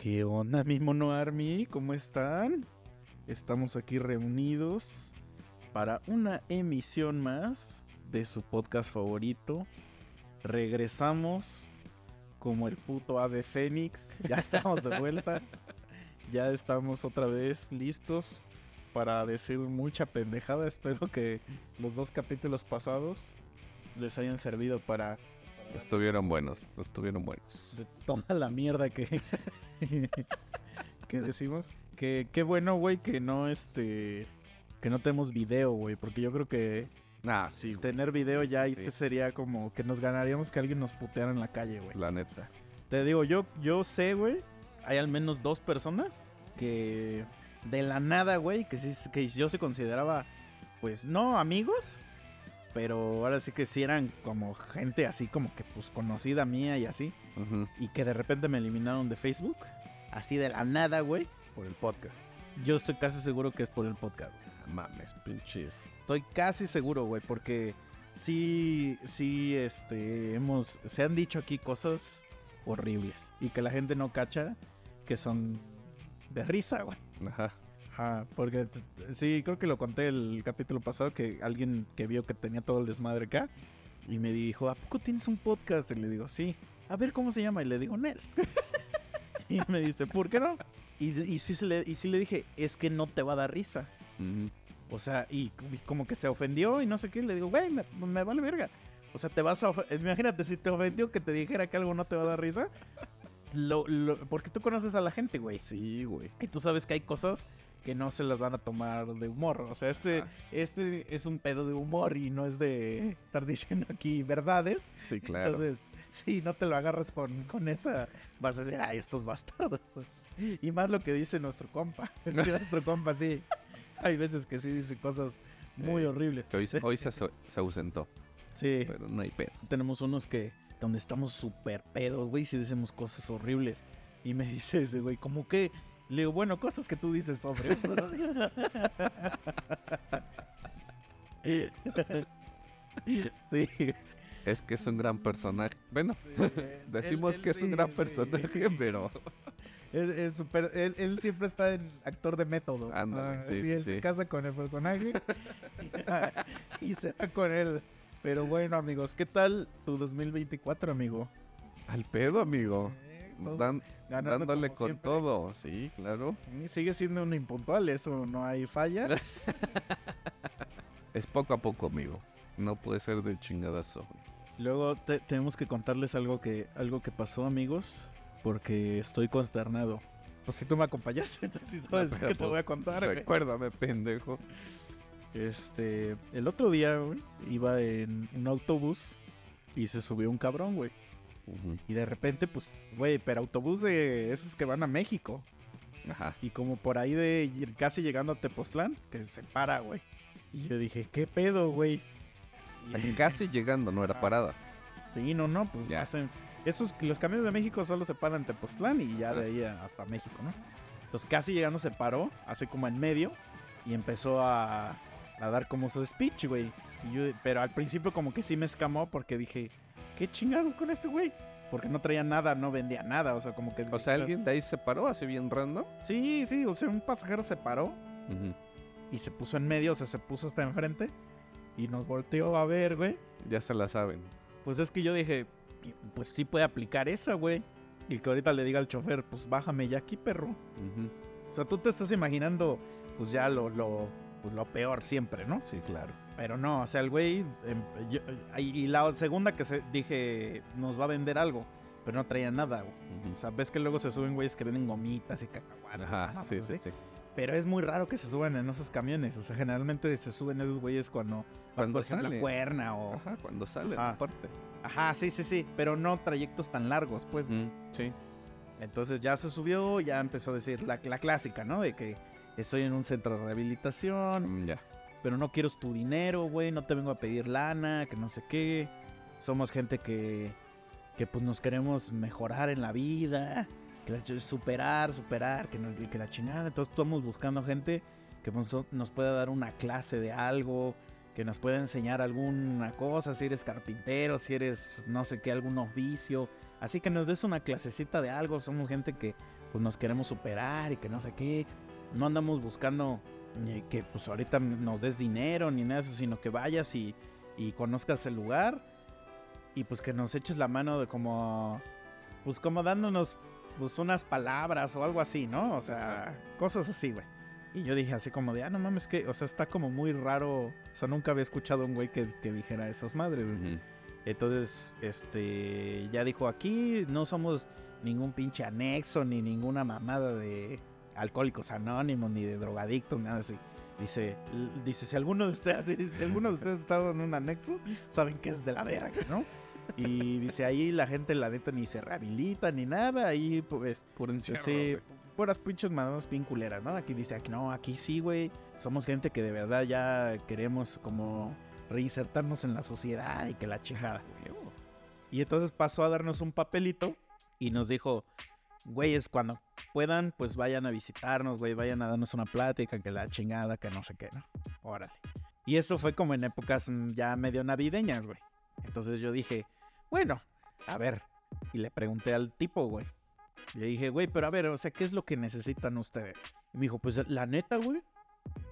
¿Qué onda, mi mono Army? ¿Cómo están? Estamos aquí reunidos para una emisión más de su podcast favorito. Regresamos como el puto ave fénix. Ya estamos de vuelta. Ya estamos otra vez listos para decir mucha pendejada. Espero que los dos capítulos pasados les hayan servido para Estuvieron buenos, estuvieron buenos. de toda la mierda que, que decimos. Que qué bueno, güey, que no este que no tenemos video, güey, porque yo creo que Ah, sí, tener video ya sí sería como que nos ganaríamos que alguien nos puteara en la calle, güey. la neta. Te digo, yo yo sé, güey, hay al menos dos personas que de la nada, güey, que sí que yo se consideraba pues no amigos, pero ahora sí que sí eran como gente así como que pues conocida mía y así y que de repente me eliminaron de Facebook, así de la nada, güey. Por el podcast. Yo estoy casi seguro que es por el podcast. güey. Mames, pinches. Estoy casi seguro, güey, porque sí, sí, este, hemos, se han dicho aquí cosas horribles y que la gente no cacha que son de risa, güey. Ajá. Ajá, porque sí, creo que lo conté el capítulo pasado que alguien que vio que tenía todo el desmadre acá y me dijo, ¿a poco tienes un podcast? Y le digo, sí. A ver cómo se llama y le digo, Nel. y me dice, ¿por qué no? Y, y, sí, se le, y sí le dije, es que no te va a dar risa. O sea, y, y como que se ofendió y no sé qué. Le digo, güey, me, me vale verga. O sea, te vas a... Imagínate, si te ofendió que te dijera que algo no te va a dar risa. Lo, lo- porque tú conoces a la gente, güey. Sí, güey. Y tú sabes que hay cosas que no se las van a tomar de humor. O sea, este, Ah. este es un pedo de humor y no es de estar diciendo aquí verdades. Sí, claro. Entonces, sí, no te lo agarras con, con esa. Vas a decir, ay, estos bastardos. Y más lo que dice nuestro compa. Es que nuestro compa, sí. Hay veces que sí dice cosas muy Eh, horribles. Que hoy, se- hoy se, se ausentó, Sí, pero no hay pedo. tenemos unos que donde estamos súper pedos, güey, si decimos cosas horribles. Y me dice ese güey, como que. Le digo, bueno, cosas que tú dices sobre. sí. Es que es un gran personaje. Bueno, decimos Él- que es un sí, gran sí. personaje, pero Es, es súper- él, él siempre está en actor de método. Ah, sí, sí, él sí. se casa con el personaje y se va con él. Pero bueno, amigos, ¿qué tal tu 2024, amigo? al pedo, amigo. Todo- Dan- ganando dándole con siempre. todo. Sí, claro. Y Sigue siendo un impuntual, eso no hay falla. Es poco a poco, amigo. No puede ser de chingadazo. Luego te- tenemos que contarles algo que, algo que pasó, amigos, porque estoy consternado. Pues si tú me acompañaste, entonces sí sabes que te voy a contar. güey. Recuérdame, pendejo. Este, el otro día, güey, iba en un autobús y se subió un cabrón, güey. Y de repente, pues, güey, pero autobús de esos que van a México. Ajá. Y como por ahí de ir casi llegando a Tepoztlán, que se para, güey. Y yo dije, ¿qué pedo, güey? O sea, casi llegando, no era parada. Sí, no, no, pues Ya. hacen. Esos, los camiones de México solo se paran en Tepoztlán y ya de ahí hasta México, ¿no? Entonces casi llegando se paró, hace como en medio, y empezó a, a dar como su speech, güey. Pero al principio como que sí me escamó porque dije, ¿qué chingados con este güey? Porque no traía nada, no vendía nada, o sea, como que... O sea, alguien de ahí se paró así bien random. Sí, sí, o sea, un pasajero se paró y se puso en medio, o sea, se puso hasta enfrente y nos volteó a ver, güey. Ya se la saben. Pues es que yo dije, pues sí puede aplicar esa, güey. Y que ahorita le diga al chofer, pues bájame ya aquí, perro. O sea, tú te estás imaginando, pues ya lo, lo, pues, lo peor siempre, ¿no? Sí, claro. Pero no, o sea, el güey. em, yo- y la segunda que se, dije, nos va a vender algo, pero no traía nada, güey. O sea, ves que luego se suben güeyes que venden gomitas y cacahuates. Ajá, ¿no? sí, Pues sí. Pero es muy raro que se suban en esos camiones. O sea, generalmente se suben esos güeyes cuando vas Cuando ejemplo, sale. cuerna o. Ajá, cuando sale, aparte. Ajá, sí, sí, sí. Pero no trayectos tan largos, pues. Mm, sí. Entonces ya se subió, ya empezó a decir la, la clásica, ¿no? De que estoy en un centro de rehabilitación, Mm, ya. pero no quiero tu dinero, güey, no te vengo a pedir lana, que no sé qué. Somos gente que, que pues nos queremos mejorar en la vida, que la- superar, superar, que, no- que la chingada. Entonces estamos buscando gente que nos, nos pueda dar una clase de algo, que nos pueda enseñar alguna cosa, si eres carpintero, si eres no sé qué, algún oficio, así que nos des una clasecita de algo, somos gente que pues nos queremos superar y que no sé qué, no andamos buscando eh, que pues ahorita nos des dinero ni nada de eso, sino que vayas y, y conozcas el lugar y pues que nos eches la mano de como, pues como dándonos pues unas palabras o algo así, ¿no? O sea, cosas así, güey. Y yo dije así como de, ah, no mames, que, o sea, está como muy raro. O sea, nunca había escuchado a un güey que, que dijera esas madres, güey. Entonces, este, ya dijo, aquí no somos ningún pinche anexo, ni ninguna mamada de alcohólicos anónimos, ni de drogadictos, nada así. Dice, dice, si alguno de ustedes, si alguno de ustedes estado en un anexo, saben que es de la verga, ¿no? Y dice, ahí la gente, la neta, ni se rehabilita, ni nada, ahí, pues, Puro encierro, Sí, güey. puras pinches mamadas bien culeras, ¿no? Aquí dice, aquí no, aquí sí, güey. Somos gente que de verdad ya queremos como reinsertarnos en la sociedad y que la chejada. Y entonces pasó a darnos un papelito y nos dijo, güeyes, cuando puedan, pues vayan a visitarnos, güey, vayan a darnos una plática, que la chingada, que no sé qué, ¿no? Órale. Y eso fue como en épocas mm, ya medio navideñas, güey. Entonces yo dije, bueno, a ver. Y le pregunté al tipo, güey. Le dije, güey, pero a ver, o sea, ¿qué es lo que necesitan ustedes? Y me dijo, pues la neta, güey.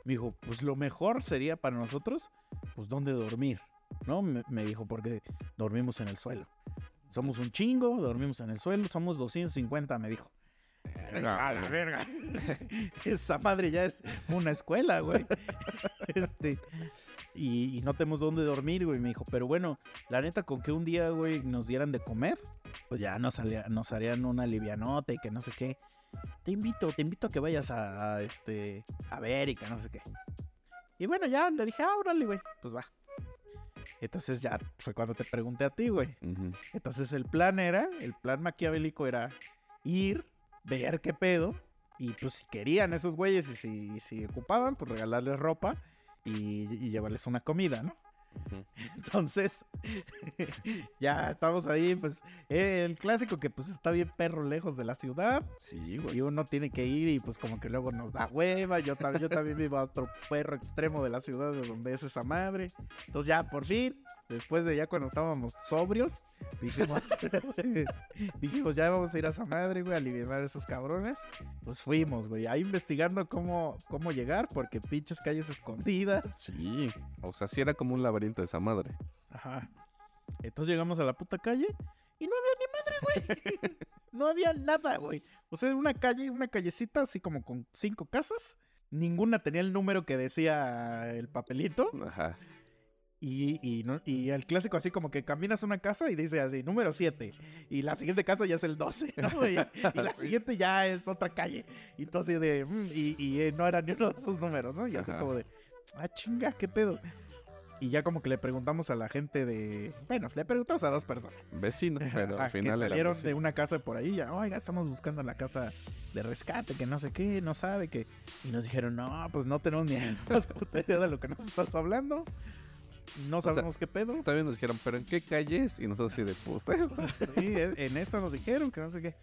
Me dijo, pues lo mejor sería para nosotros, pues dónde dormir. ¿No? Me, me dijo, porque dormimos en el suelo. Somos un chingo, dormimos en el suelo, somos 250, me dijo. A la verga. Esa madre ya es una escuela, güey. Este, y, y no tenemos dónde dormir, güey. Me dijo, pero bueno, la neta, con que un día, güey, nos dieran de comer, pues ya nos, haría- nos harían una livianota y que no sé qué. Te invito, te invito a que vayas a, a, este, a ver y que no sé qué. Y bueno, ya le dije, ah, órale, güey, pues va. Entonces ya fue cuando te pregunté a ti, güey. Entonces el plan era, el plan maquiavélico era ir, ver qué pedo, y pues si querían esos güeyes y si, ocupaban, pues regalarles ropa y, y llevarles una comida, ¿no? Entonces, ya estamos ahí, pues eh, el clásico que pues está bien perro lejos de la ciudad Sí, güey. y uno tiene que ir y pues como que luego nos da hueva, yo, yo también vivo a otro perro extremo de la ciudad de donde es esa madre. Entonces ya por fin, después de ya cuando estábamos sobrios, dijimos, dijimos ya vamos a ir a esa madre, güey, a aliviar a esos cabrones. Pues fuimos, güey, ahí investigando cómo, cómo llegar, porque pinches calles escondidas. Sí. O sea, sí era como un laberinto de esa madre. Ajá. Entonces llegamos a la puta calle y no había ni madre, güey. no había nada, güey. O sea, una calle, una callecita así como con cinco casas. Ninguna tenía el número que decía el papelito. Ajá. Y, y, no- y el clásico así como que caminas una casa y dice así, número 7. Y la siguiente casa ya es el 12, ¿no? Y, y la siguiente ya es otra calle. Y entonces de... mm, y, y, eh, no era ni uno de esos números, ¿no? Y así Ajá. como de... Ah, chinga, ¿qué pedo? Y ya como que le preguntamos a la gente de... Bueno, le preguntamos a dos personas. Vecino, pero al que final era salieron de una casa por ahí, ya, oiga, estamos buscando la casa de rescate, que no sé qué, no sabe que... Y nos dijeron, no, pues no tenemos ni la puta idea de lo que nos estás hablando. No sea, sabemos qué pedo. También nos dijeron, ¿pero en qué calles? Y nosotros así de, pues esta. Sí, en esta nos dijeron que no sé qué.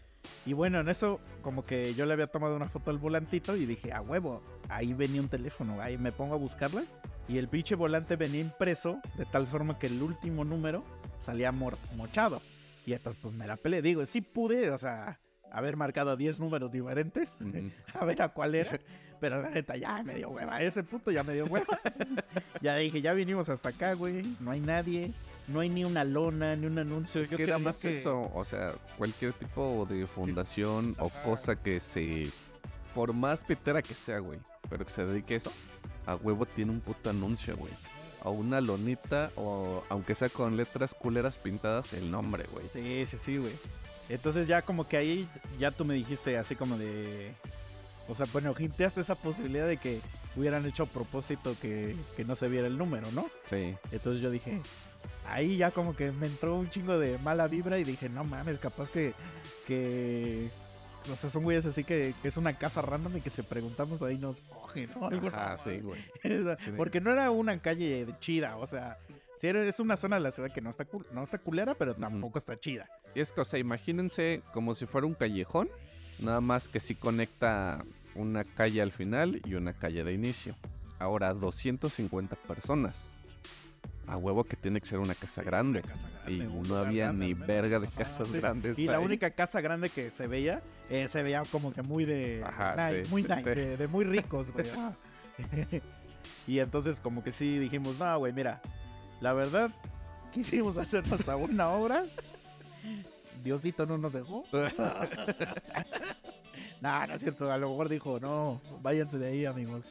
Y bueno, en eso como que yo le había tomado una foto al volantito y dije, a huevo, ahí venía un teléfono, ahí me pongo a buscarla. Y el pinche volante venía impreso de tal forma que el último número salía mochado. Y entonces pues me la peleé. Digo, sí pude, o sea, haber marcado 10 números diferentes, a ver a cuál era. Pero la neta, ya me dio hueva. Ese punto ya me dio hueva. ya dije, ya vinimos hasta acá, güey. No hay nadie. No hay ni una lona, ni un anuncio. Es Yo que más eso, o sea, cualquier tipo de fundación o cosa que se, por más pitera que sea, güey, pero que se dedique a eso, a huevo tiene un puto anuncio, güey. O una lonita, o aunque sea con letras culeras pintadas, el nombre, güey. Sí, sí, sí, güey. Entonces ya como que ahí ya tú me dijiste así como de... O sea, bueno, hinteaste esa posibilidad de que hubieran hecho a propósito que, que no se viera el número, ¿no? Sí, Entonces yo dije, ahí ya como que me entró un chingo de mala vibra y dije, no mames, capaz que, que, o sea, son güeyes así que, que es una casa random y que si preguntamos ahí nos cogen, ¿no? Ajá, mamada. sí, güey. Sí, Porque no era una calle chida, o sea, sí es una zona de la ciudad que no está, no está culera, pero tampoco está chida. Y es que, o sea, imagínense como si fuera un callejón, nada más que sí conecta una calle al final y una calle de inicio. Ahora, 250 personas. A huevo que tiene que ser una casa Sí, grande. una casa grande, Y no había grande, ni verga de Ajá, casas sí. grandes. Y la única casa grande que se veía, eh, se veía como que muy de Ajá, nice, sí, muy nice. De, de muy ricos, güey. y entonces como que sí dijimos, no, güey, mira, la verdad, quisimos hacer hasta una obra. Diosito no nos dejó. no, no es cierto, a lo mejor dijo, no, váyanse de ahí, amigos.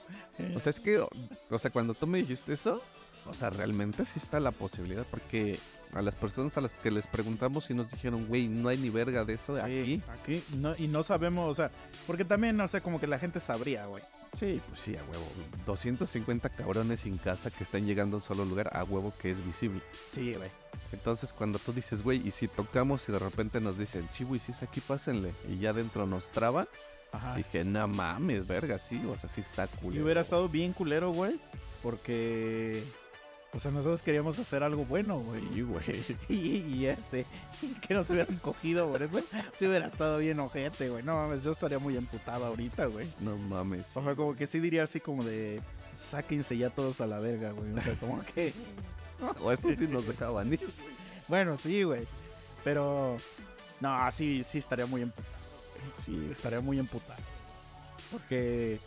O sea, es que, o sea, cuando tú me dijiste eso, o sea, realmente sí está la posibilidad, porque a las personas a las que les preguntamos y nos dijeron, güey, no hay ni verga de eso de aquí. Sí, aquí, no, y no sabemos, o sea, porque también, no sé, como que la gente sabría, güey. Sí, pues sí, a huevo. 250 cabrones sin casa que están llegando a un solo lugar, a huevo que es visible. Sí, güey. Entonces, cuando tú dices, güey, y si tocamos y de repente nos dicen, sí, güey, si es aquí, pásenle, y ya adentro nos traban, Ajá. dije, no mames, verga, sí, o sea, sí está cool. Y hubiera estado bien culero, güey. Porque. O sea, nosotros queríamos hacer algo bueno, güey. Sí, güey. Y, y este. Que nos hubieran cogido por eso. Sí hubiera estado bien ojete, güey. No mames, yo estaría muy emputado ahorita, güey. No mames. O sea, como que sí diría así como de. Sáquense ya todos a la verga, güey. O sea, como que. O eso sí nos dejaban ir. Bueno, sí, güey. Pero. No, sí, sí estaría muy emputado. güey. Sí, estaría muy emputado. Porque.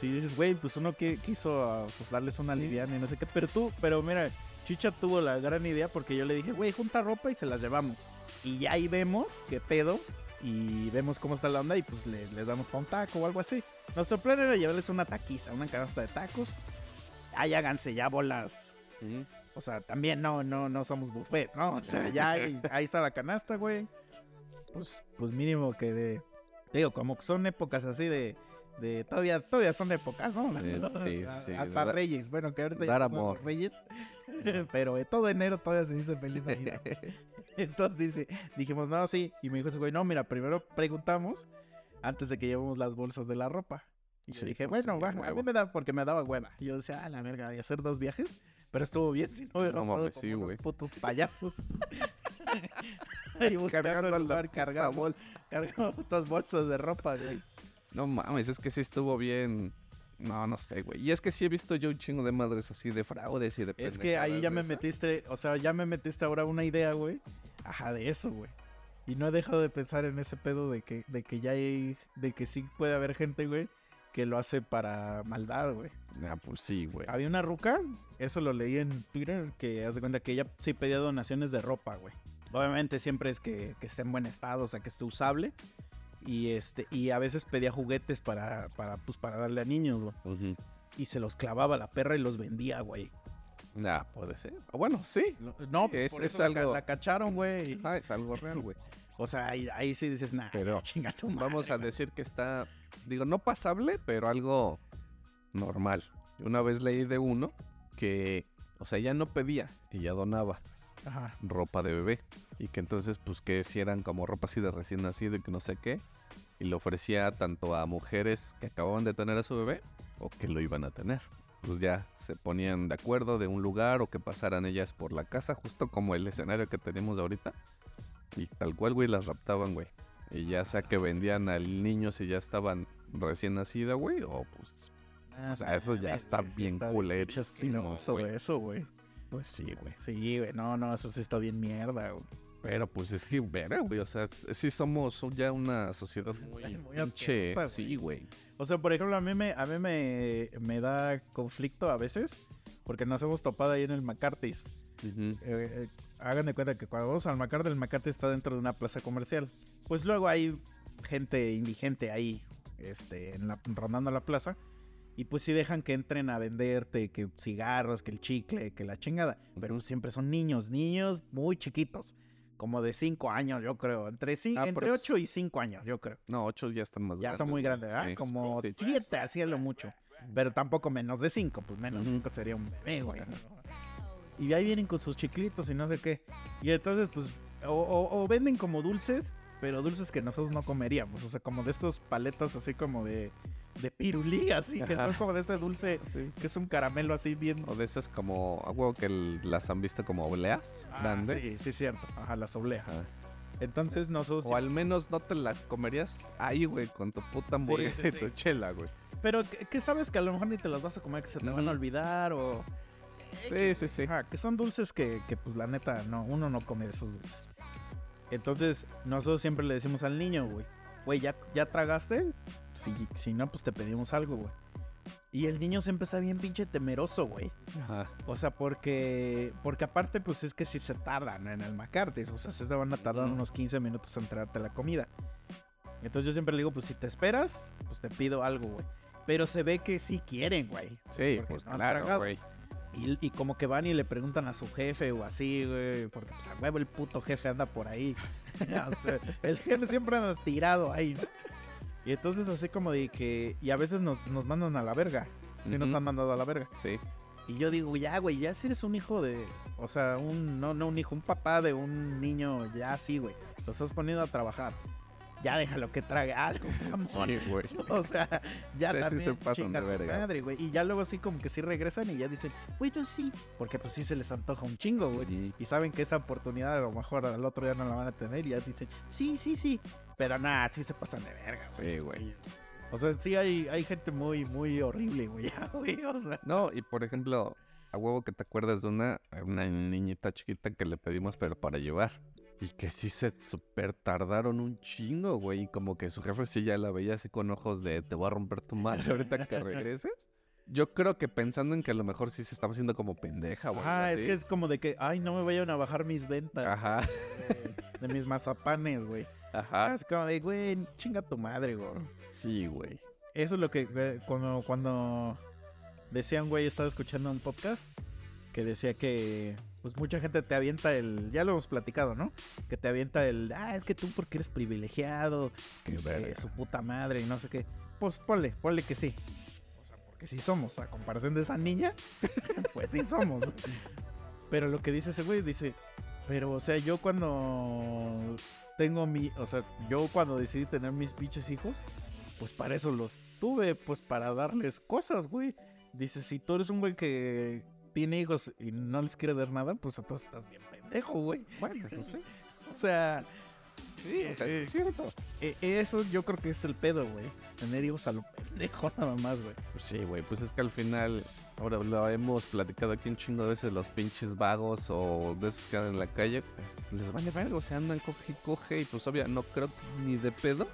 Si dices, güey, pues uno que quiso ah, pues darles una liviana y no sé qué. Pero tú, pero mira, Chicha tuvo la gran idea porque yo le dije, güey, junta ropa y se las llevamos. Y ya ahí vemos qué pedo. Y vemos cómo está la onda y pues le- les damos pa' un taco o algo así. Nuestro plan era llevarles una taquiza, una canasta de tacos. Ahí háganse ya bolas o sea, también no, no, no somos buffet, ¿no? O sea, ya ahí, ahí está la canasta, güey. Pues, pues mínimo que de. te Digo, como que son épocas así de. De todavía, todavía son épocas, ¿no? Sí, sí, sí. Hasta Reyes. Bueno, que ahorita ya amor. los Reyes. Pero todo enero todavía se dice feliz Navidad. Entonces dice, dijimos, no, sí. Y me dijo ese güey, no, mira, primero preguntamos antes de que llevemos las bolsas de la ropa. Y yo dije, pues, bueno, va, a mí me da, porque me daba hueva. Y yo decía, ah, la verga, y hacer dos viajes. Pero estuvo bien, si no hubiera No como unos putos payasos. Ahí buscando Cargando el la lugar, cargando, cargando putas bolsas de ropa, güey. No mames, es que sí estuvo bien. No, no sé, güey. Y es que sí he visto yo un chingo de madres así de fraudes y de Es que ahí ya me metiste, o sea, ya me metiste ahora una idea, güey. Ajá, de eso, güey. Y no he dejado de pensar en ese pedo de que, de que ya hay, de que sí puede haber gente, güey, que lo hace para maldad, güey. Ah, pues sí, güey. Había una ruca, eso lo leí en Twitter, que hace cuenta que ella sí pedía donaciones de ropa, güey. Obviamente siempre es que, que esté en buen estado, o sea, que esté usable. Y este, y a veces pedía juguetes para, para, pues, para darle a niños, güey. Y se los clavaba la perra y los vendía, güey. Nah, puede ser. Bueno, sí. No, pues Es- por es eso la ca- algo- la cacharon, güey. Ah, es algo real, güey. O sea, ahí, ahí sí dices, nah, Pero chinga tu madre, Vamos a güey". decir que está, digo, no pasable, pero algo normal. Una vez leí de uno que, o sea, ya no pedía, ella donaba Ajá. ropa de bebé. Y que entonces, pues, que si eran como ropa así de recién nacido y que no sé qué. Y lo ofrecía tanto a mujeres que acababan de tener a su bebé o que lo iban a tener. Pues ya se ponían de acuerdo de un lugar o que pasaran ellas por la casa, justo como el escenario que tenemos ahorita. Y tal cual, güey, las raptaban, güey. Y ya sea que vendían al niño si ya estaban recién nacida, güey, o pues... O sea, eso ya está bien culero, güey, eso, güey. Pues sí, güey. Sí, güey, no, no, eso sí está bien mierda, güey. Pero pues es que, verga, güey, o sea, sí somos ya una sociedad muy, Muy pinche... asquerosa, Sí, güey. O sea, por ejemplo, a mí me, a mí me, me da conflicto a veces porque nos hemos topado ahí en el McCarthy's. Ujú. Eh, eh, hagan de cuenta que cuando vamos al McCarthy, el McCarthy está dentro de una plaza comercial. Pues luego hay gente indigente ahí, este, en la, rondando la plaza. Y pues sí dejan que entren a venderte que cigarros, que el chicle, que la chingada. Pero Ujú. siempre son niños, niños muy chiquitos. Como de 5 años, yo creo. Entre, Ah, pero- 8 y 5 años, yo creo. No, ocho ya están más Ya grandes. son muy grandes, ¿verdad? Sí. Como Sí. 7, así es lo mucho. Pero tampoco menos de 5, pues menos de Ujú. 5 sería un bebé, güey. Y ahí vienen con sus chiclitos y no sé qué. Y entonces, pues, o, o- o venden como dulces, pero dulces que nosotros no comeríamos. O sea, como de estas paletas así como de, de pirulí, así, que son como de ese dulce, Sí, sí. que es un caramelo así bien... O de esas como, a huevo que el- las han visto como obleas Ah, grandes. sí, sí, cierto. Ajá, las obleas. Ajá. Entonces nosotros... O al menos no te las comerías ahí, güey, con tu puta hamburguesa sí, y tu chela, güey. Pero que, sabes que a lo mejor ni te las vas a comer, que se te van a olvidar o... Sí, sí, sí. Ajá, que son dulces que, que, pues la neta, no, uno no come de esos dulces. Entonces, nosotros siempre le decimos al niño, güey, güey, ¿ya, ¿ya tragaste? Si, si no, pues te pedimos algo, güey. Y el niño siempre está bien pinche temeroso, güey. Ajá. O sea, porque porque aparte, pues es que si se tardan en el Macartes. O sea, se van a tardar unos 15 minutos en traerte la comida. Entonces yo siempre le digo, pues si te esperas, pues te pido algo, güey. Pero se ve que sí quieren, güey. Sí, pues no claro, güey. Y, y como que van y le preguntan a su jefe o así, güey. Porque pues a huevo el puto jefe anda por ahí. O sea, el jefe siempre anda tirado ahí. Y entonces así como de que... Y a veces nos, nos mandan a la verga. Sí nos han mandado a la verga. Sí. Y yo digo, ya, güey, ya si eres un hijo de. O sea, un. No, no un hijo, un papá de un niño, ya así, güey. Lo estás poniendo a trabajar. Ya déjalo que trague algo. Sí, güey. O sea, ya Sí, sí también. se pasan de verga. madre, güey. Y ya luego así como que sí regresan y ya dicen, güey, yo sí. Porque pues sí se les antoja un chingo, güey. Y- Y saben que esa oportunidad a lo mejor al otro día no la van a tener y ya dicen, sí, sí, sí. Pero nada, sí se pasan de verga, Sí, güey. O sea, sí hay, hay gente muy, muy horrible, güey. ya, güey, O sea. No, y por ejemplo, a huevo que te acuerdas de una, una niñita chiquita que le pedimos, pero para llevar. Y que sí se super tardaron un chingo, güey. Y como que su jefe sí ya la veía así con ojos de te voy a romper tu madre ahorita que regreses. Yo creo que pensando en que a lo mejor sí se estaba haciendo como pendeja, güey. Ah, es que es como de que, ay, no me vayan a bajar mis ventas Ajá, de, de mis mazapanes, güey. ajá. Es como de, güey, chinga tu madre, güey. Sí, güey. Eso es lo que, eh, cuando, cuando decían, güey, estaba escuchando un podcast que decía que, pues mucha gente te avienta el, ya lo hemos platicado, ¿no? Que te avienta el, ah, es que tú porque eres privilegiado, Qué eh, verga. su puta madre y no sé qué. Pues ponle, ponle que sí. O sea, porque sí somos, a comparación de esa niña, pues sí somos. Pero lo que dice ese güey, dice, pero o sea, yo cuando tengo mi, o sea, yo cuando decidí tener mis pinches hijos, pues para eso los tuve, pues para darles cosas, güey. Dice, si tú eres un güey que tiene hijos y no les quiere dar nada, pues entonces estás bien pendejo, güey. Bueno, eso sí. O sea, Sí, o sea, eh, es cierto. e- eso yo creo que es el pedo, güey. Tener hijos a lo pendejo nada más, güey. Pues sí, güey, pues es que al final, ahora lo hemos platicado aquí un chingo de veces, los pinches vagos o de esos que andan en la calle, pues, les vale verga, o sea, andan coge y coge y pues obvio, no creo ni de pedo,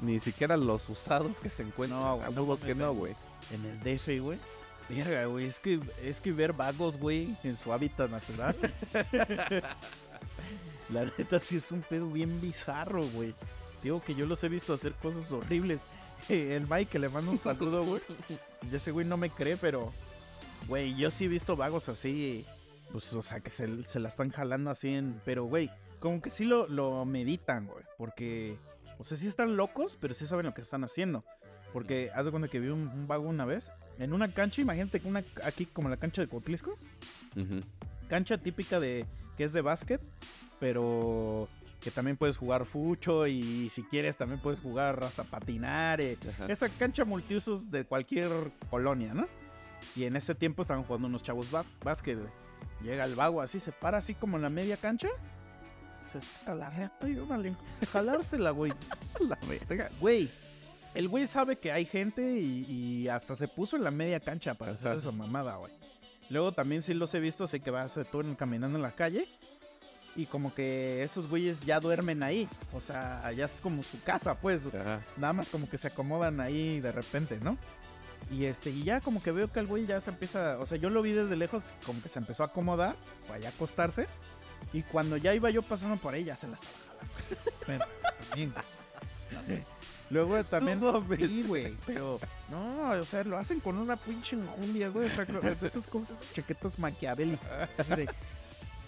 ni siquiera los usados que se encuentran. No, güey, a no que no, eh. güey. En el DF, güey. Verga, güey. Es que, es que ver vagos, güey, en su hábitat natural. La neta sí es un pedo bien bizarro, güey. Digo que yo los he visto hacer cosas horribles. El Mike, le mando un saludo, güey. Y ese güey no me cree, pero, güey, yo sí he visto vagos así. Pues, o sea, que se, se la están jalando así en. Pero, güey, como que sí lo, lo meditan, güey. Porque, o sea, sí están locos, pero sí saben lo que están haciendo. Porque haz de cuenta que vi un, un vago una vez en una cancha, imagínate que una aquí como la cancha de Cotlisco, cancha típica de que es de básquet, pero que también puedes jugar fucho y si quieres también puedes jugar hasta patinar. eh. Esa cancha multiusos de cualquier colonia, ¿no? Y en ese tiempo estaban jugando unos chavos básquet. Llega el vago así, se para así como en la media cancha. Se saca la reata y órale, jalársela, güey. La verga. Güey, el güey sabe que hay gente y, y hasta se puso en la media cancha para hacer esa mamada, güey. Luego también sí los he visto, sé que vas tú en- caminando en la calle y como que esos güeyes ya duermen ahí. O sea, ya es como su casa, pues. Ajá. Nada más como que se acomodan ahí de repente, ¿no? Y este, y ya como que veo que el güey ya se empieza, o sea, yo lo vi desde lejos, como que se empezó a acomodar, para ya acostarse. Y cuando ya iba yo pasando por ahí, ya se la estaba jalando. Pero también. Luego también. No mames. sí, güey. Pero. No, o sea, lo hacen con una pinche enjundia, güey. O sea, de esas cosas, chaquetas maquiavélicas. De,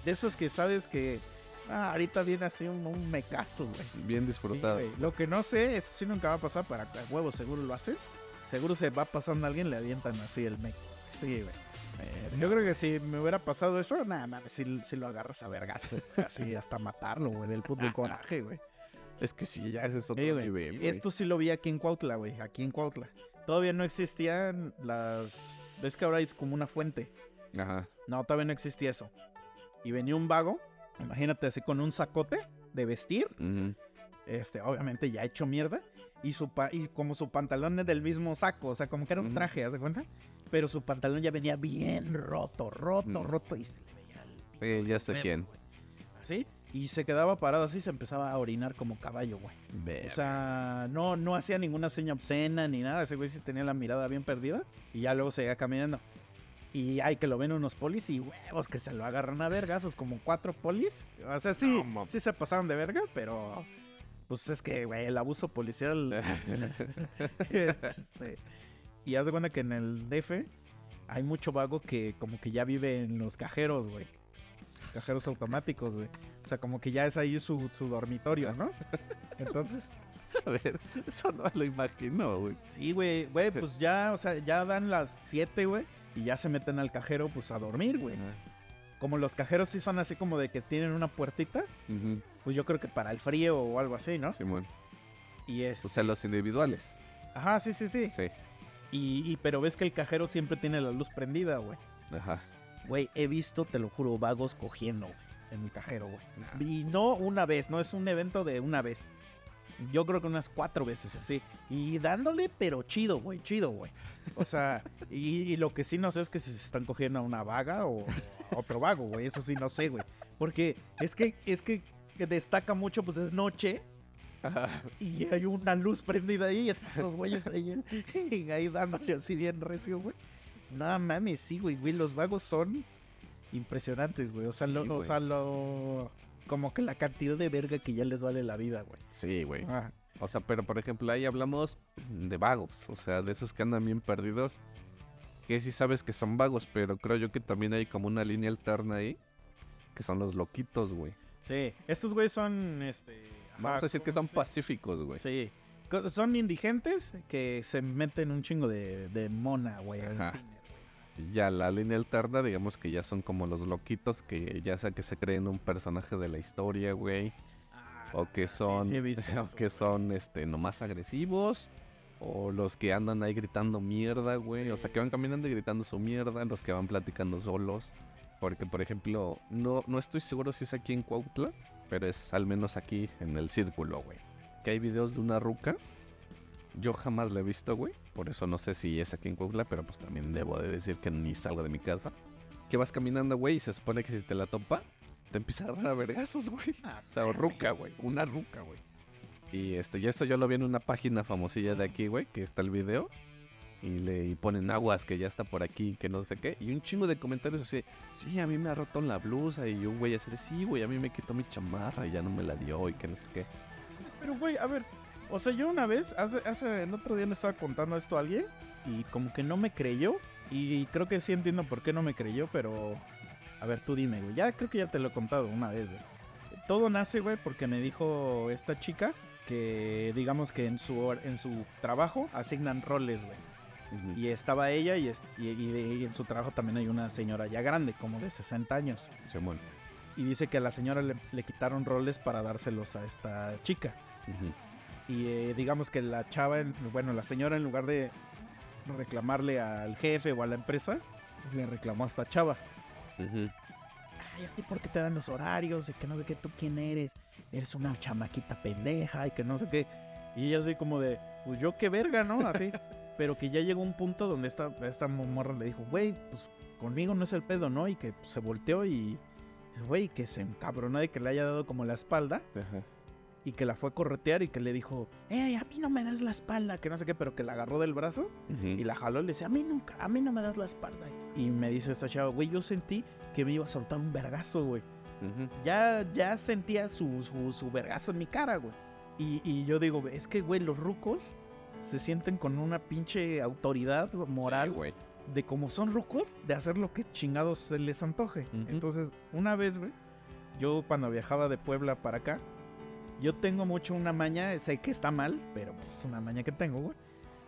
de esas que sabes que. Ah, ahorita viene así un, un mecazo, güey. Bien disfrutado. Lo que no sé, eso sí nunca va a pasar, para a huevo seguro lo hacen. Seguro se va pasando a alguien, le avientan así el mec. Sí, güey. Eh, Yo creo que si me hubiera pasado eso, nada más, si, si lo agarras a vergas. Así hasta matarlo, güey, del puto coraje, güey. Es que sí, ya ese es otro nivel. güey. Esto sí lo vi aquí en Cuautla, güey, aquí en Cuautla. Todavía no existían las... ¿Ves que ahora es como una fuente? Ajá. No, todavía no existía eso. Y venía un vago, imagínate así con un sacote de vestir, este, obviamente ya hecho mierda, y, su pa- y como su pantalón es del mismo saco, o sea, como que era un traje, ¿haz de cuenta? pero su pantalón ya venía bien roto, roto, roto y se le veía el Sí, ya sé quién. Así, y se quedaba parado así y se empezaba a orinar como caballo, güey. O sea, no, no hacía ninguna seña obscena ni nada. Ese güey sí tenía la mirada bien perdida. Y ya luego seguía caminando. Y hay que lo ven unos polis y huevos que se lo agarran a vergazos, como cuatro polis. O sea, sí, No sí se pasaron de verga, pero pues es que, güey, el abuso policial es, este, Y haz de cuenta que en el DF hay mucho vago que como que ya vive en los cajeros, güey. Cajeros automáticos, güey. O sea, como que ya es ahí su, su dormitorio, ¿no? Entonces, A ver, eso no lo imagino, güey. Sí, güey, güey, pues ya, o sea, ya dan las 7, güey, y ya se meten al cajero, pues a dormir, güey. Como los cajeros sí son así como de que tienen una puertita, pues yo creo que para el frío o algo así, ¿no? Simón. Y es... O sea, los individuales. Ajá, sí, sí, sí. Sí. Y, y- pero ves que el cajero siempre tiene la luz prendida, güey. Ajá. Güey, he visto, te lo juro, vagos cogiendo, en mi cajero, güey. Nah. Y no una vez, no es un evento de una vez. Yo creo que unas cuatro veces así. Y dándole, pero chido, güey, chido, güey. O sea, y, y lo que sí no sé es que si se están cogiendo a una vaga o a otro vago, güey. Eso sí no sé, güey. Porque es que, es que que destaca mucho, pues es noche y hay una luz prendida ahí y están los güeyes ahí, ahí dándole así bien recio, güey. No mames, sí, güey, güey, los vagos son impresionantes, güey. O sea, lo, o sea, lo como que la cantidad de verga que ya les vale la vida, güey. Sí, güey. Ah, O sea, pero por ejemplo, ahí hablamos de vagos. O sea, de esos que andan bien perdidos. Que sí sabes que son vagos, pero creo yo que también hay como una línea alterna ahí. Que son los loquitos, güey. sí, estos güeyes son, este... Vamos a decir que ¿cómo son pacíficos, güey. Sí. Son indigentes que se meten un chingo de, de mona, güey. Ajá. Ya la línea alterna, digamos que ya son como los loquitos que ya sea que se creen un personaje de la historia, güey. O que Ah, sí, son, sí o que güey. son este nomás agresivos. O los que andan ahí gritando mierda, güey. O sea, que van caminando y gritando su mierda. Los que van platicando solos. Porque, por ejemplo, no, no estoy seguro si es aquí en Cuautla. Pero es al menos aquí en el círculo, güey. Que hay videos de una ruca. Yo jamás la he visto, güey. Por eso no sé si es aquí en Cuautla. Pero pues también debo de decir que ni salgo de mi casa. Que vas caminando, güey. Y se supone que si te la topa, te empieza a agarrar a vergazos, güey. Ah, O sea, ruca, güey. Una ruca, güey. Y este, y esto yo lo vi en una página famosilla de aquí, güey, que está el video. Y le y ponen aguas que ya está por aquí, que no sé qué. Y un chingo de comentarios así, sí, a mí me ha roto la blusa. Y un güey así de, sí, güey, a mí me quitó mi chamarra y ya no me la dio y que no sé qué. Pero, güey, a ver. O sea, yo una vez, hace, hace el otro día le estaba contando esto a alguien y como que no me creyó. Y creo que sí entiendo por qué no me creyó, pero. A ver, tú dime, güey. Ya creo que ya te lo he contado una vez, güey. Todo nace, güey, porque me dijo esta chica que, digamos que en su, en su trabajo asignan roles, güey. Ujú. Y estaba ella y, es- y- y y en su trabajo también hay una señora ya grande, como de 60 años. Simón. Y dice que a la señora le, le quitaron roles para dárselos a esta chica. Ujú. Y eh, digamos que la chava, en- bueno, la señora en lugar de reclamarle al jefe o a la empresa, le reclamó a esta chava. Ujú. Ay, ¿a ti por qué te dan los horarios? Y que no sé qué, tú quién eres. Eres una chamaquita pendeja y que no sé qué. Y ella así como de, pues yo qué verga, ¿no? Así. Pero que ya llegó un punto donde esta, esta morra le dijo, güey, pues conmigo no es el pedo, ¿no? Y que pues, se volteó y, güey, que se encabronó de que le haya dado como la espalda Ajá. Y que la fue a corretear y que le dijo, ¡Ey, a mí no me das la espalda! Que no sé qué, pero que la agarró del brazo Ujú. y la jaló y le decía, a mí nunca, a mí no me das la espalda. Y me dice esta chava, güey, yo sentí que me iba a soltar un vergazo, güey. Ujú. Ya, ya sentía su, su, su vergazo en mi cara, güey. Y, y yo digo, es que, güey, los rucos se sienten con una pinche autoridad moral Sí, güey. de como son rucos, de hacer lo que chingados se les antoje. Ujú. Entonces, una vez, güey, yo cuando viajaba de Puebla para acá, yo tengo mucho una maña, sé que está mal, pero pues es una maña que tengo, güey,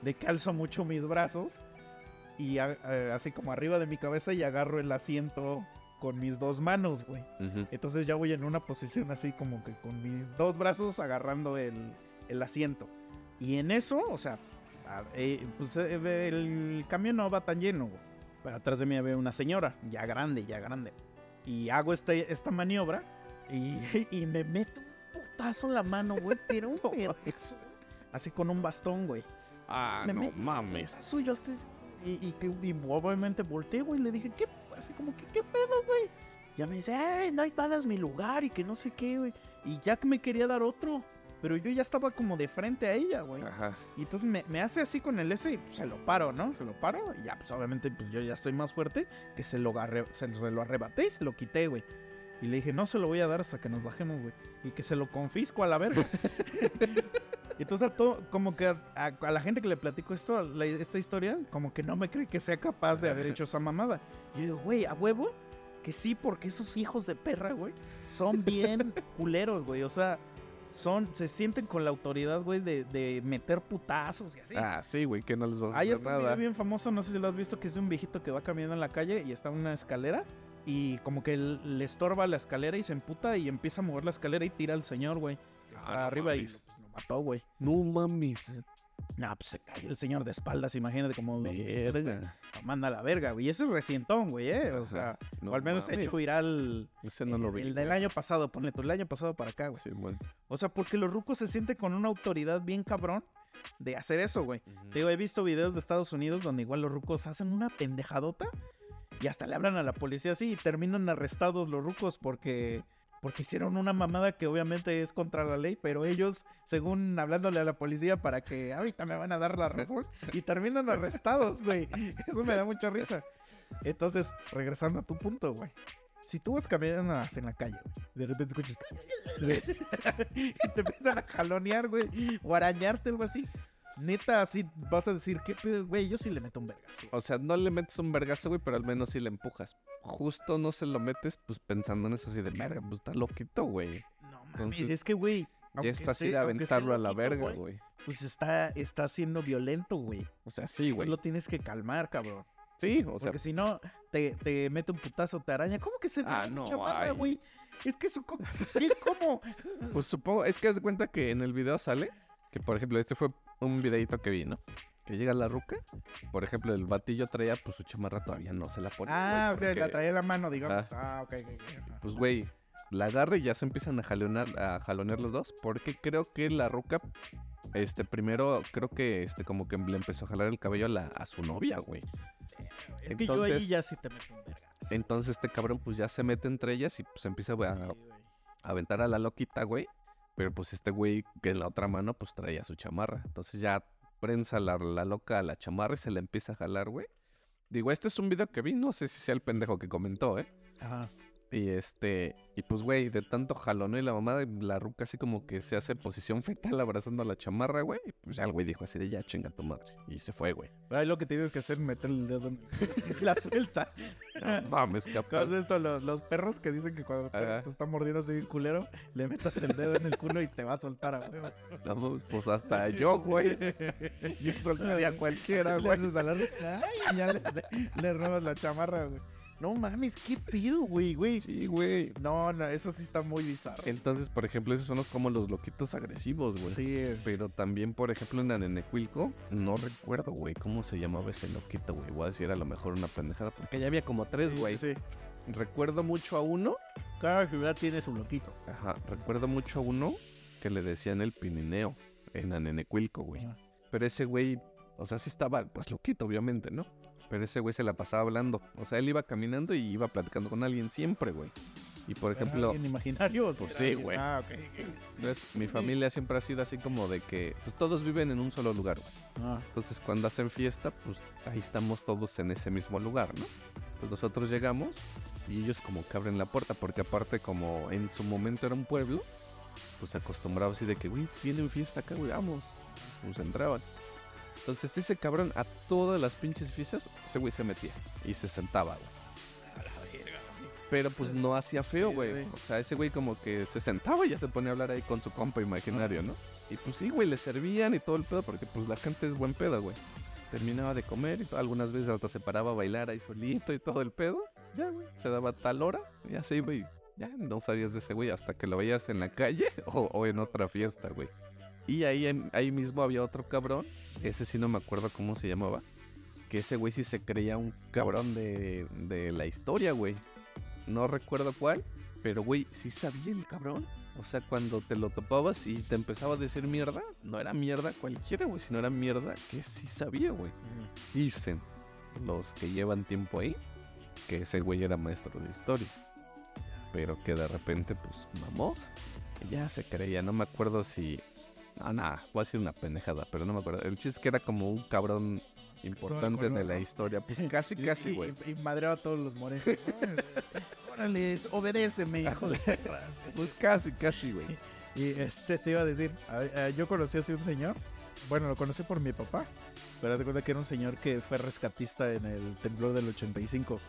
de calzo mucho mis brazos y a- así como arriba de mi cabeza y agarro el asiento con mis dos manos, güey. Entonces ya voy en una posición así como que con mis dos brazos agarrando el, el asiento. Y en eso, o sea, a- eh, pues eh, el camión no va tan lleno. güey. Pero atrás de mí había una señora, ya grande, ya grande. Y hago este, esta maniobra y, y me meto putazo en la mano, güey, pero un vergazo, Así con un bastón, güey. Ah, Me- no me- mames. Suyo, estoy... Y, y, que- y obviamente volteé, güey. Le dije, ¿qué? Así como que, ¿qué pedo, güey? Ya me dice, ay, no hay nada, es mi lugar y que no sé qué, güey. Y ya que me quería dar otro. Pero yo ya estaba como de frente a ella, güey. Ajá. Y entonces me, me hace así con el S y pues, se lo paro, ¿no? Se lo paro y ya, pues obviamente pues, yo ya estoy más fuerte que se lo, arre- se, se lo arrebaté y se lo quité, güey. Y le dije, no se lo voy a dar hasta que nos bajemos, güey. Y que se lo confisco a la verga. Y entonces a todo, como que a, a- a la gente que le platico esto, la- esta historia, como que no me cree que sea capaz de haber hecho esa mamada. Y yo digo, güey, a huevo, que sí, porque esos hijos de perra, güey, son bien culeros, güey. O sea, son, se sienten con la autoridad, güey, de, de meter putazos y así. Ah, sí, güey, que no les vas a Hay hacer este video bien famoso, no sé si lo has visto, que es de un viejito que va caminando en la calle y está en una escalera y como que le estorba la escalera y se emputa y empieza a mover la escalera y tira al señor, güey. Ah, Está no arriba y lo, pues, lo mató, güey. No mames. Nah, pues se cayó el señor de espaldas, imagínate como. Verga. Lo manda a la verga, güey. Y ese es recientón, güey, eh. O sea, No o al menos mames. hecho viral Ese no lo el, vi. el del año pasado, ponle tú, el año pasado para acá, güey. Sí, bueno. O sea, porque los rucos se sienten con una autoridad bien cabrón de hacer eso, güey. Te digo, he visto videos de Estados Unidos donde igual los rucos hacen una pendejadota y hasta le hablan a la policía así y terminan arrestados los rucos porque porque hicieron una mamada que obviamente es contra la ley, pero ellos, según hablándole a la policía para que ahorita me van a dar la razón y terminan arrestados, güey. Eso me da mucha risa. Entonces, regresando a tu punto, güey. Si tú vas caminando en la calle, de repente escuchas y te empiezan a jalonear, güey, o arañarte, algo así. Neta, así vas a decir, ¿qué pedo, güey? Yo sí le meto un vergazo. O sea, no le metes un vergazo, güey, pero al menos sí le empujas. Justo no se lo metes, pues pensando en eso así de verga, pues está loquito, güey. No mames, Entonces, es que, güey. Ya aunque es así de aventarlo a la verga, güey. Pues está, está siendo violento, güey. O sea, sí, Tú güey. lo tienes que calmar, cabrón. Sí, o sea, Porque si no, te, te mete un putazo, te araña. ¿Cómo que se Ah, no, chamarra, güey? Es que eso. ¿Cómo? pues supongo, es que haz de cuenta que en el video sale, que por ejemplo, este fue un videito que vi, ¿no? Que llega la ruca, por ejemplo, el batillo traía, pues su chamarra todavía no se la pone. Ah, o sea, la traía en la mano, digamos. Ah, ok, ok, ok. ajá. Pues, güey, la agarra y ya se empiezan a jalonear, a jalonear los dos, porque creo que la ruca, este, primero, creo que, este, como que le empezó a jalar el cabello a, la, a su novia, güey. Es que yo ahí ya sí te meto un vergazo. Entonces este cabrón pues ya se mete entre ellas y pues empieza Sí, a aventar a la loquita, güey. Pero pues este güey que en la otra mano pues traía su chamarra. Entonces ya prensa la, la loca a la chamarra y se la empieza a jalar, güey. Digo, este es un video que vi, no sé si sea el pendejo que comentó, ¿eh? Ajá. Y este, y pues güey, de tanto jalón y la mamá de la ruca así como que se hace posición fetal abrazando a la chamarra, güey. Y pues ya el güey dijo así de ya chinga tu madre. Y se fue, güey. Pero ahí lo que tienes que hacer es meter el dedo en la suelta. No mames, capaz. ¿Conoces esto? Los, los perros que dicen que cuando te, te está mordiendo así bien culero, le metas el dedo en el culo y te va a soltar a huevo. No pues hasta yo, güey. Yo soltaría a cualquiera, Le güey. haces a la ruca, ay, y ya le, le- le robas la chamarra, güey. No mames, qué pido, güey, güey. Sí, güey. No, no, eso sí está muy bizarro. Entonces, por ejemplo, esos son los- como los loquitos agresivos, güey. Sí, Pero también, por ejemplo, en Anenecuilco, no recuerdo, güey, cómo se llamaba ese loquito, güey. Voy a decir a lo mejor una pendejada, porque ya había como tres, güey. Sí. Recuerdo mucho a uno, Cada ciudad tiene su loquito. ajá, recuerdo mucho a uno que le decían el Pinineo en Anenecuilco, güey. Pero ese güey, o sea, sí estaba, pues, loquito, obviamente, ¿no? Pero ese güey se la pasaba hablando. O sea, él iba caminando y iba platicando con alguien siempre, güey. Y por ¿Era ejemplo, ¿Alguien imaginario? Pues sí, güey. Ah, ok. Entonces, mi familia siempre ha sido así como de que pues todos viven en un solo lugar. güey. Ah, Entonces, cuando hacen fiesta, pues ahí estamos todos en ese mismo lugar, ¿no? Pues nosotros llegamos y ellos como que abren la puerta, porque aparte como en su momento era un pueblo, pues se acostumbraba así de que, güey, vienen fiesta acá, güey, vamos. Pues entraban. Entonces, ese cabrón a todas las pinches fiestas, ese güey se metía y se sentaba, güey. Pero pues no hacía feo, güey. O sea, ese güey como que se sentaba y ya se ponía a hablar ahí con su compa imaginario, ¿no? Y pues sí, güey, le servían y todo el pedo, porque pues la gente es buen pedo, güey. Terminaba de comer y algunas veces hasta se paraba a bailar ahí solito y todo el pedo. Ya, güey, se daba tal hora y así, güey. Ya no sabías de ese güey hasta que lo veías en la calle o, o en otra fiesta, güey. Y ahí, ahí mismo había otro cabrón, ese sí no me acuerdo cómo se llamaba, que ese güey sí se creía un cabrón de, de la historia, güey. No recuerdo cuál, pero güey, sí sabía el cabrón. O sea, cuando te lo topabas y te empezaba a decir mierda, no era mierda cualquiera, güey, sino era mierda que sí sabía, güey. Dicen. los que llevan tiempo ahí, que ese güey era maestro de historia. Pero que de repente, pues, mamó. Ya se creía, no me acuerdo si... No, nada, voy a decir una pendejada, pero no me acuerdo. El chiste es que era como un cabrón importante de la historia. Pues casi, casi, güey. Y, y madreaba a todos los morenos. Órale, obedéceme, hijo de. Pues casi, casi, güey. Y este te iba a decir, a- a- yo conocí así un señor, bueno, lo conocí por mi papá, pero haz cuenta que era un señor que fue rescatista en el temblor del 85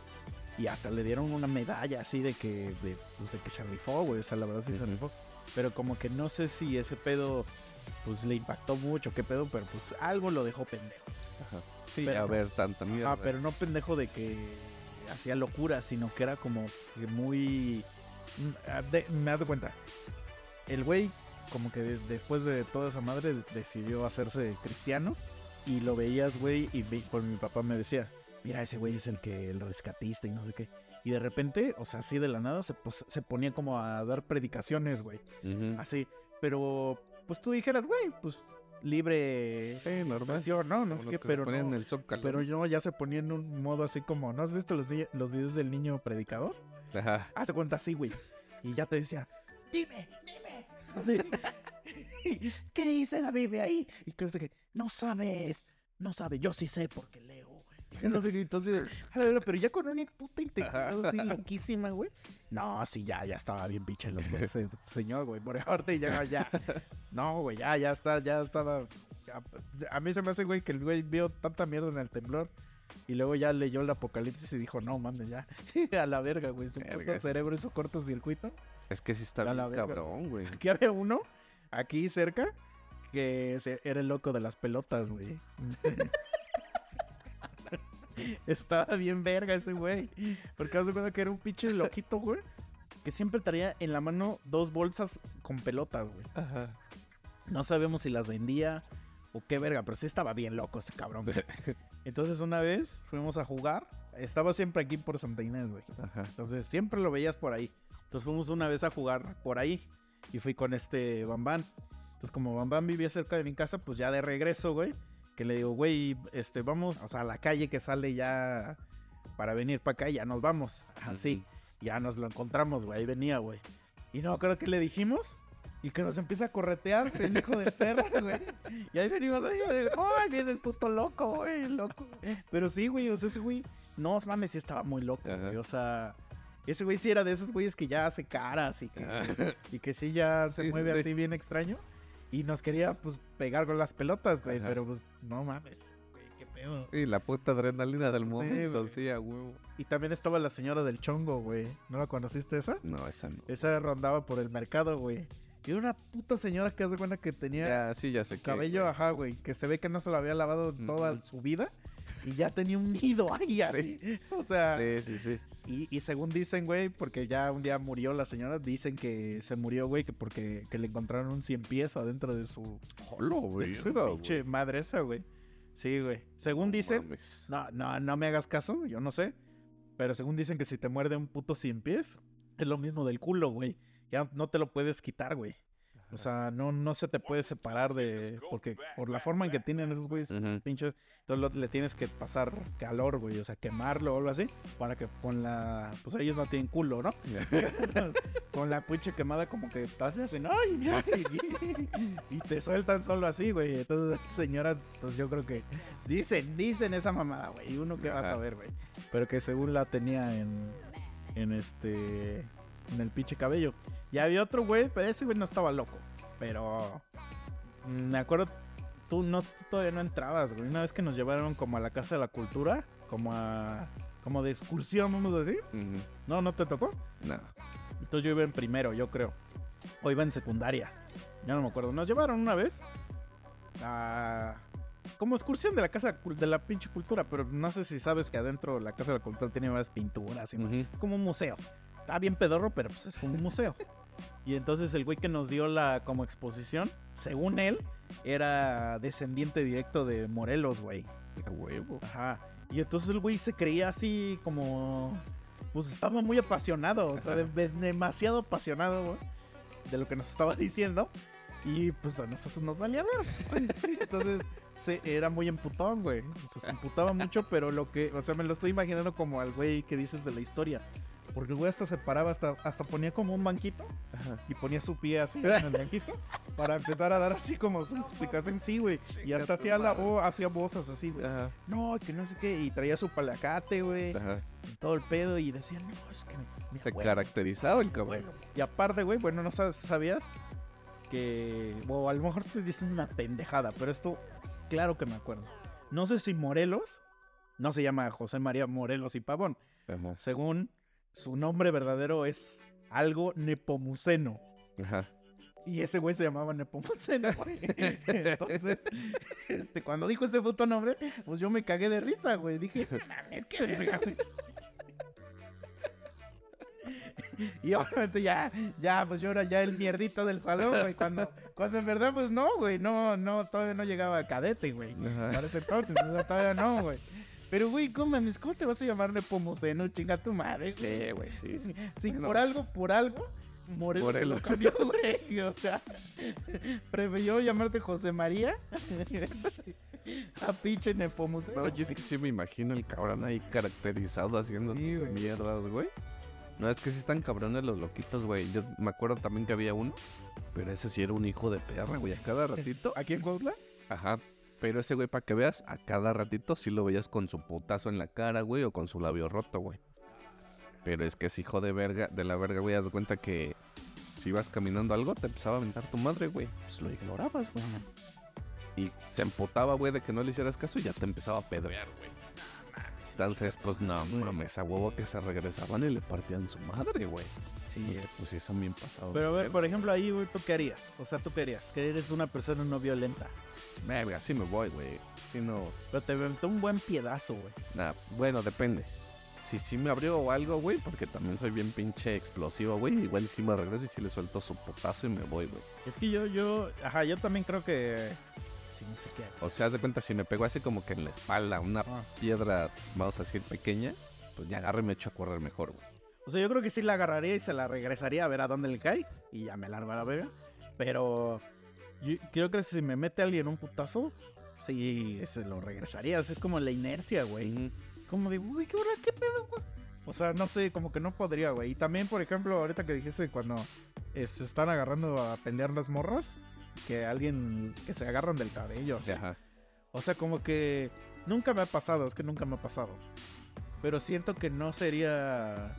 y hasta le dieron una medalla así de que, de, pues, de que se rifó, güey, o sea, la verdad sí se Ujú. rifó, pero como que no sé si ese pedo, pues le impactó mucho, qué pedo, pero pues algo lo dejó pendejo. Ajá. Sí, Pero- a ver, tanta mierda. Ah, pero no pendejo de que hacía locura, sino que era como que muy... Mm, de- me das de cuenta. El güey, como que de- después de toda esa madre, decidió hacerse cristiano. Y lo veías, güey, y por mi papá me decía, mira, ese güey es el que el rescatista y no sé qué. Y de repente, o sea, así de la nada, se, pos- se ponía como a dar predicaciones, güey. Así. Pero, pues tú dijeras, güey, pues libre Sí, normal. expresión, ¿no? No sé qué, que se pero no. el. Pero yo ya se ponía en un modo así como, ¿no has visto los, videos del niño predicador? Ajá. Hace cuenta así, güey. Y ya te decía, dime, dime. Así. ¿Qué dice la Biblia ahí? Y que no sé qué, no sabes, no sabes, yo sí sé porque leo. No sé qué, entonces, a la verga, pero ya con una puta intensidad así loquísima, güey. No, sí, ya, ya estaba bien pinche ese señor, güey. Por ahorita ya, ya. No, güey, ya, ya está, ya estaba. a mí se me hace, güey, que el güey vio tanta mierda en el temblor. Y luego ya leyó el apocalipsis y dijo, no mames, ya. A la verga, güey. Su puto cerebro hizo cortocircuito. Es que sí está bien cabrón, güey. Aquí había uno, aquí cerca, que era el loco de las pelotas, güey. Estaba bien verga ese güey. Porque de cuenta que era un pinche loquito, güey. Que siempre traía en la mano dos bolsas con pelotas, güey. Ajá. No sabemos si las vendía o qué verga, pero sí estaba bien loco ese cabrón. güey. Entonces una vez fuimos a jugar. Estaba siempre aquí por Santa Inés, güey. Ajá. Entonces siempre lo veías por ahí. Entonces fuimos una vez a jugar por ahí. Y fui con este Bambán. Entonces como Bambán vivía cerca de mi casa, pues ya de regreso, güey. Que le digo, güey, este, vamos, o sea, a la calle que sale ya para venir para acá y ya nos vamos. Así. Ya nos lo encontramos, güey. Ahí venía, güey. Y no, creo que le dijimos. Y que nos empieza a corretear, el hijo de perra, güey. Y ahí venimos ahí, ¡ay, viene el puto loco, güey! Loco. Pero sí, güey, o sea, ese güey, no mames, sí estaba muy loco, güey. O sea, ese güey sí era de esos güeyes que ya hace caras y que, y que sí ya se sí, mueve sí. así bien extraño. Y nos quería, pues, pegar con las pelotas, güey. Ajá. Pero, pues, no mames, güey, qué pedo. Y la puta adrenalina del momento, sí, a huevo. Y también estaba la señora del chongo, güey. ¿No la conociste esa? No, esa no. Esa rondaba por el mercado, güey. Y era una puta señora que hace cuenta que tenía Ya, sí, ya sé qué, cabello, güey. ajá, güey. Que se ve que no se lo había lavado toda su vida. Y ya tenía un nido ahí, así. O sea, Sí, sí, sí. y, y según dicen, güey, porque ya un día murió la señora, dicen que se murió, güey, que porque que le encontraron un cien pies adentro de su, Hola, de su pinche madre esa, güey. Sí, güey. Según dicen, no, no, no me hagas caso, yo no sé. Pero según dicen que si te muerde un puto cien pies, es lo mismo del culo, güey. Ya no te lo puedes quitar, güey. O sea, no, no se te puede separar de. Porque por la forma en que tienen esos güeyes pinches, entonces lo- le tienes que pasar calor, güey. O sea, quemarlo o algo así. Para que con la. Pues ellos no tienen culo, ¿no? con la pinche quemada, como que estás así, ¡ay! ay", y te sueltan solo así, güey. Entonces, señoras, pues yo creo que dicen, dicen esa mamada, güey. Y uno que va a saber, güey. Pero que según la tenía en. En este. En el pinche cabello. Y había otro güey, pero ese güey no estaba loco. Pero. mm, Me acuerdo. Tú no tú todavía no entrabas, güey. Una vez que nos llevaron como a la casa de la cultura. Como a. Como de excursión, vamos a decir. No, no te tocó. No. Entonces yo iba en primero, yo creo. O iba en secundaria. Ya no me acuerdo. Nos llevaron una vez a... Como excursión de la casa de la pinche cultura, pero no sé si sabes que adentro la casa de la cultura tiene varias pinturas y como un museo. Está bien pedorro, pero pues es como un museo. Y entonces el güey que nos dio la como exposición, según él, era descendiente directo de Morelos, güey. A huevo. Ajá. Y entonces el güey se creía así como. Pues estaba muy apasionado, o sea, de- de- demasiado apasionado, güey, de lo que nos estaba diciendo. Y pues a nosotros nos valía ver. Entonces se, era muy emputón, güey. O sea, se emputaba mucho, pero lo que, o sea, me lo estoy imaginando como al güey que dices de la historia. Porque el güey hasta se paraba, hasta, hasta ponía como un banquito Ajá. y ponía su pie así en el banquito para empezar a dar así como su explicación, sí, güey. Y hasta hacía, la, o hacía voces así, güey. No, que no sé qué. Y traía su palacate, güey. Todo el pedo. Y decía, no, es que mi Se abuelo, caracterizaba el cabrón. abuelo". Y aparte, güey, bueno, no sabes- sabías que. O a lo mejor te dicen una pendejada, pero esto, claro que me acuerdo. No sé si Morelos, no se llama José María Morelos y Pavón. Ajá. Según su nombre verdadero es algo nepomuceno. Ajá. Y ese güey se llamaba Nepomuceno, güey. Entonces, este, cuando dijo ese puto nombre, pues yo me cagué de risa, güey. Dije, no mames, qué verga, güey. Y obviamente ya, ya, pues yo era ya el mierdito del salón, güey. Cuando, cuando en verdad, pues no, güey. No, no, todavía no llegaba a cadete, güey. Para ese entonces, o sea, todavía no, güey. Pero, güey, ¿cómo mames? ¿Cómo te vas a llamar Nepomuceno? Chinga tu madre. Sí, güey, sí. sí. Por algo, por algo, Morelos, se Morelos. lo cambió, güey. O sea, prefirió llamarte José María a pinche Nepomuceno. No, yo es que sí me imagino el cabrón ahí caracterizado haciendo Sí, sus mierdas, güey. No, es que sí están cabrones los loquitos, güey. Yo me acuerdo también que había uno, pero ese sí era un hijo de perra, güey. A cada ratito, ¿Aquí en Cuautla? ajá. Pero ese güey, para que veas, a cada ratito sí lo veías con su putazo en la cara, güey, o con su labio roto, güey. Pero es que ese hijo de verga, de la verga, güey, haz de cuenta que si ibas caminando algo, te empezaba a aventar tu madre, güey. Pues lo ignorabas, güey. Y se empotaba, güey, de que no le hicieras caso y ya te empezaba a pedrear, güey. Entonces, pues no mames, a huevo que se regresaban y le partían su madre, güey. Sí, pues sí son bien pasados. Pero a ver, por ejemplo, ahí, güey, ¿tú qué harías? O sea, ¿tú qué harías? Que eres una persona no violenta. Verga, sí me voy, güey. Si no, Pero te aventó un buen piedazo, güey. nada, bueno, depende. Si sí me abrió o algo, güey, porque también soy bien pinche explosivo, güey. Igual sí me regreso y sí le suelto su putazo y me voy, güey. Es que yo, yo, ajá, yo también creo que... Sí, no sé qué. O sea, haz de cuenta, si me pegó así como que en la espalda, una Ah. piedra, vamos a decir, pequeña, pues ya agarro y me echo a correr mejor, güey. O sea, yo creo que sí la agarraría y se la regresaría a ver a dónde le cae. Y ya me largo a la verga. Pero yo creo que si me mete alguien un putazo, sí, se lo regresaría. Es como la inercia, güey. Como de, uy, qué hora, qué pedo, güey. O sea, no sé, como que no podría, güey. Y también, por ejemplo, ahorita que dijiste cuando eh, se están agarrando a pelear las morras, que alguien, que se agarran del cabello. así. Ajá. O sea, como que nunca me ha pasado, es que nunca me ha pasado. Pero siento que no sería...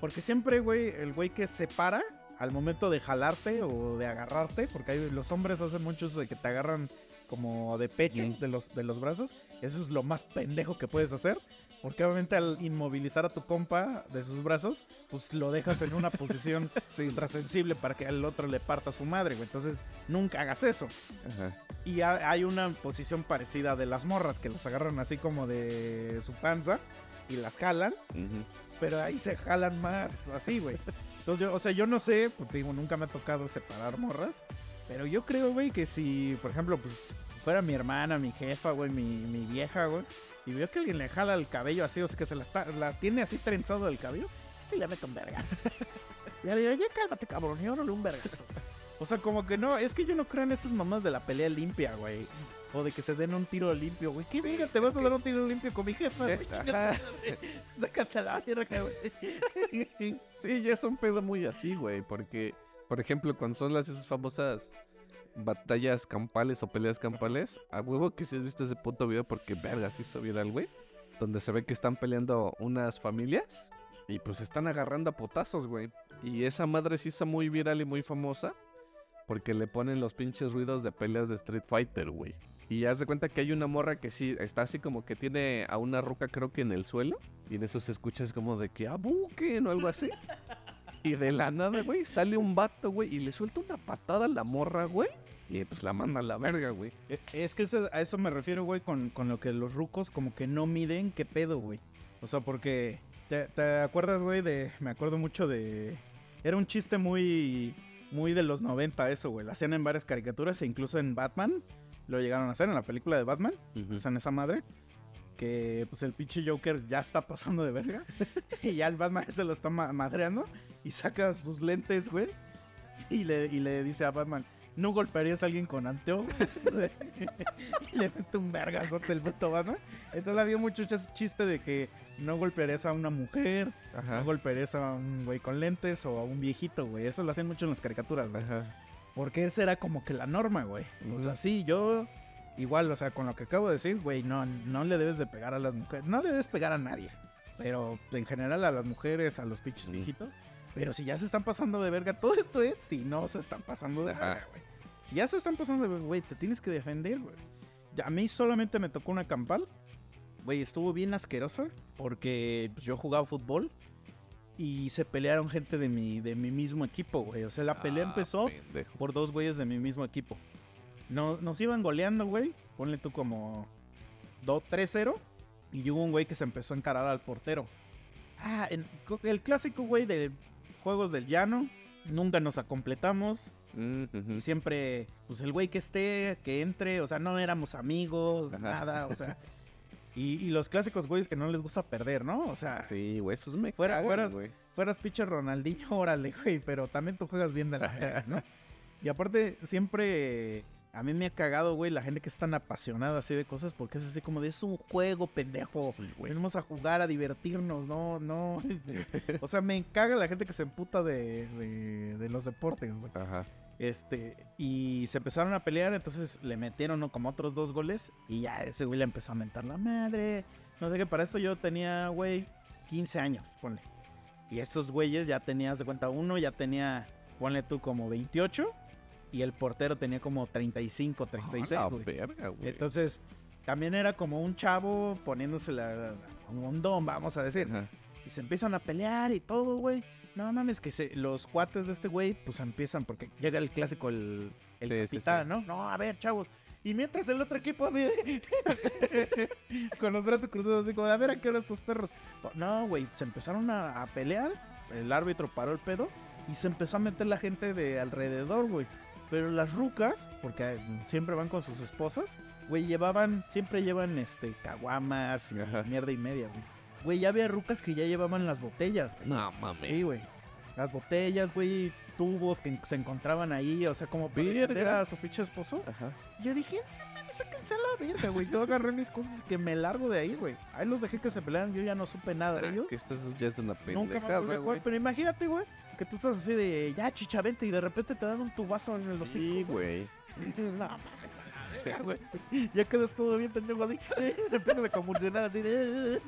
Porque siempre, güey, el güey que se para al momento de jalarte o de agarrarte, porque hay, los hombres hacen mucho eso de que te agarran como de pecho, Mm. de, los, de los brazos. Eso es lo más pendejo que puedes hacer. Porque obviamente al inmovilizar a tu compa de sus brazos, pues lo dejas en una posición ultrasensible para que al otro le parta su madre, güey. Entonces, nunca hagas eso. Ajá. Y ha- hay una posición parecida de las morras que las agarran así como de su panza y las jalan, pero ahí se jalan más así, güey. Entonces, yo, o sea, yo no sé, porque digo, nunca me ha tocado separar morras, pero yo creo, güey, que si, por ejemplo, pues fuera mi hermana, mi jefa, güey, mi, mi vieja, güey, y veo que alguien le jala el cabello así, o sea, que se la, está, la tiene así trenzado el cabello, sí le meto un vergazo. ya le digo, ya cálmate, cabrón, yo no le un vergazo. O sea, como que no, es que yo no creo en esas mamás de la pelea limpia, güey. O de que se den un tiro limpio, güey. ¿Qué verga te vas a dar un tiro limpio con mi jefa? güey? Sácate a la verga, güey. Sí, ya es un pedo muy así, güey. Porque, por ejemplo, cuando son las esas famosas batallas campales o peleas campales, a huevo que si has visto ese puto video porque verga, se hizo viral, güey. Donde se ve que están peleando unas familias y pues están agarrando a potazos, güey. Y esa madre se hizo muy viral y muy famosa porque le ponen los pinches ruidos de peleas de Street Fighter, güey. Y haz de cuenta que hay una morra que sí está así como que tiene a una ruca, creo que en el suelo. Y en eso se escucha es como de que abuquen o algo así. Y de la nada, güey, sale un vato, güey, y le suelta una patada a la morra, güey. Y pues la manda a la verga, güey. Eh, Es que a eso me refiero, güey, con, con lo que los rucos como que no miden qué pedo, güey. O sea, porque... ¿Te, te acuerdas, güey, de... Me acuerdo mucho de... Era un chiste muy... Muy de los 90 eso, güey. Lo hacían en varias caricaturas e incluso en Batman. Lo llegaron a hacer en la película de Batman. Usan esa madre. Que pues el pinche Joker ya está pasando de verga. y ya el Batman se lo está ma- madreando. Y saca sus lentes, güey. Y le, y le dice a Batman, no golpearías a alguien con anteojos y le mete un vergazote el puto Batman. Entonces había mucho ch- chiste de que no golpearías a una mujer, Ajá. no golpearías a un güey con lentes o a un viejito, güey. Eso lo hacían mucho en las caricaturas, güey. Ajá. Porque esa era como que la norma, güey. O sea, sí, yo igual, o sea, con lo que acabo de decir, güey, no, no le debes de pegar a las mujeres. No le debes pegar a nadie. Pero en general a las mujeres, a los pinches viejitos. Pero si ya se están pasando de verga, todo esto es si no se están pasando de verga, güey. Si ya se están pasando de verga, güey, te tienes que defender, güey. A mí solamente me tocó una campal. Güey, estuvo bien asquerosa porque pues, yo jugaba fútbol y se pelearon gente de mi, de mi mismo equipo, güey. O sea, la pelea Ah, empezó pendejo. por dos güeyes de mi mismo equipo. No, nos iban goleando, güey. Ponle tú como 2-3-0. Y hubo un güey que se empezó a encarar al portero. Ah, en- co- el clásico, güey, de juegos del llano. Nunca nos acompletamos. Mm. Y siempre, pues el güey que esté, que entre. O sea, no éramos amigos, Ajá. nada. O sea. Y, y los clásicos güeyes que no les gusta perder, ¿no? O sea, Sí, güey, esos me Fuera- cagan, fueras- güey. fueras pinche Ronaldinho, órale, güey, pero también tú juegas bien de la verga, ¿no? Y aparte, siempre a mí me ha cagado, güey, la gente que es tan apasionada así de cosas, porque es así como de es un juego, pendejo. Sí, güey. Venimos a jugar, a divertirnos, no, no. O sea, me caga la gente que se emputa de, de, de los deportes, güey. Ajá. Este, y se empezaron a pelear, entonces le metieron ¿no? como otros dos goles y ya ese güey le empezó a mentar la madre. No sé qué, para esto yo tenía, güey, 15 años, ponle. Y estos güeyes ya tenías de cuenta, uno ya tenía, ponle tú como 28 y el portero tenía como 35, 36, A la güey. verga, güey. Entonces, también era como un chavo poniéndose la, un don, vamos a decir. Ajá. Y se empiezan a pelear y todo, güey. No mames, que se, los cuates de este güey, pues empiezan, porque llega el clásico, el, el Sí, capitán, sí. ¿no? No, a ver, chavos. Y mientras el otro equipo así de... con los brazos cruzados, así como a ver, ¿a qué hora estos perros? No, güey, se empezaron a, a pelear. El árbitro paró el pedo y se empezó a meter la gente de alrededor, güey. Pero las rucas, porque eh, siempre van con sus esposas, güey, llevaban, siempre llevan, este, caguamas y Ajá. mierda y media, güey. Güey, ya había rucas que ya llevaban las botellas, güey. No mames. Sí, güey. Las botellas, güey, tubos que se encontraban ahí, o sea, como para a su pinche esposo. Ajá. Yo dije, no mames, sáquense a la verga, güey. Yo agarré mis cosas y que me largo de ahí, güey. Ahí los dejé que se pelearan, yo ya no supe nada de ellos. que esto ya es una Nunca me pendejada, volví a jugar, güey. pero imagínate, güey, que tú estás así de, ya, chichavente, y de repente te dan un tubazo en el hocico. Sí, güey. No mames, verga, güey. Ya quedas todo bien pendejo así. Empiezas a convulsionar así.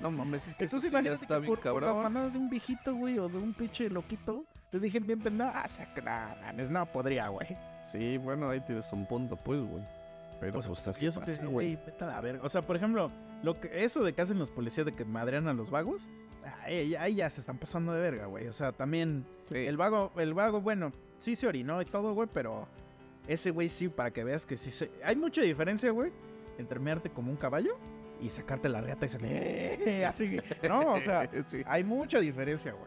No mames, es que eso sí ya está que bien por, por las cabrón. manadas de un viejito, güey, o de un pinche loquito, te dije bien pendejo. Ah, saca, no, podría, güey. Sí, bueno, ahí tienes un punto, pues, güey. Pero O sea, pues así te güey. güey, vete a la verga. O sea, por ejemplo, lo que, eso de que hacen los policías de que madrean a los vagos, ahí, ahí ya se están pasando de verga, güey. O sea, también Sí. el vago, el vago, bueno, sí se orinó y todo, güey, pero ese güey sí, para que veas que sí se... Hay mucha diferencia, güey, entre mearte como un caballo y sacarte la reata y salir... Así que, no, o sea, Sí. hay mucha diferencia, güey.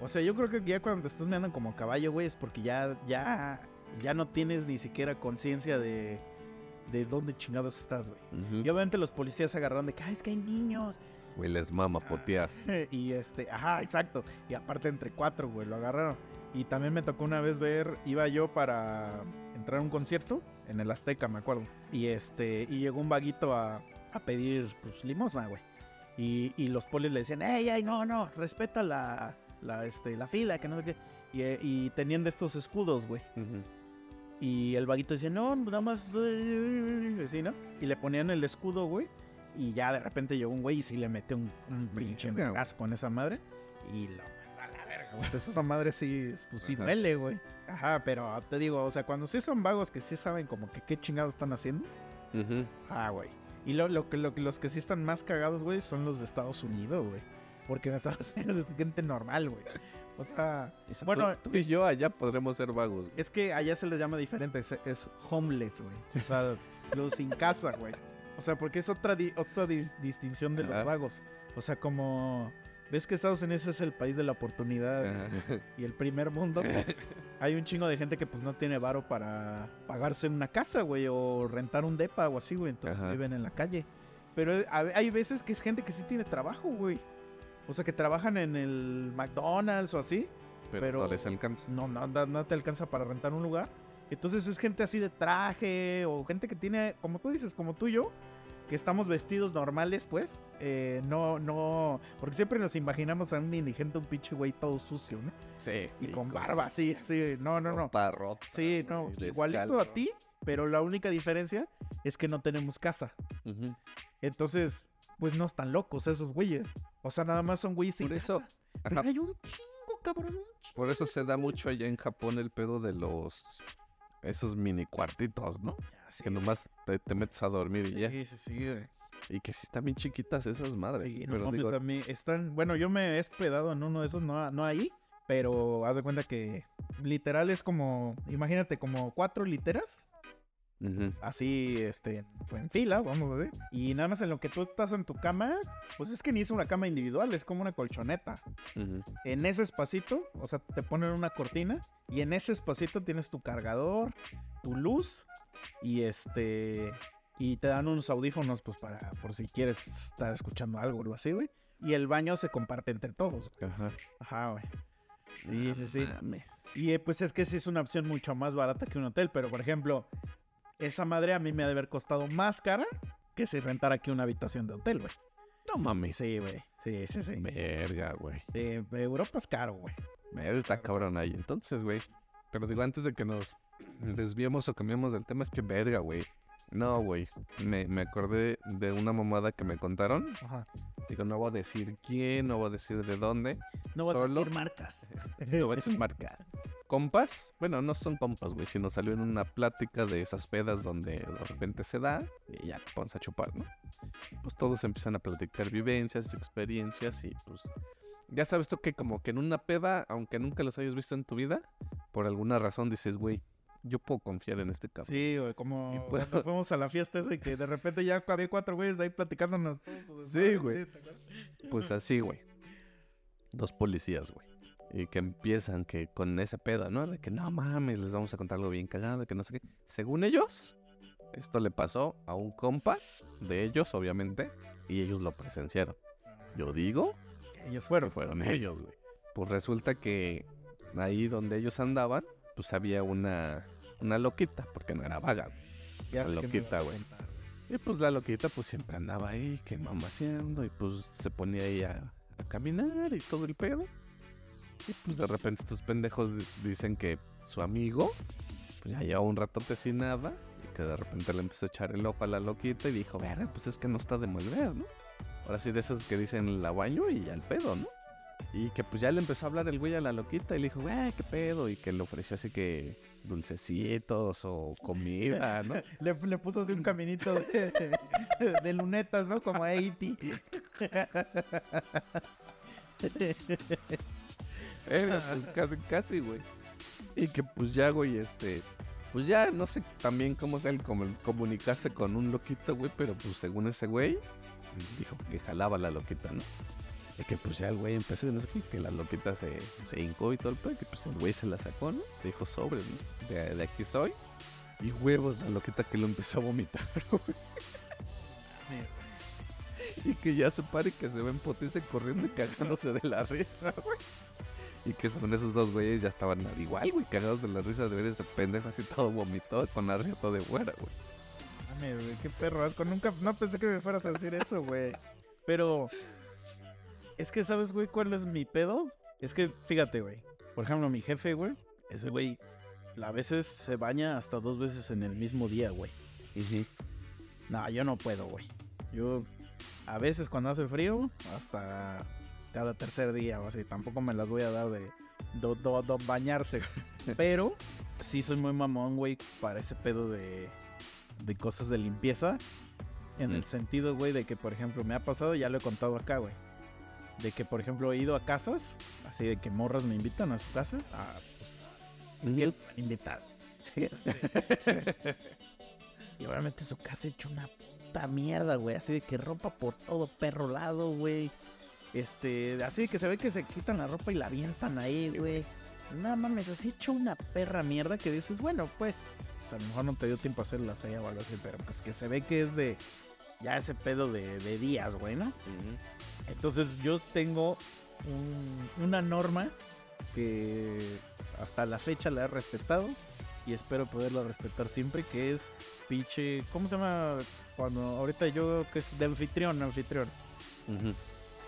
O sea, yo creo que ya cuando te estás meando como caballo, güey, es porque ya, ya, ya no tienes ni siquiera conciencia de, de dónde chingados estás, güey. Y obviamente los policías agarraron de que, "Ay, es que hay niños. Güey, les mama potear. y este, ajá, exacto. Y aparte entre cuatro, güey, lo agarraron. Y también me tocó una vez ver, iba yo para entrar a un concierto en el Azteca, me acuerdo. Y este, y llegó un vaguito a, a pedir, pues, limosna, güey. Y, y los polis le decían, ey, ey, no, no, respeta la, la, este, la fila, que no sé qué. Y, eh, y tenían de estos escudos, güey. Y el vaguito decía, no, nada más. eh, Así, ¿no? Y le ponían el escudo, güey. Y ya de repente llegó un güey y sí le metió un, un pinche vergazo con esa madre. Y lo Pues esa madre sí, pues sí Ajá. duele, güey. Ajá, pero te digo, o sea, cuando sí son vagos que sí saben como que qué chingados están haciendo. Ujú. Ah, güey. Y lo, lo, lo, los que sí están más cagados, güey, son los de Estados Unidos, güey. Porque en Estados Unidos es gente normal, güey. O sea, bueno, tú y yo allá podremos ser vagos. güey. es que allá se les llama diferente, es, es homeless, güey. O sea, los sin casa, güey. O sea, porque es otra, di- otra di- distinción de los vagos. O sea, como... ¿Ves que Estados Unidos es el país de la oportunidad Ajá. y el primer mundo? Hay un chingo de gente que pues no tiene varo para pagarse una casa, güey, o rentar un depa o así, güey. Entonces Ajá. viven en la calle. Pero eh, hay veces que es gente que sí tiene trabajo, güey. O sea, que trabajan en el McDonald's o así. Pero, Pero- no les alcanza. No, no, no, no te alcanza para rentar un lugar. Entonces es gente así de traje o gente que tiene, como tú dices, como tú y yo, que estamos vestidos normales, pues. eh, no, no. Porque siempre nos imaginamos a un indigente, un pinche güey todo sucio, ¿no? Sí. Y, con barba, así, así. No, no, no. Parrota. Sí, no. Igualito a ti, pero la única diferencia es que no tenemos casa. Entonces, pues no están locos esos güeyes. O sea, nada más son güeyes sin Por eso, casa. Pero hay un chingo, cabrón. un chingo. por eso se da mucho allá en Japón el pedo de los esos mini cuartitos, ¿no? Sí, Que nomás te, te metes a dormir y ya. Sí, sí, sí, güey. Y que sí están bien chiquitas esas madres. Y no pero mames, digo, a mí están, bueno, yo me he hospedado en uno de esos, no, no ahí, pero haz de cuenta que literal es como, imagínate, como cuatro literas, así, este, en fila, vamos a decir, y nada más en lo que tú estás en tu cama, pues es que ni es una cama individual, es como una colchoneta. ujú. En ese espacito, o sea, te ponen una cortina, y en ese espacito tienes tu cargador, tu luz, y este, y te dan unos audífonos, pues para, por si quieres estar escuchando algo o algo así, güey. Y el baño se comparte entre todos. Ajá. Ajá, güey. Sí, sí, sí. Mames. Y eh, pues es que sí es una opción mucho más barata que un hotel. Pero, por ejemplo, esa madre a mí me ha de haber costado más cara que si rentara aquí una habitación de hotel, güey. No mames. Sí, güey. Sí, sí, sí. Verga, güey. Eh, Europa es caro, güey. Verga, está cabrón ahí. Entonces, güey. Pero digo, antes de que nos desviemos o cambiemos del tema, es que verga, güey. No, güey. Me, me acordé de una mamada que me contaron. Ajá. Digo, no voy a decir quién, no voy a decir de dónde. No vas Solo- a decir marcas. No voy a decir marcas. Compas, bueno, no son compas, güey, sino salió en una plática de esas pedas donde de repente se da y ya te pones a chupar, ¿no? Pues todos empiezan a platicar vivencias, experiencias y pues ya sabes tú que como que en una peda, aunque nunca los hayas visto en tu vida, por alguna razón dices, güey, yo puedo confiar en este cabrón. Sí, güey, como puedo- cuando fuimos a la fiesta esa y que de repente ya había cuatro güeyes ahí platicándonos todos. Sí, güey. Pues así, güey. Dos policías, güey. Y que empiezan que con esa peda, ¿no? De que no mames, les vamos a contar algo bien cagado, que no sé qué. Según ellos, esto le pasó a un compa de ellos, obviamente, y ellos lo presenciaron. Yo digo Ellos fueron. fueron ellos, güey. Pues resulta que ahí donde ellos andaban, pues había una, una loquita, porque no era vaga. Ya me loquita, güey. Y pues la loquita pues siempre andaba ahí, que mamaseando, y pues se ponía ahí a, a caminar y todo el pedo. Y pues de repente estos pendejos di- dicen que su amigo, pues ya lleva un ratote sin nada, y que de repente le empezó a echar el ojo a la loquita y dijo, verga, pues es que no está de volver, ¿no? Ahora sí de esas que dicen la baño y al pedo, ¿no? Y que pues ya le empezó a hablar el güey a la loquita y le dijo, güey, qué pedo, y que le ofreció así que dulcecitos o comida, ¿no? Le, le puso así un caminito de, de lunetas, ¿no? Como a E.T. Verga, pues casi, casi, güey. Y que pues ya, güey, este. Pues ya no sé también cómo sea el comu- comunicarse con un loquito, güey, pero pues según ese güey, dijo que jalaba la loquita, ¿no? Y que pues ya el güey empezó no sé que la loquita se, se hincó y todo el pedo, que pues el güey se la sacó, ¿no? Dijo sobre, ¿no? De, de aquí soy. Y huevos, la loquita que lo empezó a vomitar, güey. Y que ya se pare que se ve en potencia corriendo y cagándose de la risa, güey. Y que son esos dos güeyes ya estaban igual, güey, cagados de la risa de ver ese pendejo así todo vomitado con arriato de fuera, güey. Mames, güey, qué perro asco. Nunca, no pensé que me fueras a decir eso, güey. Pero es que, ¿sabes, güey, cuál es mi pedo? Es que, fíjate, güey. Por ejemplo, mi jefe, güey, ese güey, a veces se baña hasta dos veces en el mismo día, güey. No, yo no puedo, güey. Yo, a veces cuando hace frío, hasta cada tercer día o así. Tampoco me las voy a dar de do- do- bañarse. Pero sí soy muy mamón, güey, para ese pedo de, de cosas de limpieza. En el sentido, güey, de que, por ejemplo, me ha pasado, ya lo he contado acá, güey. De que, por ejemplo, he ido a casas, así de que morras me invitan a su casa. Ah, pues, Ujú. invitar. y obviamente su casa hecho una puta mierda, güey. Así de que ropa por todo perro lado, güey. Este, así de que se ve que se quitan la ropa y la avientan ahí, güey. No mames, así hecho una perra mierda que dices, bueno, pues, pues, a lo mejor no te dio tiempo a hacer la sella o algo así, pero pues que se ve que es de ya ese pedo de, de días, güey, ¿no? Entonces yo tengo un- una norma que hasta la fecha la he respetado y espero poderla respetar siempre, que es pinche, ¿cómo se llama? Cuando ahorita yo que es de anfitrión, anfitrión.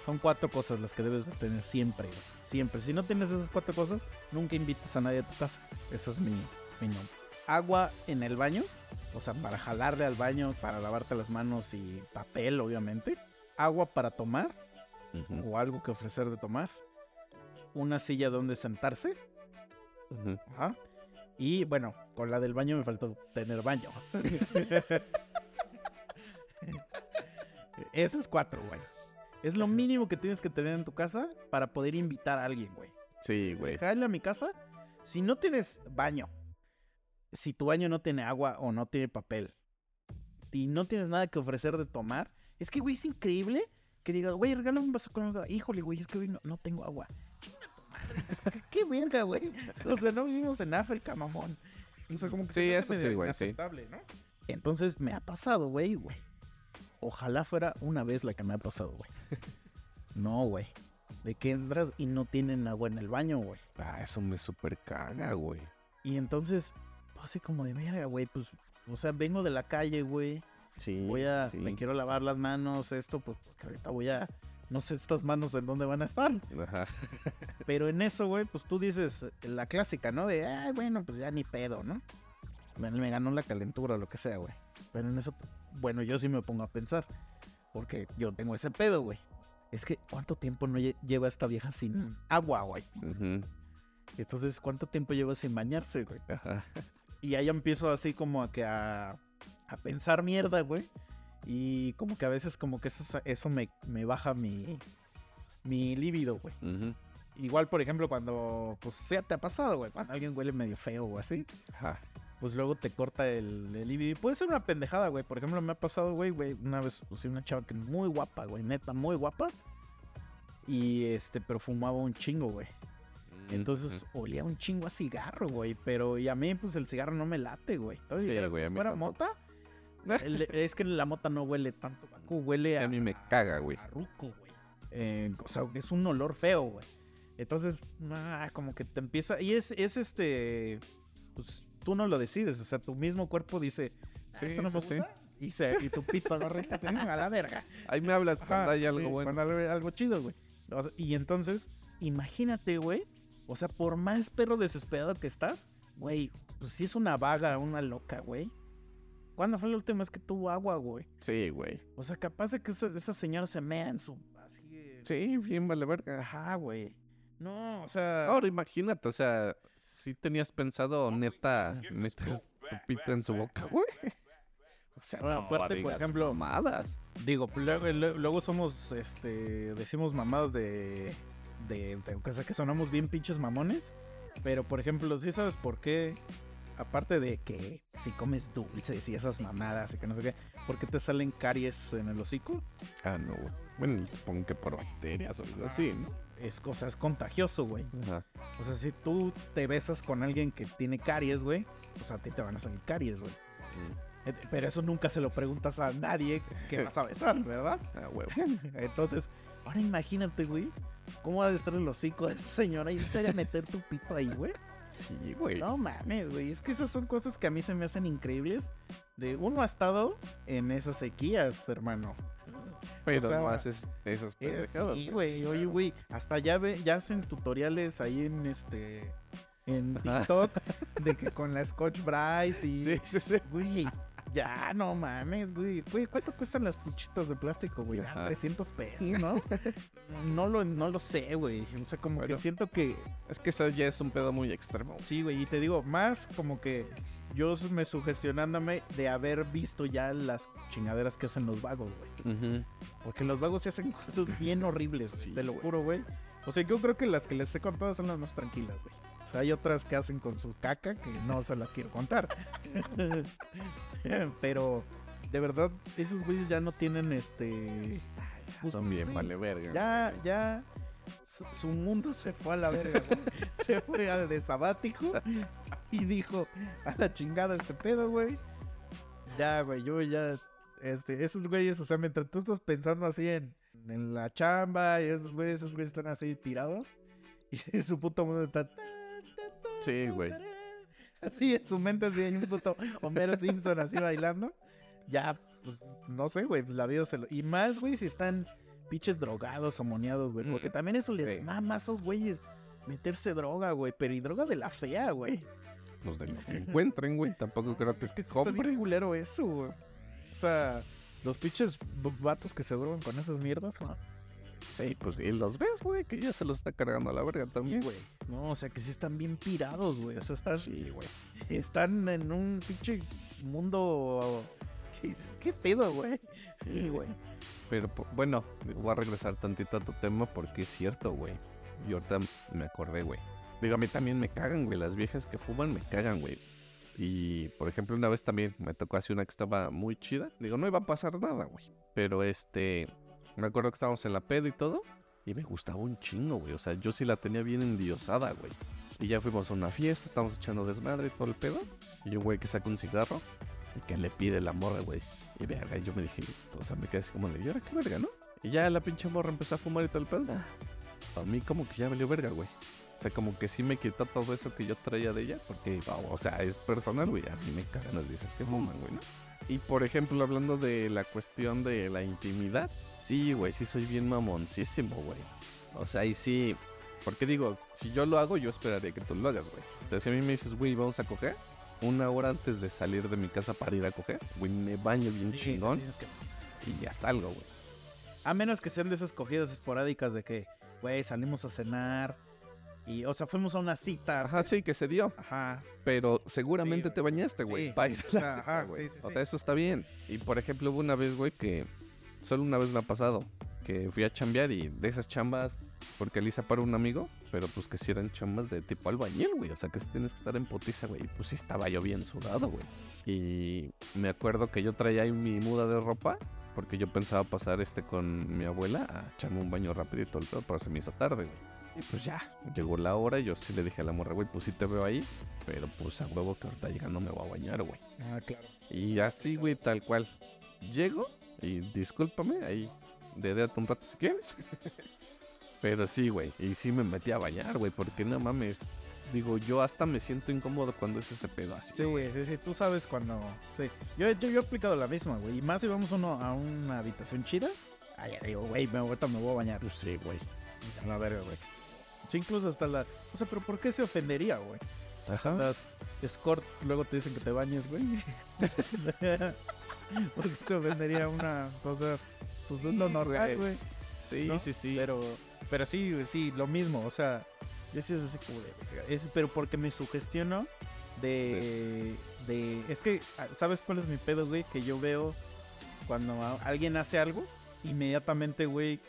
Son cuatro cosas las que debes de tener siempre, güey. Siempre. Si no tienes esas cuatro cosas, nunca invites a nadie a tu casa. Esa es mi, mi nombre. Agua en el baño. O sea, para jalarle al baño, para lavarte las manos y papel, obviamente. Agua para tomar o algo que ofrecer de tomar. Una silla donde sentarse. Ajá. Y bueno, con la del baño me faltó tener baño. Esas cuatro, güey. Es lo mínimo que tienes que tener en tu casa para poder invitar a alguien, güey. Sí, güey. Dejarle a mi casa. Si no tienes baño, si tu baño no tiene agua o no tiene papel, y no tienes nada que ofrecer de tomar, es que, güey, es increíble que digas, güey, regálame un vaso con agua. Híjole, güey, es que hoy no, no tengo agua. Que, qué verga, güey. O sea, no vivimos en África, mamón. O sea, como que Sí, eso sí, güey, sí. ¿no? Entonces me ha pasado, güey, güey. Ojalá fuera una vez la que me ha pasado, güey. No, güey. De que entras y no tienen agua en el baño, güey. Ah, eso me super caga, güey. Y entonces, así como de verga, güey, pues, o sea, vengo de la calle, güey. Sí. Voy a, sí. me quiero lavar las manos, esto, pues, porque ahorita voy a, no sé estas manos en dónde van a estar. Ajá. Pero en eso, güey, pues tú dices eh, la clásica, ¿no? De, ay, bueno, pues ya ni pedo, ¿no? Me, me ganó la calentura lo que sea, güey. Pero en eso, bueno, yo sí me pongo a pensar. Porque yo tengo ese pedo, güey. Es que, ¿cuánto tiempo no lle- lleva esta vieja sin agua, güey? Entonces, ¿cuánto tiempo lleva sin bañarse, güey? Ajá. Y ahí empiezo así como a que a, a pensar mierda, güey. Y como que a veces como que eso, eso me, me baja mi, mi líbido, güey. Igual, por ejemplo, cuando, pues, ya te ha pasado, güey, cuando alguien huele medio feo o así, Ajá. pues luego te corta el, el libido. Y puede ser una pendejada, güey. Por ejemplo, me ha pasado, güey, güey, una vez, sea, una chava que muy guapa, güey, neta, muy guapa. Y este, pero fumaba un chingo, güey. Entonces olía un chingo a cigarro, güey. Pero y a mí, pues el cigarro no me late, güey. Entonces, Sí, dijeras, güey, a pues, fuera tampoco. mota. el- es que la mota no huele tanto, Baku, huele Sí, a mí me caga, güey. a ruco, güey. Eh, o sea, es un olor feo, güey. Entonces, ah, como que te empieza. Y es, es este. Pues tú no lo decides. O sea, tu mismo cuerpo dice. "Ah, Sí, esto no me eso sí. gusta", Y, se, y tu pito lo a la verga. Ahí me hablas cuando Ajá, hay algo bueno. Cuando hay algo chido, güey. O sea, y entonces, imagínate, güey. O sea, por más perro desesperado que estás, güey, pues si es una vaga, una loca, güey. ¿Cuándo fue la última vez que tuvo agua, güey? Sí, güey. O sea, capaz de que esa, esa señora se mea en su. Así. eh, Sí, bien vale verga. Ajá, güey. No, o sea. Ahora imagínate, o sea, si tenías pensado neta meter tu pito en su boca, güey. O sea, Bueno, no aparte, por ejemplo, mamadas. Digo, luego, luego- luego somos, este, decimos mamadas de, de, de- o sea, que sonamos bien pinches mamones. Pero, por ejemplo, ¿sí sabes por qué? Aparte de que si comes dulces y esas mamadas y que no sé qué, ¿por qué te salen caries en el hocico? Ah, no, güey. Bueno, supongo que por bacterias o algo así, ¿no? Es cosa, es contagioso, güey. Ajá. O sea, si tú te besas con alguien que tiene caries, güey, pues a ti te van a salir caries, güey. Eh, Pero eso nunca se lo preguntas a nadie que vas a besar, ¿verdad? Ah, huevo. Entonces, ahora imagínate, güey, cómo ha de estar el hocico de esa señora y irse a meter tu pito ahí, güey. Sí, güey. No mames, güey. Es que esas son cosas que a mí se me hacen increíbles. De uno ha estado en esas sequías, hermano. Pero o sea, no haces esas Eh, pendejadas. sí, güey. Oye, güey. Hasta ya ve, ya hacen tutoriales ahí en este. En Ajá. TikTok. de que con la Scotch Bright y. Sí, sí, sí. Güey. Ya, no mames, güey. Güey, ¿cuánto cuestan las puchitas de plástico, güey? Ah, Ajá. 300 pesos, ¿no? no, lo, no lo sé, güey. O sea, como que Bueno. siento que... Es que eso ya es un pedo muy extremo. Sí, güey. Y te digo, más como que yo me sugestionándome de haber visto ya las chingaderas que hacen los vagos, güey. Ujú. Porque los vagos se hacen cosas bien horribles, Sí, te lo juro, güey. O sea, yo creo que las que les he contado son las más tranquilas, güey. O sea, hay otras que hacen con su caca que no se las quiero contar. Pero, de verdad, esos güeyes ya no tienen este... pues, Son bien sí, vale verga. Ya, ya... Su, su mundo se fue a la verga, güey. Se fue al de sabático y dijo, a la chingada este pedo, güey. Ya, güey, yo ya... Este, esos güeyes, o sea, mientras tú estás pensando así en, en la chamba y esos güeyes, esos güeyes están así tirados y su puto mundo está... Sí, güey. así en su mente, así hay un puto Homero Simpson así bailando. Ya, pues, no sé, güey, la vida se lo... Y más, güey, si están pinches drogados o moneados, güey. Porque Mm, también eso les sí. mama a esos güeyes. Meterse droga, güey. Pero y droga de la fea, güey. Pues de lo que encuentren, güey. Tampoco creo que Es que es sí está bien compren. culero eso, güey. O sea, los pinches vatos que se drogan con esas mierdas, ¿no? Sí, pues sí, los ves, güey, que ya se los está cargando a la verga también. güey. No, o sea, que sí están bien pirados, güey. O sea, están, Sí, güey. están en un pinche mundo que dices, ¿qué pedo, güey? Sí, güey. Pero bueno, voy a regresar tantito a tu tema porque es cierto, güey. Y ahorita me acordé, güey. Digo, a mí también me cagan, güey. Las viejas que fuman me cagan, güey. Y, por ejemplo, una vez también me tocó así una que estaba muy chida. Digo, no iba a pasar nada, güey. Pero este, me acuerdo que estábamos en la peda y todo. Y me gustaba un chingo, güey. O sea, yo sí la tenía bien endiosada, güey. Y ya fuimos a una fiesta, estábamos echando desmadre y todo el pedo. Y un güey que saca un cigarro y que le pide la morra, güey. Y verga, y yo me dije, o sea, me quedé así como de, ¿y ahora qué verga, no? Y ya la pinche morra empezó a fumar y todo el pedo. A mí como que ya valió verga, güey. O sea, como que sí me quitó todo eso que yo traía de ella. Porque, o sea, es personal, güey. A mí me cagan las viejas que fuman, güey, ¿no? Y por ejemplo, hablando de la cuestión de la intimidad. Sí, güey, sí soy bien mamoncísimo, güey. O sea, y sí... Porque digo, si yo lo hago, yo esperaría que tú lo hagas, güey. O sea, si a mí me dices, güey, vamos a coger, una hora antes de salir de mi casa para ir a coger, güey, me baño bien Sí, chingón que- y ya salgo, güey. A menos que sean de esas cogidas esporádicas de que, güey, salimos a cenar y, o sea, fuimos a una cita. Ajá, sí, que se dio. Ajá. Pero seguramente Sí, te bañaste, güey. sí. para ir a O la sea, cita, ajá, güey. sí, O sea, eso está bien. Y por ejemplo, hubo una vez, güey, que solo una vez me ha pasado. Que fui a chambear y de esas chambas, porque Lisa para un amigo, pero pues que si eran chambas de tipo albañil, güey. O sea, que tienes que estar en potiza, güey. Y pues sí estaba yo bien sudado, güey. Y me acuerdo que yo traía ahí mi muda de ropa. Porque yo pensaba pasar este con mi abuela a echarme un baño rapidito, el pedo, pero se me hizo tarde, güey. Y pues ya, llegó la hora y yo sí le dije a la morra, güey, pues sí te veo ahí, pero pues a huevo que ahorita llegando me voy a bañar, güey. Ah, claro. Y así, güey, tal cual. Llego y discúlpame, ahí dedéate un rato si quieres. pero sí, güey, y sí me metí a bañar, güey, porque no mames. Digo, yo hasta me siento incómodo cuando es ese pedo así. Sí, güey, sí, sí, tú sabes cuando... Sí. Yo, yo, yo he aplicado la misma, güey. Y más si vamos uno a una habitación chida. Ah, ya digo, güey, me, ahorita me voy a bañar. Pues sí, güey. A la verga, güey. Sí, incluso hasta la... O sea, pero ¿por qué se ofendería, güey? Ajá. Las escort luego te dicen que te bañes, güey. ¿Por qué se ofendería una cosa? Pues es lo normal, güey. Sí, ¿no? sí, sí. Pero, pero sí, sí, lo mismo. O sea, yo sí es así como de... Es, pero porque me sugestiono de... de es que, ah, ¿sabes cuál es mi pedo, güey? Que yo veo cuando alguien hace algo, inmediatamente, güey,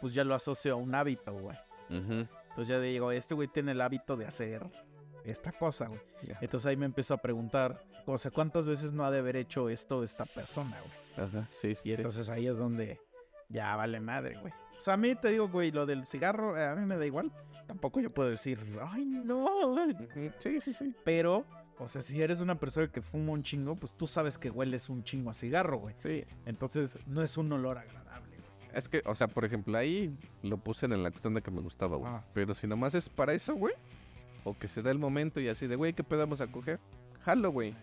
pues ya lo asocio a un hábito, güey. Entonces ya digo, este güey tiene el hábito de hacer esta cosa, güey. Entonces ahí me empezó a preguntar, o sea, ¿cuántas veces no ha de haber hecho esto esta persona, güey? Ajá, sí, sí. Y sí. entonces ahí es donde ya vale madre, güey. O sea, a mí te digo, güey, lo del cigarro, eh, a mí me da igual. Tampoco yo puedo decir, ay, no. Ujú. Sí, sí, sí. Pero, o sea, si eres una persona que fuma un chingo, pues tú sabes que hueles un chingo a cigarro, güey. Sí. Entonces no es un olor agradable, güey. Es que, o sea, por ejemplo, ahí lo puse en la cuestión de que me gustaba, güey. Pero si nomás es para eso, güey. O que se da el momento y así de, güey, ¿qué pedamos a coger? Jalo, güey.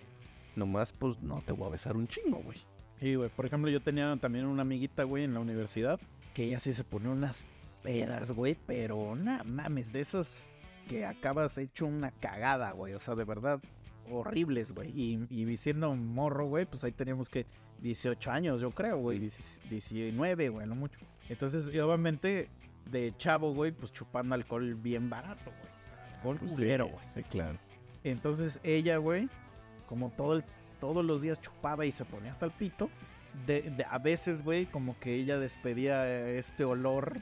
Nomás, pues, no te voy a besar un chingo, güey. Sí, güey. Por ejemplo, yo tenía también una amiguita, güey, en la universidad, que ella sí se ponía unas pedas, güey, pero no mames, de esas que acabas hecho una cagada, güey. O sea, de verdad, horribles, güey. Y, y siendo un morro, güey, pues ahí teníamos que 18 años, yo creo, güey. 10 19, güey, no mucho. Entonces, y obviamente, de chavo, güey, pues chupando alcohol bien barato, güey. Alcohol culero, güey. Sí, claro. Entonces ella, güey, como todo el- todos los días chupaba y se ponía hasta el pito, de, de- a veces, güey, como que ella despedía este olor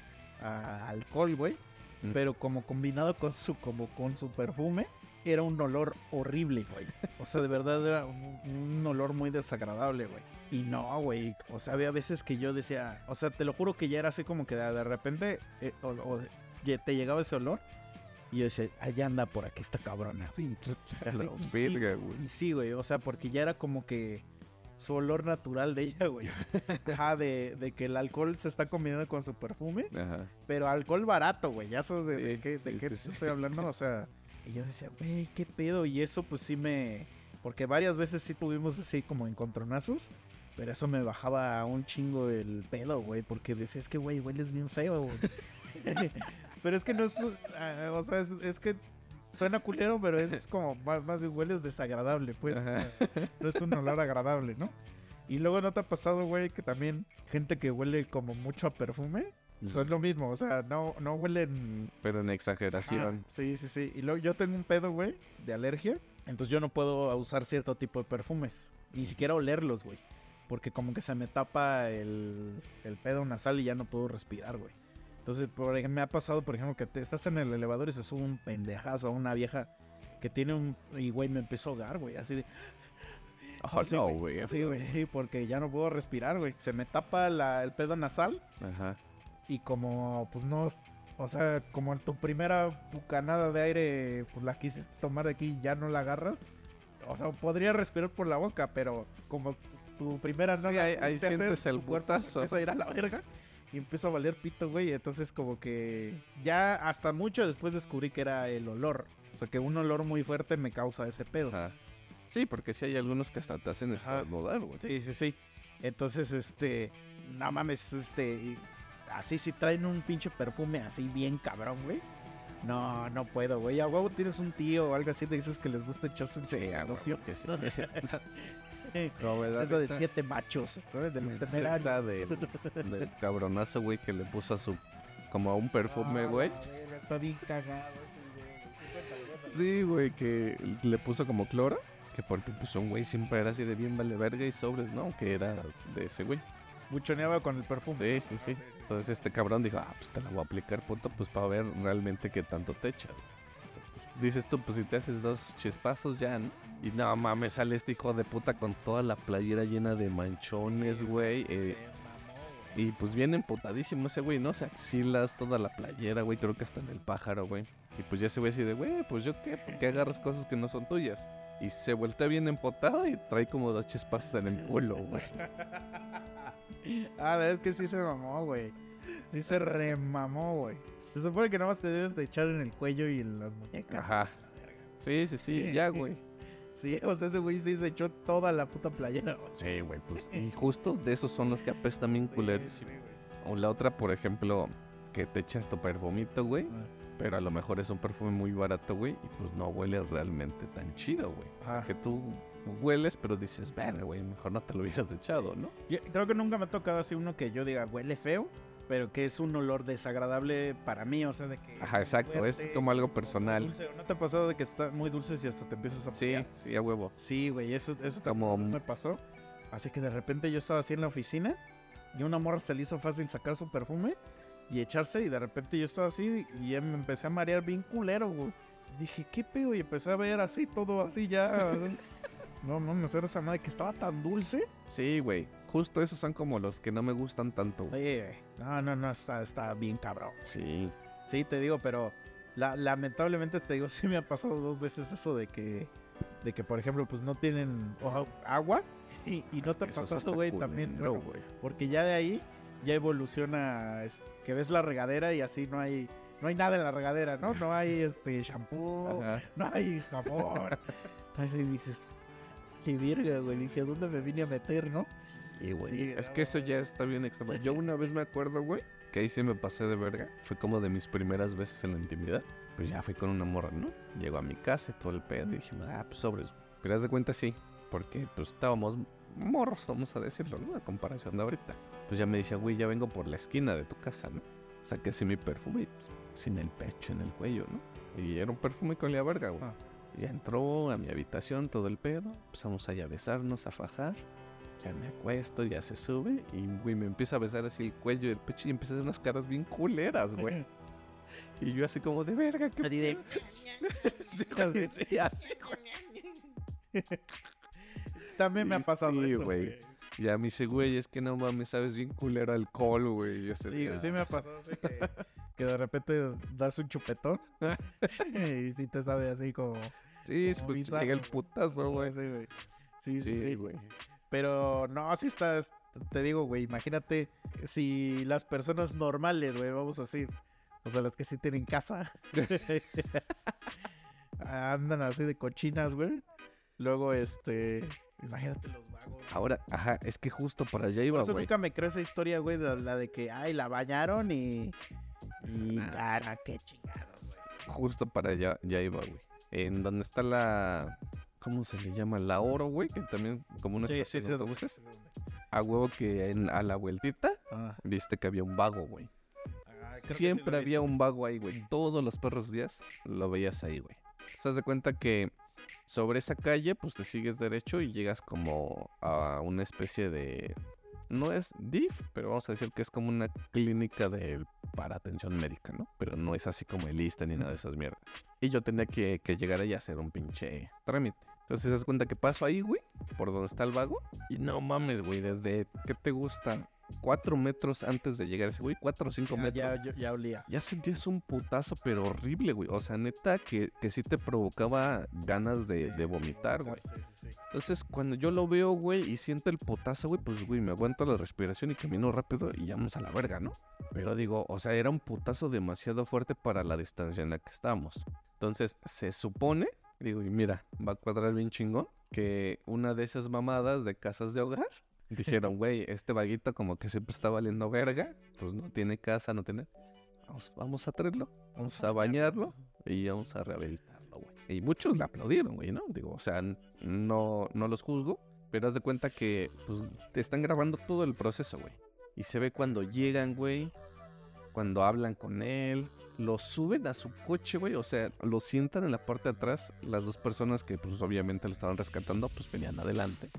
a alcohol, güey, Mm. pero como combinado con su, como con su perfume, era un olor horrible, güey. O sea, de verdad era un, un olor muy desagradable, güey. Y no, güey. O sea, había veces que yo decía, o sea, te lo juro que ya era así como que de, de repente eh, o- o ye- te llegaba ese olor. Y yo decía, allá anda por aquí esta cabrona. Y sí, verga, güey. y sí, güey, o sea, porque ya era como que su olor natural de ella, güey. Ajá, de, de que el alcohol se está combinando con su perfume, Ajá. pero alcohol barato, güey. Ya sabes de, de Sí, qué, de qué sí, te sí. estoy hablando, o sea, Y yo decía, güey, qué pedo. Y eso pues sí me... Porque varias veces sí tuvimos así como encontronazos. Pero eso me bajaba un chingo el pedo, güey. Porque decía, es que, güey, hueles bien feo. pero es que no es... ah, o sea, es, es que suena culero, pero es como más, más bien hueles desagradable, pues. Ajá. No es un olor agradable, ¿no? Y luego no te ha pasado, güey, que también gente que huele como mucho a perfume. O sea, es lo mismo, o sea, no, no huelen Pero en exageración. Ah, sí, sí, sí. Y luego yo tengo un pedo, güey, de alergia. Entonces yo no puedo usar cierto tipo de perfumes. Ni siquiera olerlos, güey. Porque como que se me tapa el, el pedo nasal y ya no puedo respirar, güey. Entonces, por me ha pasado, por ejemplo, que te estás en el elevador y se sube un pendejazo, una vieja que tiene un... Y, güey, me empezó a ahogar, güey. Así de... Oh, así, no, güey. Sí, güey, porque ya no puedo respirar, güey. Se me tapa la- el pedo nasal Ajá. y como, pues no, o sea, como en tu primera bucanada de aire, pues la quisiste tomar de aquí y ya no la agarras. O sea, podría respirar por la boca, pero como tu, tu primera no Sí, la ahí- ahí pudiste hacer, sientes el. Empieza a ir a la verga y empieza a valer pito, güey. Entonces como que ya hasta mucho después descubrí que era el olor. O sea, que un olor muy fuerte me causa ese pedo. Ajá. Sí, porque sí hay algunos que hasta te hacen estornudar, güey. Sí, sí, sí. Entonces, este, no mames, este, así si traen un pinche perfume así bien cabrón, güey. No, no puedo, güey. A huevo tienes un tío o algo así de esos que les gusta echarse su Sí, loción. que sí. No, me da Eso de siete machos, ¿no? de los temerarios. del, del cabronazo, güey, que le puso a su... Como a un perfume, Ah, güey. Está bien cagado ese, güey. Sí, güey, que le puso como cloro. Que porque pues un güey siempre era así de bien vale verga y sobres, ¿no? Que era de ese güey. Buchoneaba con el perfume. Sí, sí, sí. Entonces este cabrón dijo, ah, pues te la voy a aplicar, puto, pues para ver realmente qué tanto te echa. Pues, dices tú, pues si te haces dos chispazos ya, ¿no? Y no mames, sale este hijo de puta con toda la playera llena de manchones, güey. eh, güey. y pues bien emputadísimo ese güey, ¿no? Se axilas toda la playera, güey. Creo que hasta en el pájaro, güey. Y pues ya se ve así de, güey, pues yo qué, ¿por qué agarras cosas que no son tuyas? Y se vuelta bien empotado y trae como dos chispazos en el culo, güey. ah, la verdad es que sí se mamó, güey. Sí se remamó, güey. Se supone que nada más te debes de echar en el cuello y en las muñecas. Ajá. Sí, sí, sí, ya, güey. Sí, o sea, ese güey sí se echó toda la puta playera, güey. Sí, güey, pues. Y justo de esos son los que apestan bien Sí, culeros. sí, güey. O la otra, por ejemplo, que te echas tu perfumito, güey. Ah. Pero a lo mejor es un perfume muy barato, güey. Y pues no huele realmente tan chido, güey. O sea, Ajá. que tú hueles, pero dices, verga, güey, mejor no te lo hubieras echado, ¿no? Yo creo que nunca me ha tocado así uno que yo diga huele feo, pero que es un olor desagradable para mí, o sea, de que... Ajá, exacto. Es fuerte, como algo personal. dulce. ¿No te ha pasado de que está muy dulce y hasta te empiezas a Sí, pelear? sí, a huevo. Sí, güey, eso, eso Como- también me pasó. Así que de repente yo estaba así en la oficina y una morra se le hizo fácil sacar su perfume y echarse y de repente yo estaba así y ya me empecé a marear bien culero, güey. Dije, ¿qué pedo? Y empecé a ver así, todo así ya. no, no me esa madre que estaba tan dulce. Sí, güey. Justo esos son como los que no me gustan tanto. Oye, no, no, no, está, está bien cabrón. Sí. Sí, te digo, pero la- lamentablemente te digo, sí me ha pasado dos veces eso de que, de que por ejemplo, pues no tienen agua y, y no Es te está güey, también. bueno, güey. porque ya de ahí ya evoluciona es- que ves la regadera y así no hay no hay nada en la regadera, ¿no? No hay este shampoo, Ajá. no hay jabón. Así dices, qué verga, güey. Dije, ¿a dónde me vine a meter, no? Sí, güey. Sí, es no, que eso ya está bien extremo. Yo una vez me acuerdo, güey, que ahí sí me pasé de verga. Fue como de mis primeras veces en la intimidad. Pues ya fui con una morra, ¿no? Llegó a mi casa y todo el pedo. Y dije, ah, pues sobres. Pero haz de cuenta, sí. Porque pues estábamos morros, vamos a decirlo, ¿no? A comparación de ahorita. Pues ya me decía, güey, ya vengo por la esquina de tu casa, ¿no? Saqué así mi perfume y pues, sin el pecho, en el cuello, ¿no? Y era un perfume con la verga, güey. Ah. Ya entró a mi habitación todo el pedo. Empezamos a besarnos, a fajar. Ya me acuesto, ya se sube. Y, güey, me empieza a besar así el cuello y el pecho. Y empieza a hacer unas caras bien culeras, güey. Y yo así como de verga, qué de- Sí, güey, sí, así, También me ha pasado sí, eso, güey. Ya me dice, güey, es que no mames, sabes bien culero alcohol, güey. Yo Sí, "Ah". sí me ha pasado así que, que de repente das un chupetón y sí te sabe así como... Sí, pues bizarro, llega el putazo, güey. Sí, güey. Sí, sí, Sí, sí. güey. Pero no, así está. es- Te digo, güey, imagínate si las personas normales, güey, vamos a decir. O sea, las que sí tienen casa. andan así de cochinas, güey. Luego, este, imagínate los vagos. Ahora, ajá, es que justo para allá Por iba, eso güey. nunca me creo esa historia, güey, de la de que, ay, la bañaron y... Y, cara, qué chingados, güey. Justo para allá ya iba, güey. En donde está la... ¿Cómo se le llama? La Oro, güey, que también como una sí, estación sí, de autobuses. A huevo que en- a la vueltita Ah, viste que había un vago, güey. ah, sí Siempre había un vago ahí, güey. Todos los perros días lo veías ahí, güey. Te das de cuenta que sobre esa calle, pues te sigues derecho y llegas como a una especie de. No es DIF, pero vamos a decir que es como una clínica de para atención médica, ¿no? Pero no es así como el ni nada de esas mierdas. Y yo tenía que, que llegar ahí a hacer un pinche trámite. Entonces te das cuenta que paso ahí, güey, por donde está el vago. Y no mames, güey, desde, ¿qué te gusta? Cuatro metros antes de llegar ese güey, cuatro o cinco Ya, metros. ya, ya, ya olía. Ya sentías un putazo, pero horrible, güey. O sea, neta, que, que sí te provocaba ganas de, de vomitar, güey. Sí, sí, sí. Entonces, cuando yo lo veo, güey, y siento el putazo, güey, pues, güey, me aguanto la respiración y camino rápido y ya vamos a la verga, ¿no? Pero digo, o sea, era un putazo demasiado fuerte para la distancia en la que estábamos. Entonces, se supone, digo, y mira, va a cuadrar bien chingón, que una de esas mamadas de casas de hogar dijeron, güey, este vaguito como que siempre está valiendo verga, pues no tiene casa, no tiene... Vamos, vamos a traerlo, vamos a bañarlo y vamos a rehabilitarlo, güey. Y muchos le aplaudieron, güey, ¿no? Digo, o sea, no, no los juzgo, pero haz de cuenta que, pues, te están grabando todo el proceso, güey. Y se ve cuando llegan, güey, cuando hablan con él, lo suben a su coche, güey, o sea, lo sientan en la parte de atrás, las dos personas que, pues, obviamente lo estaban rescatando, pues, venían adelante.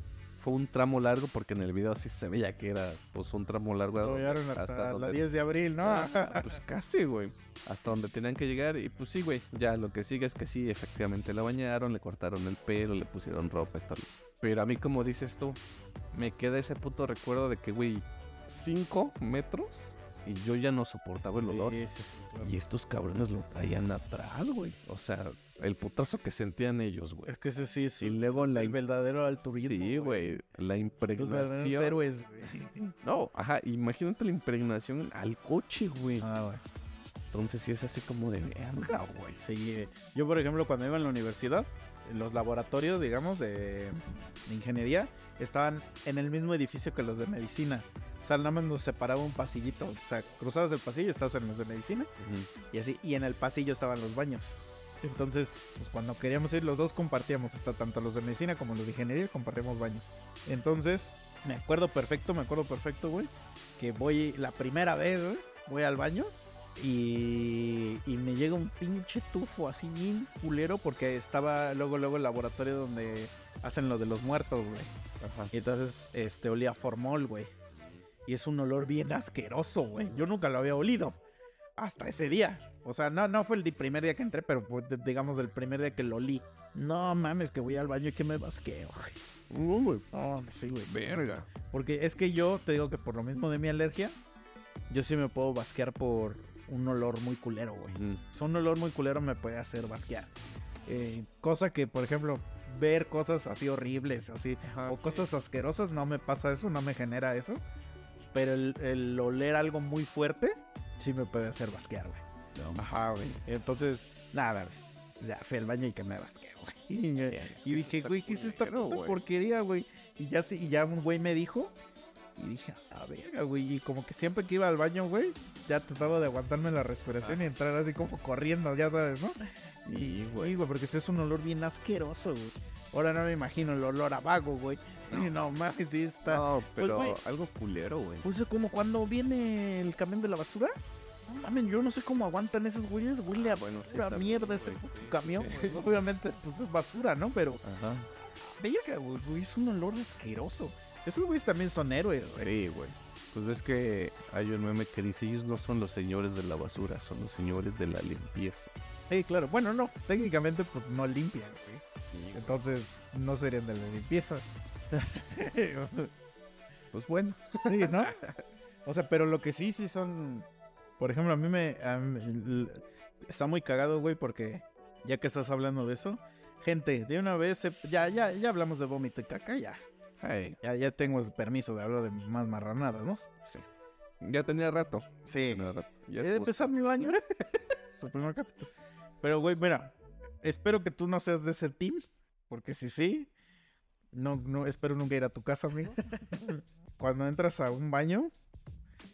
Fue un tramo largo porque en el video sí se veía que era, pues, un tramo largo. Lo llevaron hasta, la donde- 10 de abril, ¿no? Ah, pues casi, güey. Hasta donde tenían que llegar. Y pues sí, güey. Ya lo que sigue es que sí, efectivamente la bañaron, le cortaron el pelo, le pusieron ropa y todo. Pero a mí, como dices tú, me queda ese puto recuerdo de que, güey, 5 metros y yo ya no soportaba el olor. Sí, sí, sí, claro. Y estos cabrones lo traían atrás, güey. O sea, el putazo que sentían ellos, güey. Es que ese sí es, Y luego la el verdadero alturismo. Sí, güey. La Los verdaderos impregnación. héroes, güey. No, ajá. Imagínate la impregnación al coche, güey. Ah, güey. Entonces sí es así como de verga, güey. Sí, eh, yo por ejemplo cuando iba en la universidad, en los laboratorios, digamos, de, de ingeniería, estaban en el mismo edificio que los de medicina. O sea, nada más nos separaba un pasillito. O sea, cruzabas el pasillo, estabas en los de medicina y así. Y en el pasillo estaban los baños. Entonces, pues cuando queríamos ir, los dos compartíamos, hasta tanto los de medicina como los de ingeniería, compartíamos baños. Entonces, me acuerdo perfecto, me acuerdo perfecto, güey, que voy la primera vez, güey, voy al baño y, y me llega un pinche tufo así bien culero porque estaba luego, luego el laboratorio donde hacen lo de los muertos, güey. Y entonces, este, olía a formol, güey. Y es un olor bien asqueroso, güey. Yo nunca lo había olido. Hasta ese día. O sea, no, no fue el primer día que entré, pero pues, digamos el primer día que lo olí. No mames, que voy al baño y que me basqueo, güey. Güey. No, sí, güey. Verga. Porque es que yo te digo que por lo mismo de mi alergia, yo sí me puedo basquear por un olor muy culero, güey. Ujú. O sea, un olor muy culero me puede hacer basquear. Eh, cosa que, por ejemplo, ver cosas así horribles, así, Ajá, o sí. cosas asquerosas, no me pasa eso, no me genera eso. Pero el, el oler algo muy fuerte, sí me puede hacer basquear, güey. No, Ajá, güey. Entonces, nada, ves. Ya fui al baño y que me basqué, güey. Y, que dije, güey, ¿qué es esta puta porquería, güey? Y ya, sí- y ya un güey me dijo. Y dije, a verga, güey. Y como que siempre que iba al baño, güey, ya trataba de aguantarme la respiración y entrar así como corriendo, ya sabes, ¿no? Y sí, güey. güey, porque ese es un olor bien asqueroso, güey. Ahora no me imagino el olor a vago, güey. Y no mames, sí está. No, pero güey. algo culero, güey. Pues es como cuando viene el camión de la basura. No mames, yo no sé cómo aguantan esos güeyes. Huele a Bueno, sí, mierda ese sí, camión. sí. pues, obviamente, pues es basura, ¿no? Pero, Ajá. verga, güey, es un olor asqueroso. Esos güeyes también son héroes, güey. Sí, güey. Pues ves que hay un meme que dice, ellos no son los señores de la basura, son los señores de la limpieza. Sí, claro. Bueno, no, técnicamente, pues no limpian, güey. Entonces, no serían de la limpieza. Pues bueno. Sí, ¿no? O sea, pero lo que sí, sí son. Por ejemplo, a mí me. a mí- l- está muy cagado, güey, porque ya que estás hablando de eso, gente, de una vez, se- ya, ya, ya hablamos de vómito y caca, ya. Ya, ya tengo el permiso de hablar de más marranadas, ¿no? sí. Ya tenía rato. Sí. Tenía rato. Ya Eh, empezando el año. Su primer capítulo. Pero, güey, mira. espero que tú no seas de ese team, porque si sí, no, no, espero nunca ir a tu casa, amigo. Cuando entras a un baño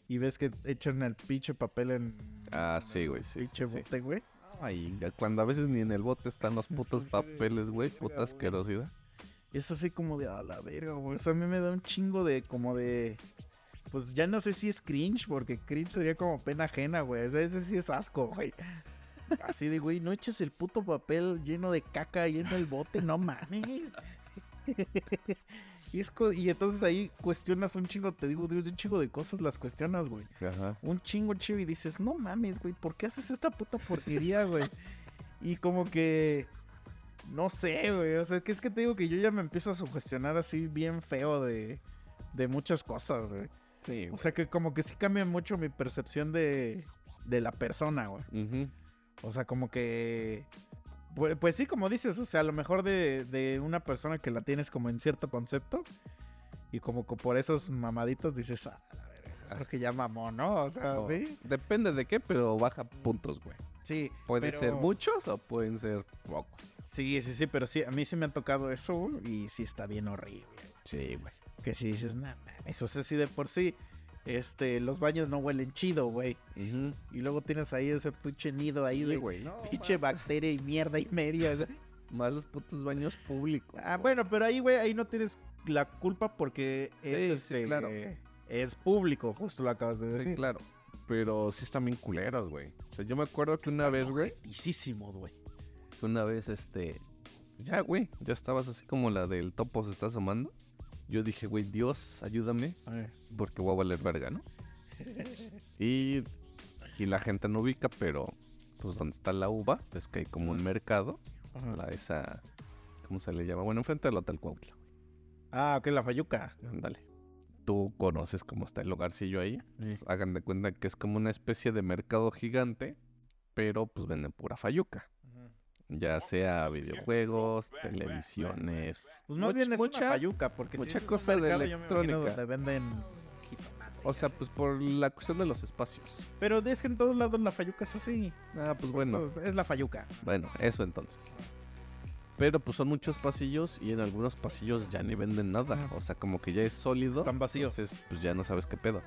y ves que echan el pinche papel en... Ah, sí, güey, sí. Pinche sí, sí. bote, güey. Ay, ya cuando a veces ni en el bote están los putos Sí, papeles, güey, puta asquerosidad. Es así como de a la verga, güey. O sea, a mí me da un chingo de como de. Pues ya no sé si es cringe, porque cringe sería como pena ajena, güey. O sea, ese sí es asco, güey. Así de, güey, no eches el puto papel lleno de caca en el bote, no mames. Y, es co- y entonces ahí cuestionas un chingo, te digo, Dios, un chingo de cosas las cuestionas, güey. Ajá. Un chingo, chido, y dices, no mames, güey, ¿por qué haces esta puta porquería, güey? Y como que, no sé, güey, o sea, que es que te digo que yo ya me empiezo a sugestionar así bien feo de, de muchas cosas, güey. Sí, O sea, que como que sí cambia mucho mi percepción de, de la persona, güey. Ujú. O sea, como que... Pues, pues sí, como dices, o sea, a lo mejor de, de una persona que la tienes como en cierto concepto y como que por esas mamaditas dices, ah, la verga, creo que ya mamó, ¿no? O sea, No, sí. Depende de qué, pero baja puntos, güey. Sí. Puede pero- ser muchos o pueden ser pocos. Sí, sí, sí, pero sí, a mí sí me ha tocado eso y sí está bien horrible. Sí, güey. Que si dices, nah, mames, o sea, sí de por sí, este, los baños no huelen chido, güey. Y luego tienes ahí ese pinche nido ahí Sí, de güey, no, pinche más- bacteria y mierda y media, güey. Más los putos baños públicos. Ah, güey. bueno, pero ahí, güey, ahí no tienes la culpa porque Sí, es, sí, este, claro. eh, es público, justo lo acabas de Sí, decir. claro. Pero sí están bien culeros, güey. O sea, yo me acuerdo que una vez, güey, güey. que una vez, este... Ya, güey, ya estabas así como la del topo se está asomando. Yo dije, güey, Dios, ayúdame, porque voy a valer verga, ¿no? Y aquí la gente no ubica, pero pues donde está la uva, es que hay como un mercado, Ajá. la esa, ¿cómo se le llama? Bueno, enfrente del Hotel Cuautla. Ah, ok, la fayuca. Ándale. Tú conoces cómo está el lugarcillo ahí. Pues, hagan de cuenta que es como una especie de mercado gigante, pero pues venden pura fayuca. Ya sea videojuegos, televisiones. Pues más bien es mucha, una porque si mucha ese es cosa de mercado, imagino electrónica. donde venden. O sea, pues por la cuestión de los espacios. Pero es que en todos lados la fayuca es así. Ah, pues bueno. Eso es- la fayuca. Bueno, eso entonces. Pero pues son muchos pasillos y en algunos pasillos ya ni venden nada. Ajá. O sea, como que ya es sólido. Están vacíos. Entonces, pues ya no sabes qué pedo.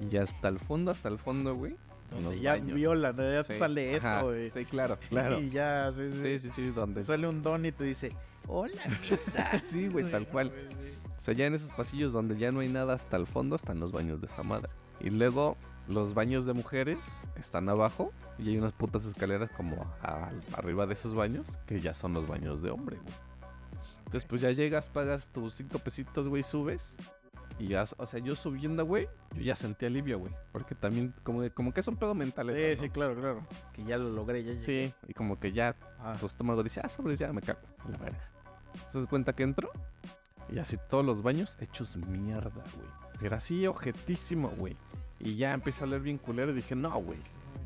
Y ya hasta el fondo, hasta el fondo, güey. Donde ya baños. violan, donde ya Sí, sale eso, ajá, güey. Sí, claro, claro. Y ya, sí, sí. Sí, sí, sí, donde... Sale un don y te dice, hola, misa". Sí, güey, tal cual. O sea, ya en esos pasillos donde ya no hay nada hasta el fondo están los baños de esa madre. Y luego los baños de mujeres están abajo y hay unas putas escaleras como a- arriba de esos baños que ya son los baños de hombre, güey. Entonces, pues ya llegas, pagas tus cinco pesitos, güey, subes. Y ya, o sea, yo subiendo, güey, yo ya sentí alivio, güey. Porque también, como, que- como que es un pedo mental Sí, eso, sí, ¿no? claro, claro. Que ya lo logré, ya llegué. Sí, y como que ya Ah. tu estómago dice, ah, sobres, ya me cago. La verga. ¿Se das cuenta que entro? Y así todos los baños hechos mierda, güey. Era así, objetísimo, güey. Y ya empieza a leer bien culero y dije, no, güey.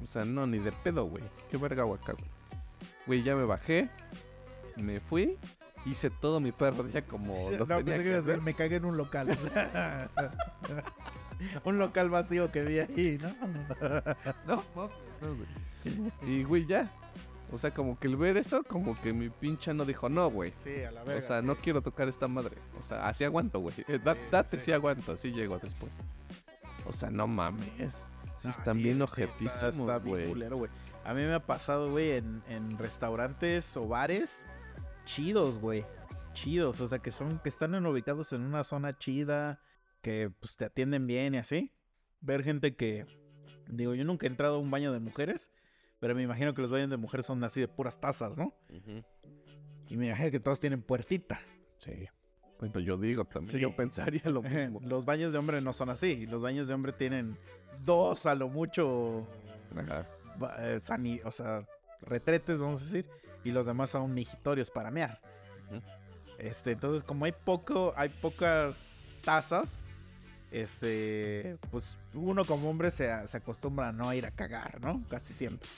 O sea, no, ni de pedo, güey. Qué verga, acá, güey. Güey, ya me bajé. Me fui. Hice todo mi perro ya como lo no, tenía pensé que que hacer. me cagué en un local. un local vacío que vi ahí, ¿no? No, no. Y, güey, ya. O sea, como que el ver eso, como que mi pincha no dijo, no, güey. Sí, a la verga. O sea, sí. no quiero tocar esta madre. O sea, así aguanto, güey. Eh, da- Sí, date, sí. sí. aguanto, así llego después. O sea, no mames. Sí, están bien objetísimos, güey. A mí me ha pasado, güey, en, en restaurantes o bares chidos, güey. Chidos, o sea, que son que están en- ubicados en una zona chida, que pues te atienden bien y así. Ver gente que digo, yo nunca he entrado a un baño de mujeres, pero me imagino que los baños de mujeres son así de puras tazas, ¿no? Y me imagino que todos tienen puertita. Sí. Bueno, yo digo también, Sí. yo pensaría lo mismo. Los baños de hombre no son así. Los baños de hombre tienen dos a lo mucho Ajá. eh, sani- o sea, retretes, vamos a decir, y los demás son mijitorios para mear. Este, entonces, como hay poco, hay pocas tazas, este, pues uno como hombre se, se acostumbra a no ir a cagar, ¿no? Casi siempre.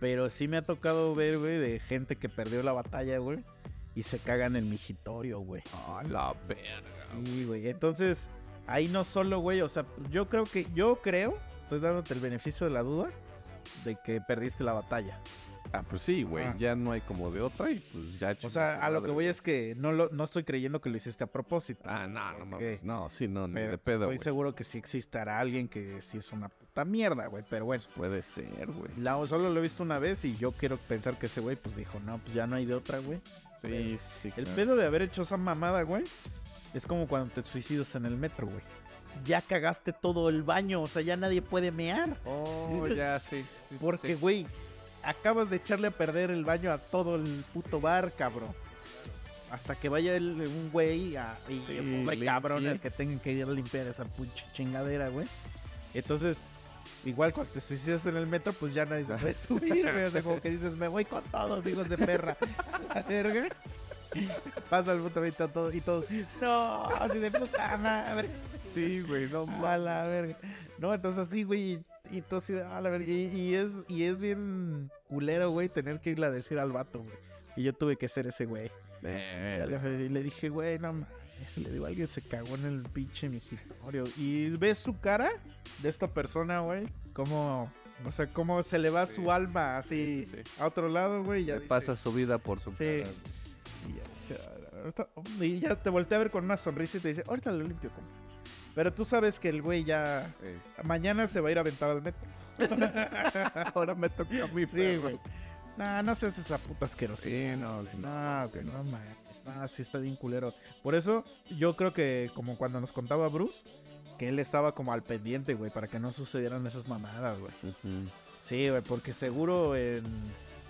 Pero sí me ha tocado ver, güey, de gente que perdió la batalla, güey, y se caga en el mijitorio, güey. A la verga. Sí, güey. Entonces, ahí no solo, güey, o sea, yo creo que, yo creo, estoy dándote el beneficio de la duda, de que perdiste la batalla. Ah, pues sí, güey. Ah. Ya no hay como de otra y pues ya. O sea, a lo que voy güey. es que no, lo, no estoy creyendo que lo hiciste a propósito. Ah, no, no mames. No, sí, no, ni de pedo, estoy güey. seguro que sí existará alguien que sí es una puta mierda, güey. Pero bueno, Puede ser, güey. solo lo he visto una vez y yo quiero pensar que ese güey pues dijo, no, pues ya no hay de otra, güey. Sí, sí, sí. El claro. pedo de haber hecho esa mamada, güey, es como cuando te suicidas en el metro, güey. Ya cagaste todo el baño, o sea, ya nadie puede mear. Oh, ya, sí. sí, Porque, sí. Acabas de echarle a perder el baño a todo el puto bar, cabrón. Hasta que vaya el- un güey a, y Sí, pobre cabrón el que tenga que ir a limpiar esa pinche chingadera, güey. Entonces, igual cuando te suicidas en el metro, pues ya nadie se puede subir, güey. O sea, como que dices, me voy con todos, hijos de perra. A verga. Pasa el puto ahorita todo y todos, no, así de puta madre. Sí, güey, no A mames. la verga. No, entonces así, güey. Y, tú así, a la verga. Y, y es, y es bien culero, güey, tener que irle a decir al vato, güey. Y yo tuve que ser ese güey. Verga. Y le dije, güey, no mames. Le digo, alguien se cagó en el pinche migitorio. Y ves su cara de esta persona, güey. Cómo, o sea, cómo se le va Sí. su alma así Sí, sí, sí. a otro lado, güey. Ya dice- pasa su vida por su Sí. cara. y ya, dice, "Ah, ahorita- y ya te voltea a ver con una sonrisa y te dice, ahorita lo limpio, compa. Pero tú sabes que el güey ya Eh, mañana se va a ir a aventar al metro. Ahora me toca a mí, Sí, güey. Nah, no seas esa puta asquerosa. Sí, no, no. No, güey, no mames. No, sí está bien culero. Por eso, yo creo que como cuando nos contaba Bruce, que él estaba como al pendiente, güey, para que no sucedieran esas mamadas, güey. Sí, güey, porque seguro en,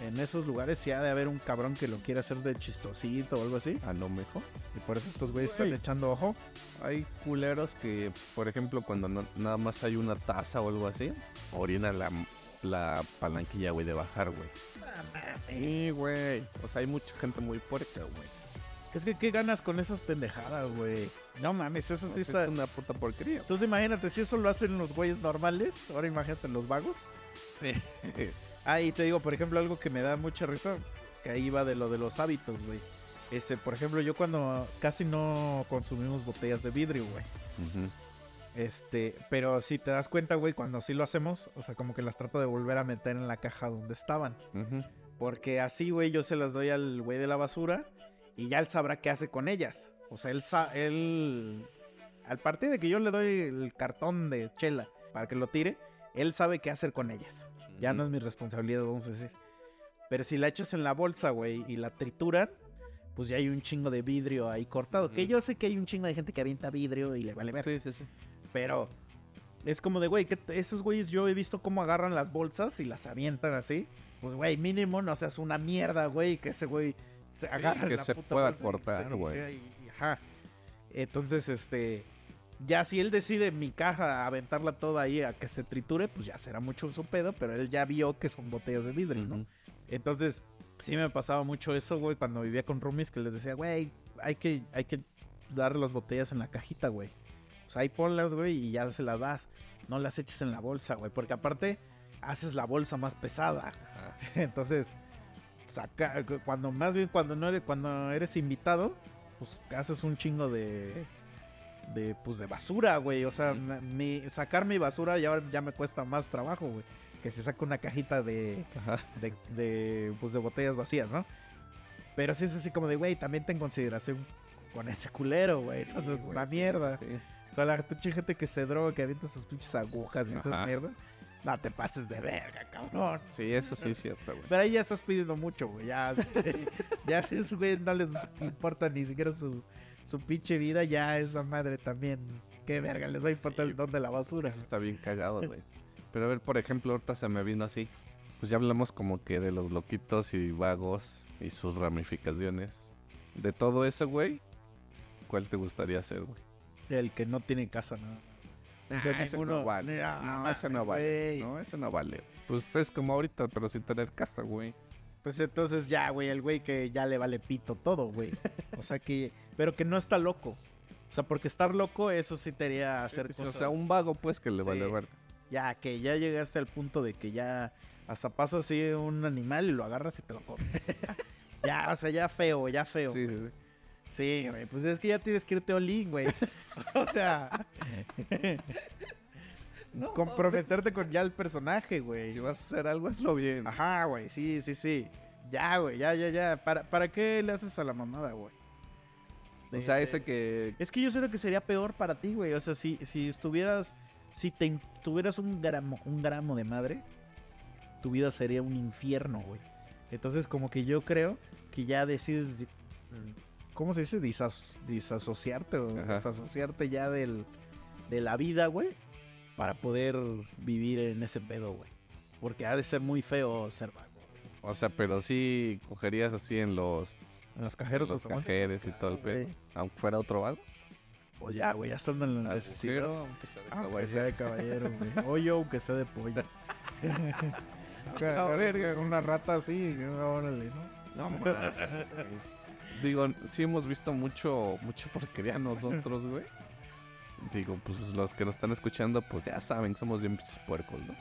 en esos lugares sí ha de haber un cabrón que lo quiere hacer de chistosito o algo así. A lo mejor. Y por eso estos güeyes están echando ojo. Hay culeros que, por ejemplo, cuando no- nada más hay una taza o algo así, orina la, la palanquilla, güey, de bajar, güey. Sí, güey. O sea, hay mucha gente muy puerca, güey. Es que qué ganas con esas pendejadas, güey. No mames, eso sí Es está. una puta porquería. Entonces imagínate, si eso lo hacen los güeyes normales, ahora imagínate los vagos. Sí. Ah, y te digo, por ejemplo, algo que me da mucha risa, que ahí va de lo de los hábitos, güey. Este, por ejemplo, yo cuando casi no consumimos botellas de vidrio, güey. Este, pero si te das cuenta, güey, cuando sí lo hacemos, o sea, como que las trato de volver a meter en la caja donde estaban. Porque así, güey, yo se las doy al güey de la basura y ya él sabrá qué hace con ellas. O sea, él, sa él, al partir de que yo le doy el cartón de chela para que lo tire, él sabe qué hacer con ellas. Ya no es mi responsabilidad, vamos a decir. Pero si la echas en la bolsa, güey, y la trituran, pues ya hay un chingo de vidrio ahí cortado. Que yo sé que hay un chingo de gente que avienta vidrio y le vale ver. Sí, sí, sí. Pero es como de, güey, que esos güeyes yo he visto cómo agarran las bolsas y las avientan así. Pues, güey, mínimo no seas una mierda, güey, que ese güey se agarre que la se puta pueda bolsa cortar, se- güey. Ajá. Entonces, este. Ya si él decide en mi caja aventarla toda ahí a que se triture, pues ya será mucho su pedo, pero él ya vio que son botellas de vidrio, ¿no? Entonces, sí me pasaba mucho eso, güey, cuando vivía con roomies, que les decía, güey, hay que, hay que dar las botellas en la cajita, güey. O sea, ahí ponlas, güey, y ya se las das. No las eches en la bolsa, güey, porque aparte haces la bolsa más pesada. Ajá. Entonces, saca, cuando más bien cuando no eres, cuando eres invitado, pues haces un chingo de, de, pues de basura, güey. O sea, mi, sacar mi basura ya, ya me cuesta más trabajo, güey. Que se saca una cajita de, de, de, pues de botellas vacías, ¿no? Pero sí es así como de, güey, también ten consideración con ese culero, güey. Entonces, una güey, sí, mierda. sí. O sea, la gente que se droga, que avienta sus pinches agujas y esas mierdas. No te pases de verga, cabrón. Sí, eso sí es cierto, güey. Pero ahí ya estás pidiendo mucho, güey. Ya, ya si esos güey no les importa ni siquiera su, su pinche vida, ya esa madre también. Qué verga, les va a importar Sí. el don de la basura. Eso está bien cagado, güey. Pero a ver, por ejemplo, ahorita se me vino así. Pues ya hablamos como que de los loquitos y vagos y sus ramificaciones. De todo eso, güey, ¿cuál te gustaría ser, güey? El que no tiene casa, nada. O sea, Ah, ese ninguno- no vale. No, ese no vale. No, ese no vale. Pues es como ahorita, pero sin tener casa, güey. Pues entonces ya, güey, el güey que ya le vale pito todo, güey. O sea que, pero que no está loco. O sea, porque estar loco, eso sí te haría hacer Sí, cosas. O sea, un vago, pues, que le Sí. vale verga. Ya, que ya llegaste al punto de que ya hasta pasas así un animal y lo agarras y te lo comes. ya, o sea, ya feo, ya feo. Sí, sí, sí. Sí, güey, pues es que ya tienes que irte olín, güey. o sea, comprometerte con ya el personaje, güey. Si vas a hacer algo, hazlo bien. Ajá, güey, sí, sí, sí. Ya, güey, ya, ya, ya. ¿Para, ¿Para qué le haces a la mamada, güey? O sea, ese que... Es que yo siento que sería peor para ti, güey. O sea, si, si estuvieras. Si te, tuvieras un gramo, un gramo de madre, tu vida sería un infierno, güey. Entonces, como que yo creo que ya decides. ¿Cómo se dice? Disas- disasociarte o Ajá. desasociarte ya del, de la vida, güey. Para poder vivir en ese pedo, güey. Porque ha de ser muy feo ser vago. güey. O sea, pero sí cogerías así en los, En los cajeros los automáticos, cajeros y todo el pedo. Aunque fuera otro vago. Pues ya, güey, ya estando en la necesidad. Agujero, aunque sea de Ah, caballero. sea de caballero, güey. O yo, aunque sea de pollo. Ah, a ver, una rata así, órale, ¿no? No. Digo, sí hemos visto mucho, mucho porquería nosotros, güey. Digo, pues los que nos están escuchando, pues ya saben que somos bien puercos, ¿no?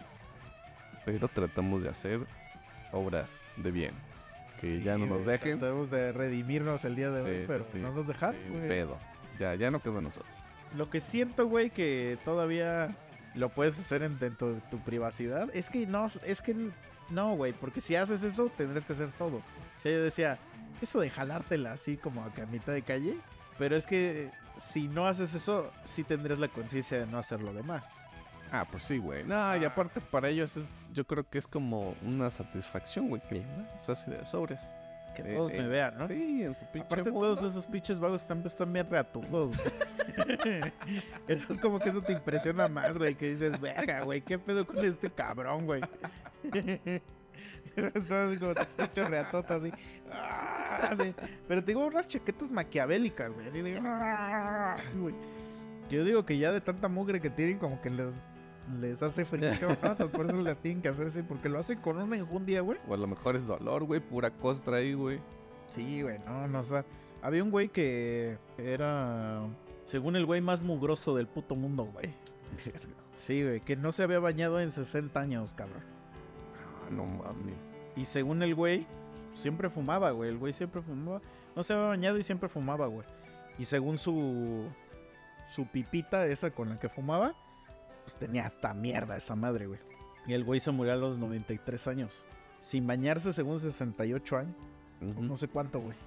Pero tratamos de hacer obras de bien. Que ya no nos dejen. Tratamos de redimirnos el día de hoy, sí, pero sí. no nos dejan, pedo. Ya, ya no quedó nosotros. Lo que siento, güey, que todavía lo puedes hacer en, dentro de tu privacidad, es que no, es que no, güey, porque si haces eso, tendrás que hacer todo. O sea, yo decía, eso de jalártela así como a mitad de calle, pero es que si no haces eso, sí tendrías la conciencia de no hacer lo demás. Ah, pues sí, güey. No, y aparte para ellos es, yo creo que es como una satisfacción, güey, que o sea, así de sobres. Que Eh, todos eh, me vean, ¿no? Sí, en su pinche Aparte mundo. todos esos pinches vagos están, están bien reatudos, güey. Eso es como que eso te impresiona más, güey, que dices, verga, güey, ¿qué pedo con este cabrón, güey? Estás así como pinche reatota, así. Ah, así. Pero te digo unas chaquetas maquiavélicas, güey, así de... ah, así, güey. Yo digo que ya de tanta mugre que tienen, como que les, les hace. Entonces, Por eso la tienen que hacer así, porque lo hacen con una enjundia, güey. O a lo mejor es dolor, güey, pura costra ahí, güey. Sí, güey, no, no, o sea, había un güey que era, según el güey más mugroso del puto mundo, güey. Sí, güey, que no se había bañado en 60 años, cabrón. Ah, no mames. Y según el güey, siempre fumaba, güey, el güey siempre fumaba. No se había bañado y siempre fumaba, güey. Y según su, su pipita esa con la que fumaba, pues tenía hasta mierda esa madre, güey. Y el güey se murió a los 93 años. Sin bañarse según 68 años. Ujú. no sé cuánto, güey.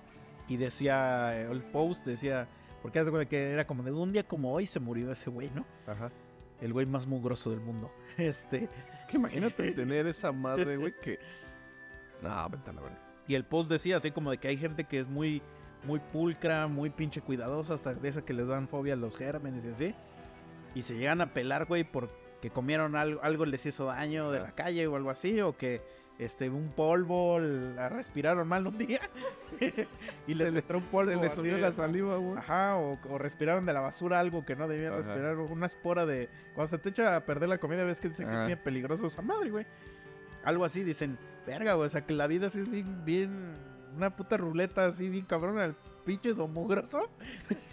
Y decía, eh, el post decía, porque haz de cuenta que era como de un día como hoy se murió ese güey, ¿no? Ajá. El güey más mugroso del mundo. Este, Es que imagínate tener esa madre, güey, que... No, vete a la verga. y el post decía así como de que hay gente que es muy, muy pulcra, muy pinche cuidadosa, hasta de esa que les dan fobia a los gérmenes y así. Y se llegan a pelar, güey, porque comieron algo, algo les hizo daño de la calle o algo así, o que este, un polvo, la respiraron mal un día y les entró un polvo. Se le así subió la saliva, güey. Ajá, o, o respiraron de la basura algo que no debían Ajá. respirar, una espora de... Cuando se te echa a perder la comida, ves que dicen que es bien peligroso esa madre, güey. Algo así, dicen, verga, güey, o sea, que la vida sí es bien, bien... Una puta ruleta así, bien cabrón, pinche domugroso.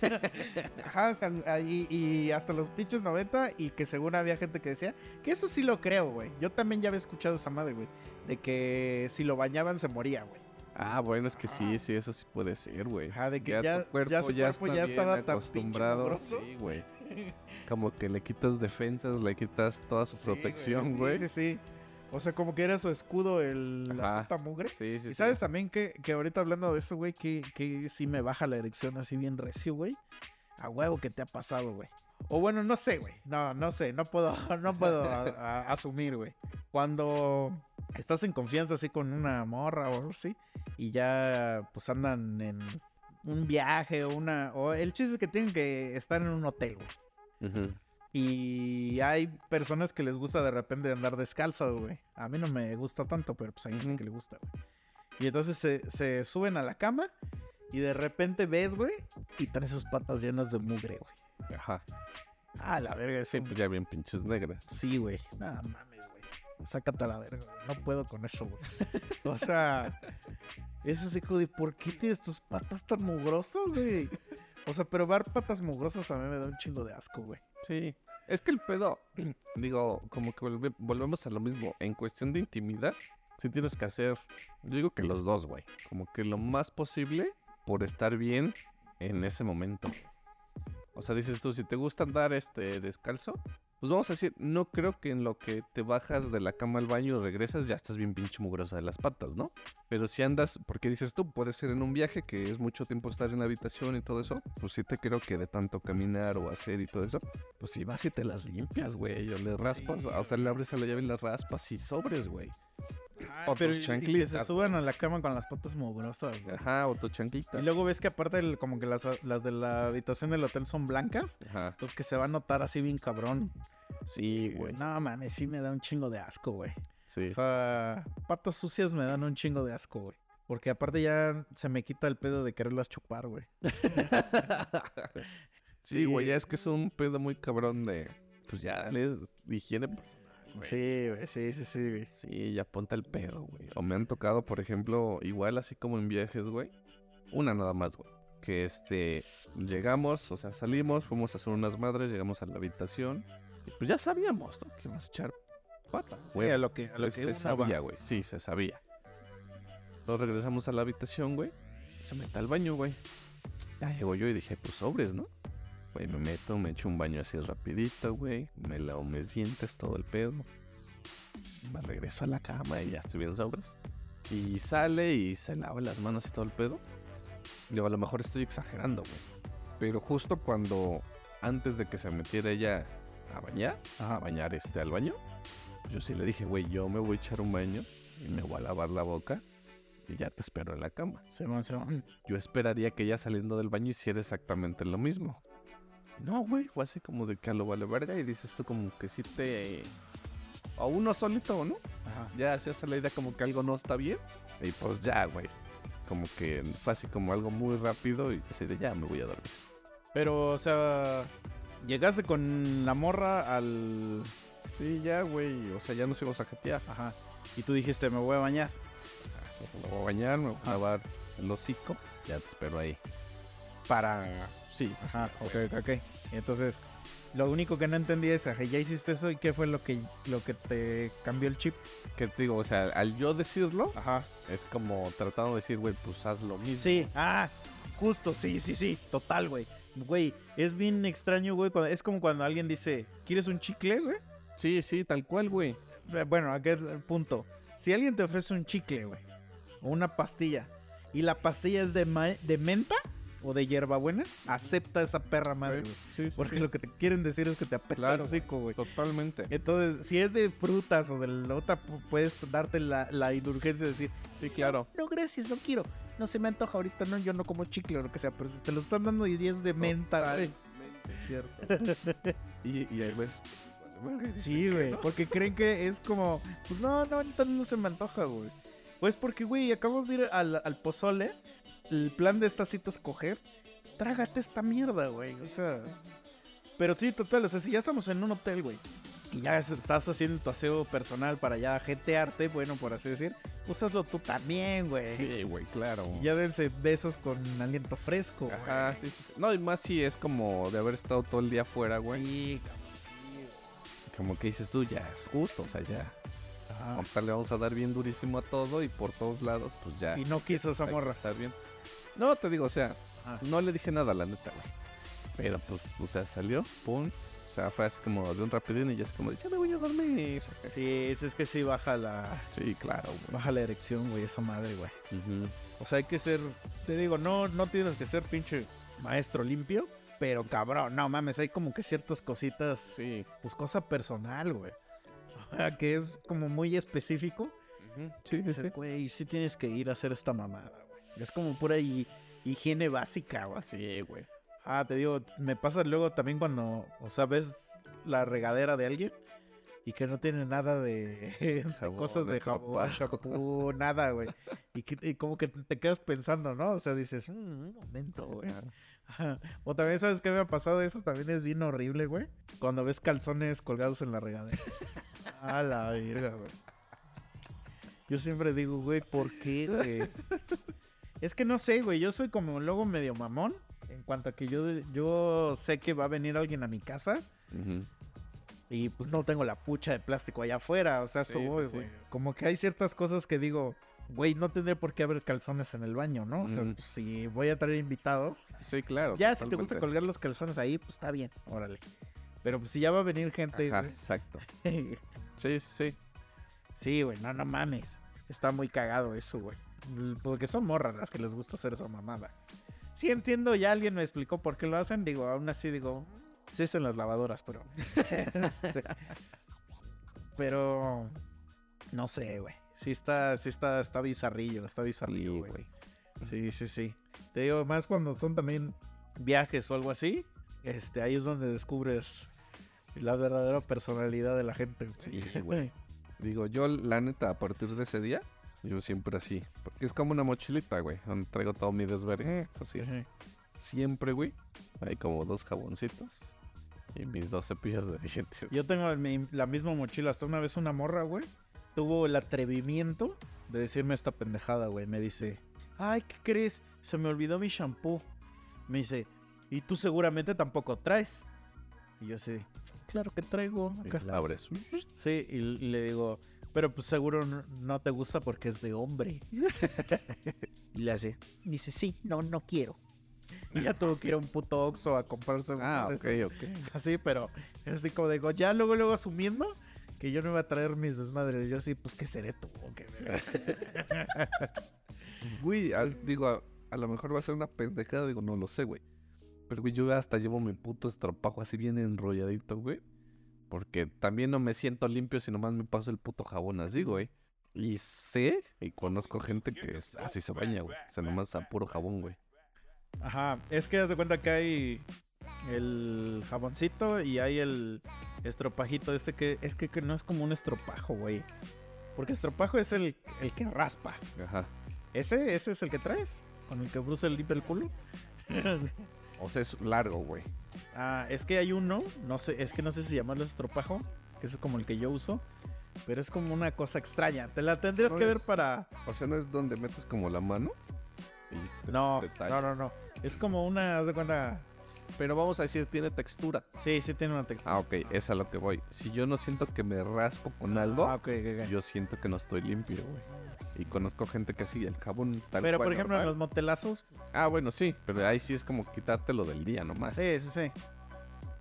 Ajá, hasta, y hasta los pinches 90, y que según había gente que decía, que eso sí lo creo, güey. Yo también ya había escuchado esa madre, güey. De que si lo bañaban se moría, güey. Ah, bueno, es que sí, sí, eso sí puede ser, güey. Ajá, de que ya, tu cuerpo ya su cuerpo está ya bien estaba tan pinche acostumbrado. mugroso. Sí, güey. Como que le quitas defensas, le quitas toda su Sí, güey, protección, sí. Sí, sí, O sea, como que era su escudo el, la puta mugre. Sí, sí, y sí. sabes también que, que ahorita hablando de eso, güey, que, que sí me baja la erección así bien recio, güey. A huevo que te ha pasado, güey. O bueno, no sé, güey. No, no sé. No puedo, no puedo a- a- asumir, güey. Cuando estás en confianza así con una morra o algo así. Y ya pues andan en un viaje o una... O el chiste es que tienen que estar en un hotel, güey. Ujú. Y hay personas que les gusta de repente andar descalzas, güey. A mí no me gusta tanto, pero pues hay gente que le gusta, güey. Y entonces se, se suben a la cama y de repente ves, güey, y traen sus patas llenas de mugre, güey. Ajá. Ah, la verga, Sí, pues ya bien pinches negras. Sí, güey. Nada mames, güey. Sácate a la verga, güey. No puedo con eso, güey. O sea, es así como de, ¿por qué tienes tus patas tan mugrosas, güey? O sea, pero ver patas mugrosas a mí me da un chingo de asco, güey. Sí. Es que el pedo, digo, como que volve- volvemos a lo mismo. En cuestión de intimidad, sí tienes que hacer, yo digo que los dos, güey. Como que lo más posible por estar bien en ese momento. O sea, dices tú, si te gusta andar este descalzo, pues vamos a decir, no creo que en lo que te bajas de la cama al baño y regresas ya estás bien pinche mugrosa de las patas, ¿no? Pero si andas, porque dices tú, puede ser en un viaje que es mucho tiempo estar en la habitación y todo eso, pues sí te creo que de tanto caminar o hacer y todo eso, pues si vas y te las limpias, güey, o le raspas, o sea, le abres a la llave y las raspas y sobres, güey. Ay, O pero tus y- y que chanclitas, se suban a la cama con las patas mugrosas, güey. Ajá, o tu chanquita. Y luego ves que aparte el- como que las, las de la habitación del hotel son blancas, Ajá, pues que se va a notar así bien cabrón. sí, güey. No mames, sí me da un chingo de asco, güey. Sí. O sea, patas sucias me dan un chingo de asco, güey. Porque aparte ya se me quita el pedo de quererlas chupar, güey. Sí, güey, ya es que es un pedo muy cabrón de. Pues ya, es higiene personal, güey. Sí, güey, sí, sí, sí, güey. Sí, ya ponte el pedo, güey. O me han tocado, por ejemplo, igual así como en viajes, güey. Una nada más, güey. Que este, llegamos, o sea, salimos, fuimos a hacer unas madres, llegamos a la habitación. Y pues ya sabíamos, ¿no? Que íbamos a echar pata, güey. a lo que- a lo se, que se sabía, güey. Sí, se sabía. Luego regresamos a la habitación, güey. Se mete al baño, güey. Ya llego yo y dije, pues sobres, ¿no? Güey, me meto, me echo un baño así rapidito, güey. Me lavo mis dientes, todo el pedo. Me regreso a la cama y ya estoy bien sobres. Y sale y se lava las manos y todo el pedo. Digo, a lo mejor estoy exagerando, güey. Pero justo cuando, antes de que se metiera ella a bañar, a bañar este al baño, yo sí le dije, güey, yo me voy a echar un baño y me voy a lavar la boca y ya te espero en la cama. Se van, se van. Yo esperaría que ella saliendo del baño hiciera exactamente lo mismo. No, güey, fue así como de que a lo vale verga y dices tú como que sí te... O uno solito, ¿no? Ajá. Ya hacías la idea como que algo no está bien. Y pues ya, güey. Como que fue así como algo muy rápido y así de ya me voy a dormir. Pero, o sea, llegaste con la morra al... Sí, ya, güey. O sea, ya nos íbamos a. Ajá. Y tú dijiste, me voy a bañar. Me voy a bañar, me voy a lavar el hocico. Ya te espero ahí. Para... Sí, Ajá, ok, ok, ok. Entonces, lo único que no entendí es, ajá, ya hiciste eso y qué fue lo que, lo que te cambió el chip. que te digo, o sea, al yo decirlo, Ajá. es como tratando de decir, güey, pues haz lo mismo. Sí, ah, justo, sí, sí, sí, total, güey. Güey, es bien extraño, güey. cuando- Es como cuando alguien dice, ¿quieres un chicle, güey? Sí, sí, tal cual, güey. Eh, Bueno, aquí es el punto. Si alguien te ofrece un chicle, güey, o una pastilla, y la pastilla es de, ma- de menta o de hierbabuena, acepta esa perra madre, güey. Sí, sí, Porque sí. lo que te quieren decir es que te apesta Claro, el hocico, güey. Totalmente. Entonces, si es de frutas o de la otra, pu- puedes darte la, la indulgencia de decir, Sí, claro. no, gracias, no quiero. No se me antoja ahorita, no, yo no como chicle o lo que sea, pero si te lo están dando y es de menta, güey. Cierto. y, y ahí Sí, güey, porque creen que es como, pues no, no, ahorita no se me antoja, güey. Pues porque, güey, acabamos de ir al, al pozole, el plan de esta cita es coger, trágate esta mierda, güey, o sea... Pero sí, total, o sea, si ya estamos en un hotel, güey, y ya es- estás haciendo tu aseo personal para ya jetearte, bueno, por así decir, pues hazlo tú también, güey. Sí, güey, claro. Y Ya dense besos con aliento fresco, güey. Ajá, sí, sí, sí. No, y más si es como de haber estado todo el día afuera, güey. Sí, Como que dices tú, ya es justo, o sea, ya. Ahorita le vamos a dar bien durísimo a todo y por todos lados, pues ya. Y no quiso esa morra. estar bien. No, te digo, o sea, Ah. no le dije nada, la neta, güey. Pero pues, o sea, salió, pum. O sea, fue así como de un rapidín y ya es como, de, ya me voy a dormir. Sí, es, es que sí baja la, Sí, claro, güey. baja la erección, güey, esa madre, güey. O sea, hay que ser, te digo, no, no tienes que ser pinche maestro limpio, pero cabrón, no mames, hay como que ciertas cositas, Sí. pues cosa personal, güey. O sea, que es como muy específico. Ujú. Sí, sí, sí. Güey, sí tienes que ir a hacer esta mamada, güey. Es como pura hi- higiene básica, güey. Sí, güey. Ah, te digo, me pasa luego también cuando, o sea, ves la regadera de alguien y que no tiene nada de, de Jabón, cosas de jabón, shampoo, nada, güey. Y, que- y como que te quedas pensando, ¿no? O sea, dices, "Mm, un momento, güey. O también, ¿sabes qué me ha pasado? Eso también es bien horrible, güey. Cuando ves calzones colgados en la regadera. A la verga, güey. Yo siempre digo, güey, ¿por qué, güey? Es que no sé, güey. Yo soy como luego medio mamón. En cuanto a que yo, yo sé que va a venir alguien a mi casa. Ujú. Y pues no tengo la pucha de plástico allá afuera. O sea, sí, sí. Como que hay ciertas cosas que digo, güey, no tendré por qué haber calzones en el baño, ¿no? O sea, pues, si voy a traer invitados. Sí, claro. Ya, si te gusta colgar los calzones ahí, pues está bien, órale. Pero pues si ya va a venir gente. Ajá, exacto. Sí, sí, sí. Sí, güey, no, no mames. Está muy cagado eso, güey. Porque son morras las que les gusta hacer esa mamada. Sí entiendo, ya alguien me explicó por qué lo hacen. Digo, aún así digo, sí es en las lavadoras, pero... Este, pero... No sé, güey. Sí está, sí está, está bizarrillo, está bizarrillo, güey. Sí, sí, sí. Te digo, más cuando son también viajes o algo así, este, ahí es donde descubres la verdadera personalidad de la gente. Sí, güey. Digo, yo la neta, a partir de ese día, yo siempre así. Porque es como una mochilita, güey. Donde traigo todo mi desvergue. Es así. Siempre, güey. Hay como dos jaboncitos. Y mis dos cepillos de dientes. Yo tengo mi- la misma mochila. Hasta una vez una morra, güey, tuvo el atrevimiento de decirme esta pendejada, güey. Me dice, ay, ¿qué crees? Se me olvidó mi shampoo. Me dice, y tú seguramente tampoco traes. Y yo sí, claro que traigo. Y la abres. Sí, y, le digo, pero pues seguro no, no te gusta porque es de hombre. y le hace, dice, sí, no, no quiero. Y ya tuvo que ir a un puto Oxxo a comprarse uno Ah, ok, ok. Así, pero es así como digo, ya luego, luego asumiendo que yo no iba a traer mis desmadres. Yo así, pues, ¿qué seré tú? Güey, al- digo, a, a lo mejor va a ser una pendejada. Digo, no lo sé, güey. Pero, güey, yo hasta llevo mi puto estropajo así bien enrolladito, güey. Porque también no me siento limpio si nomás me paso el puto jabón así, güey. Y sé y conozco gente que es- así se baña, güey. O sea, nomás a puro jabón, güey. Ajá, es que haz de cuenta que hay el jaboncito y hay el estropajito este que es que, que no es como un estropajo, güey. Porque estropajo es el, el que raspa. Ajá. ¿Ese, ¿Ese es el que traes? ¿Con el que Bruce limpia el culo? O sea, es largo, güey. Ah, es que hay uno, no sé, es que no sé si llamarlo estropajo, que es como el que yo uso, pero es como una cosa extraña. Te la tendrías No que ver para... O sea, no es donde metes como la mano. y te- No, te no, no, no. Es como una, haz de cuenta... Pero vamos a decir, tiene textura. Sí, sí tiene una textura. Ah, ok, es a lo que voy. Si yo no siento que me raspo con algo, Ah, yo siento que no estoy limpio, güey. Y conozco gente que sí, el jabón tal Pero cual, por ejemplo, en los motelazos, Ah, bueno, sí, pero ahí sí es como quitártelo del día nomás. sí, sí, sí.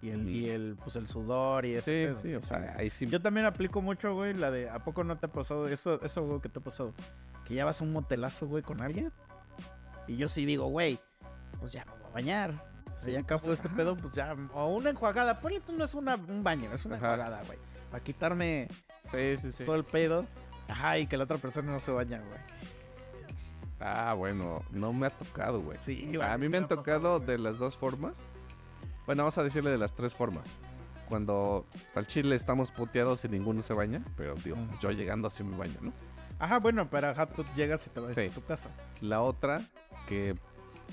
Y el, y el, pues el sudor y ese sí, sí, o sea, ahí sí. Yo también aplico mucho, güey, la de ¿a poco no te ha pasado eso, eso güey, que te ha pasado? Que ya vas a un motelazo, güey, con alguien. Y yo sí digo, güey, pues ya me voy a bañar. O sea, Sí, ya acabo pues, este ajá. pedo, pues ya. O una enjuagada. Ponle tú, no es una, un baño, es una Ajá. enjuagada, güey. Para quitarme Sí, sí, sí. todo el pedo. Ajá, y que la otra persona no se baña, güey. Ah, bueno, no me ha tocado, güey. Sí, O sea, a mí me han pasado, tocado de las dos formas. Bueno, vamos a decirle de las tres formas. Cuando al chile estamos puteados y ninguno se baña, pero digo, yo llegando así me baño, ¿no? Ajá, bueno, pero ajá, tú llegas y te vas Sí. a tu casa. La otra, que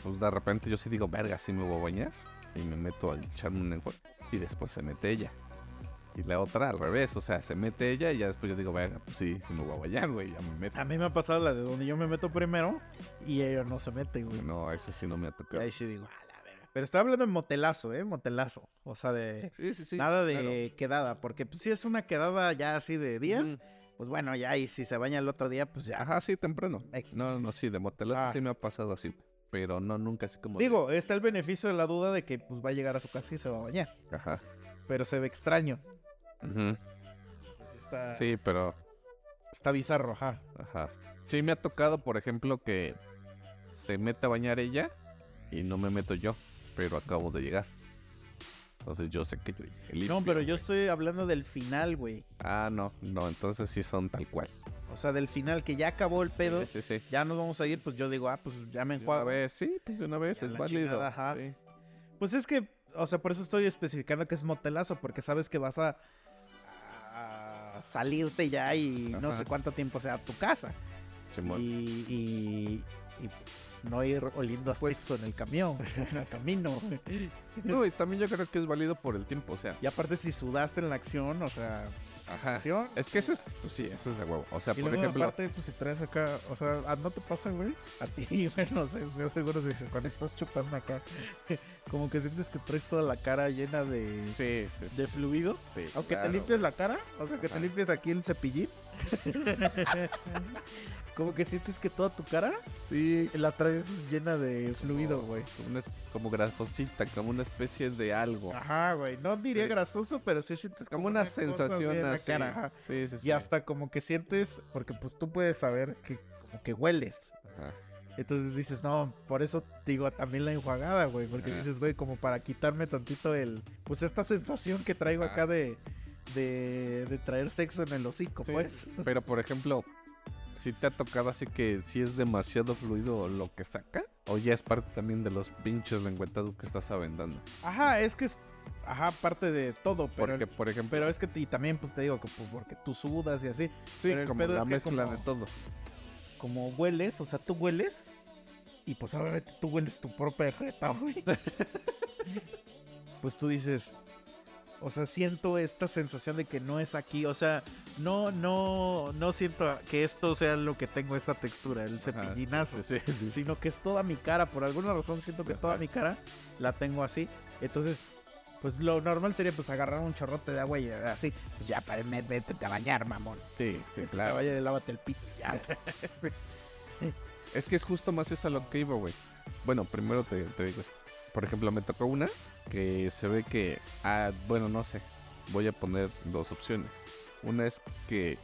pues de repente yo sí digo, verga, sí me voy a bañar. Y me meto a echarme un enjuague. Y después se mete ella. Y la otra al revés, o sea, se mete ella y ya después yo digo, verga, pues sí, sí me voy a bañar, güey, ya me meto. A mí me ha pasado la de donde yo me meto primero y ella no se mete, güey. No, ese sí no me ha Y tocado. ahí sí digo, a la verga. Pero está hablando de motelazo, ¿eh? Motelazo. O sea, de. Sí, sí, sí. nada de claro. quedada. Porque pues, si es una quedada ya así de días, pues bueno, ya. Y si se baña el otro día, pues ya. Ajá, sí, temprano. No, no, sí, de motelazo Ah. sí me ha pasado así. Pero no nunca así como. de- Digo, está el beneficio de la duda de que pues va a llegar a su casa y se va a bañar. Ajá. Pero se ve extraño. sea, sí está, Sí, pero. está bizarro, ajá. Ajá. Sí me ha tocado, por ejemplo, que se mete a bañar ella y no me meto yo, pero acabo de llegar. Entonces yo sé que yo limpio, No, pero yo estoy hablando del final, güey. Ah, no, no, entonces sí son tal cual. O sea, del final que ya acabó el pedo. Sí, sí, sí. Ya nos vamos a ir, pues yo digo, ah, pues ya me De una enjuago. vez, sí, pues de una vez Ya es válido. chingada, ajá. Pues es que, o sea, por eso estoy especificando que es motelazo, porque sabes que vas a, a salirte ya y no sé cuánto tiempo sea a tu casa. Y, y, y, no ir oliendo a Pues sexo en el camión, en el camino. No, y también yo creo que es válido por el tiempo, o sea. Y aparte si sudaste en la acción, o sea, Ajá. Es que eso es, pues sí, eso es de huevo. O sea, Y por luego ejemplo, aparte, pues si traes acá, o sea, ¿a- ¿no te pasa, güey? A ti, güey, no sé, yo seguro si cuando estás chupando acá, como que sientes que traes toda la cara llena de, sí, sí, de fluido. sí, Aunque claro, te limpies la cara, o sea, que te limpies aquí el cepillín. como que sientes que toda tu cara Sí. la traes llena de fluido, güey. Como, una como grasosita, como una especie de algo. Ajá, güey. No diría Sí. grasoso, pero sí sientes Es como una cosa así sensación en la cara. Sí, sí, sí. Y hasta como que sientes, porque pues tú puedes saber que como que hueles. Ajá. Entonces dices, no, por eso digo también la enjuagada, güey. Porque Ajá. dices, güey, como para quitarme tantito el. Pues esta sensación que traigo Ajá. acá de, de. de traer sexo en el hocico, Sí, pues. Pero por ejemplo, si te ha tocado así que si es demasiado fluido lo que saca, o ya es parte también de los pinches lengüetazos que estás aventando. Ajá, es que es. Ajá, parte de todo, pero. Porque, por ejemplo, Pero es que y también, pues te digo, que, pues, porque tú sudas y así. sí, pero el como pedo la es que mezcla como- de todo. Como hueles, o sea, tú hueles. Y pues obviamente tú hueles tu propia jeta, güey. pues tú dices. O sea, siento esta sensación de que no es aquí. O sea, no, no, no siento que esto sea lo que tengo esta textura, el Ajá, cepillinazo. Sí, sí, sí. Sino que es toda mi cara. Por alguna razón siento que toda Ajá. mi cara la tengo así. Entonces, pues lo normal sería pues agarrar un chorrote de agua y así. Pues ya, para vete a bañar, mamón. Sí, sí, Claro. claro. Vaya y lávate el pito. Ya. Es que es justo más eso a lo que iba, güey. Bueno, primero te, te digo esto. Por ejemplo, me tocó una que se ve que. Ah, bueno, no sé. Voy a poner dos opciones. Una es que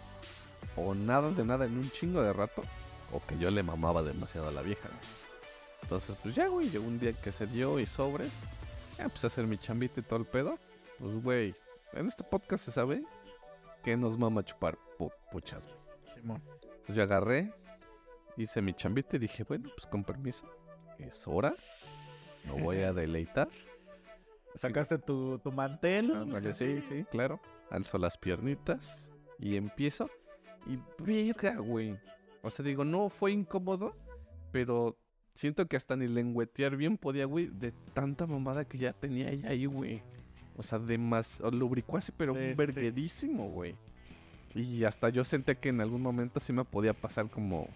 o nada de nada en un chingo de rato, o que yo le mamaba demasiado a la vieja. Entonces, pues ya, güey, llegó un día que se dio y sobres. Ya empecé a hacer mi chambita y todo el pedo. Pues, güey, en este podcast se sabe que nos mama chupar pu- puchas, güey. Simón. Pues yo agarré, hice mi chambita y dije, bueno, pues con permiso, es hora, me voy a deleitar. Sacaste tu, tu mantel. Ándale, sí, sí, claro. Alzo las piernitas y empiezo. Y verga, güey. O sea, digo, no fue incómodo, pero siento que hasta ni lengüetear bien podía, güey, de tanta mamada que ya tenía ella ahí, güey. O sea, de más, lubricó así, pero Sí, verguerísimo, güey. Y hasta yo sentía que en algún momento sí me podía pasar como,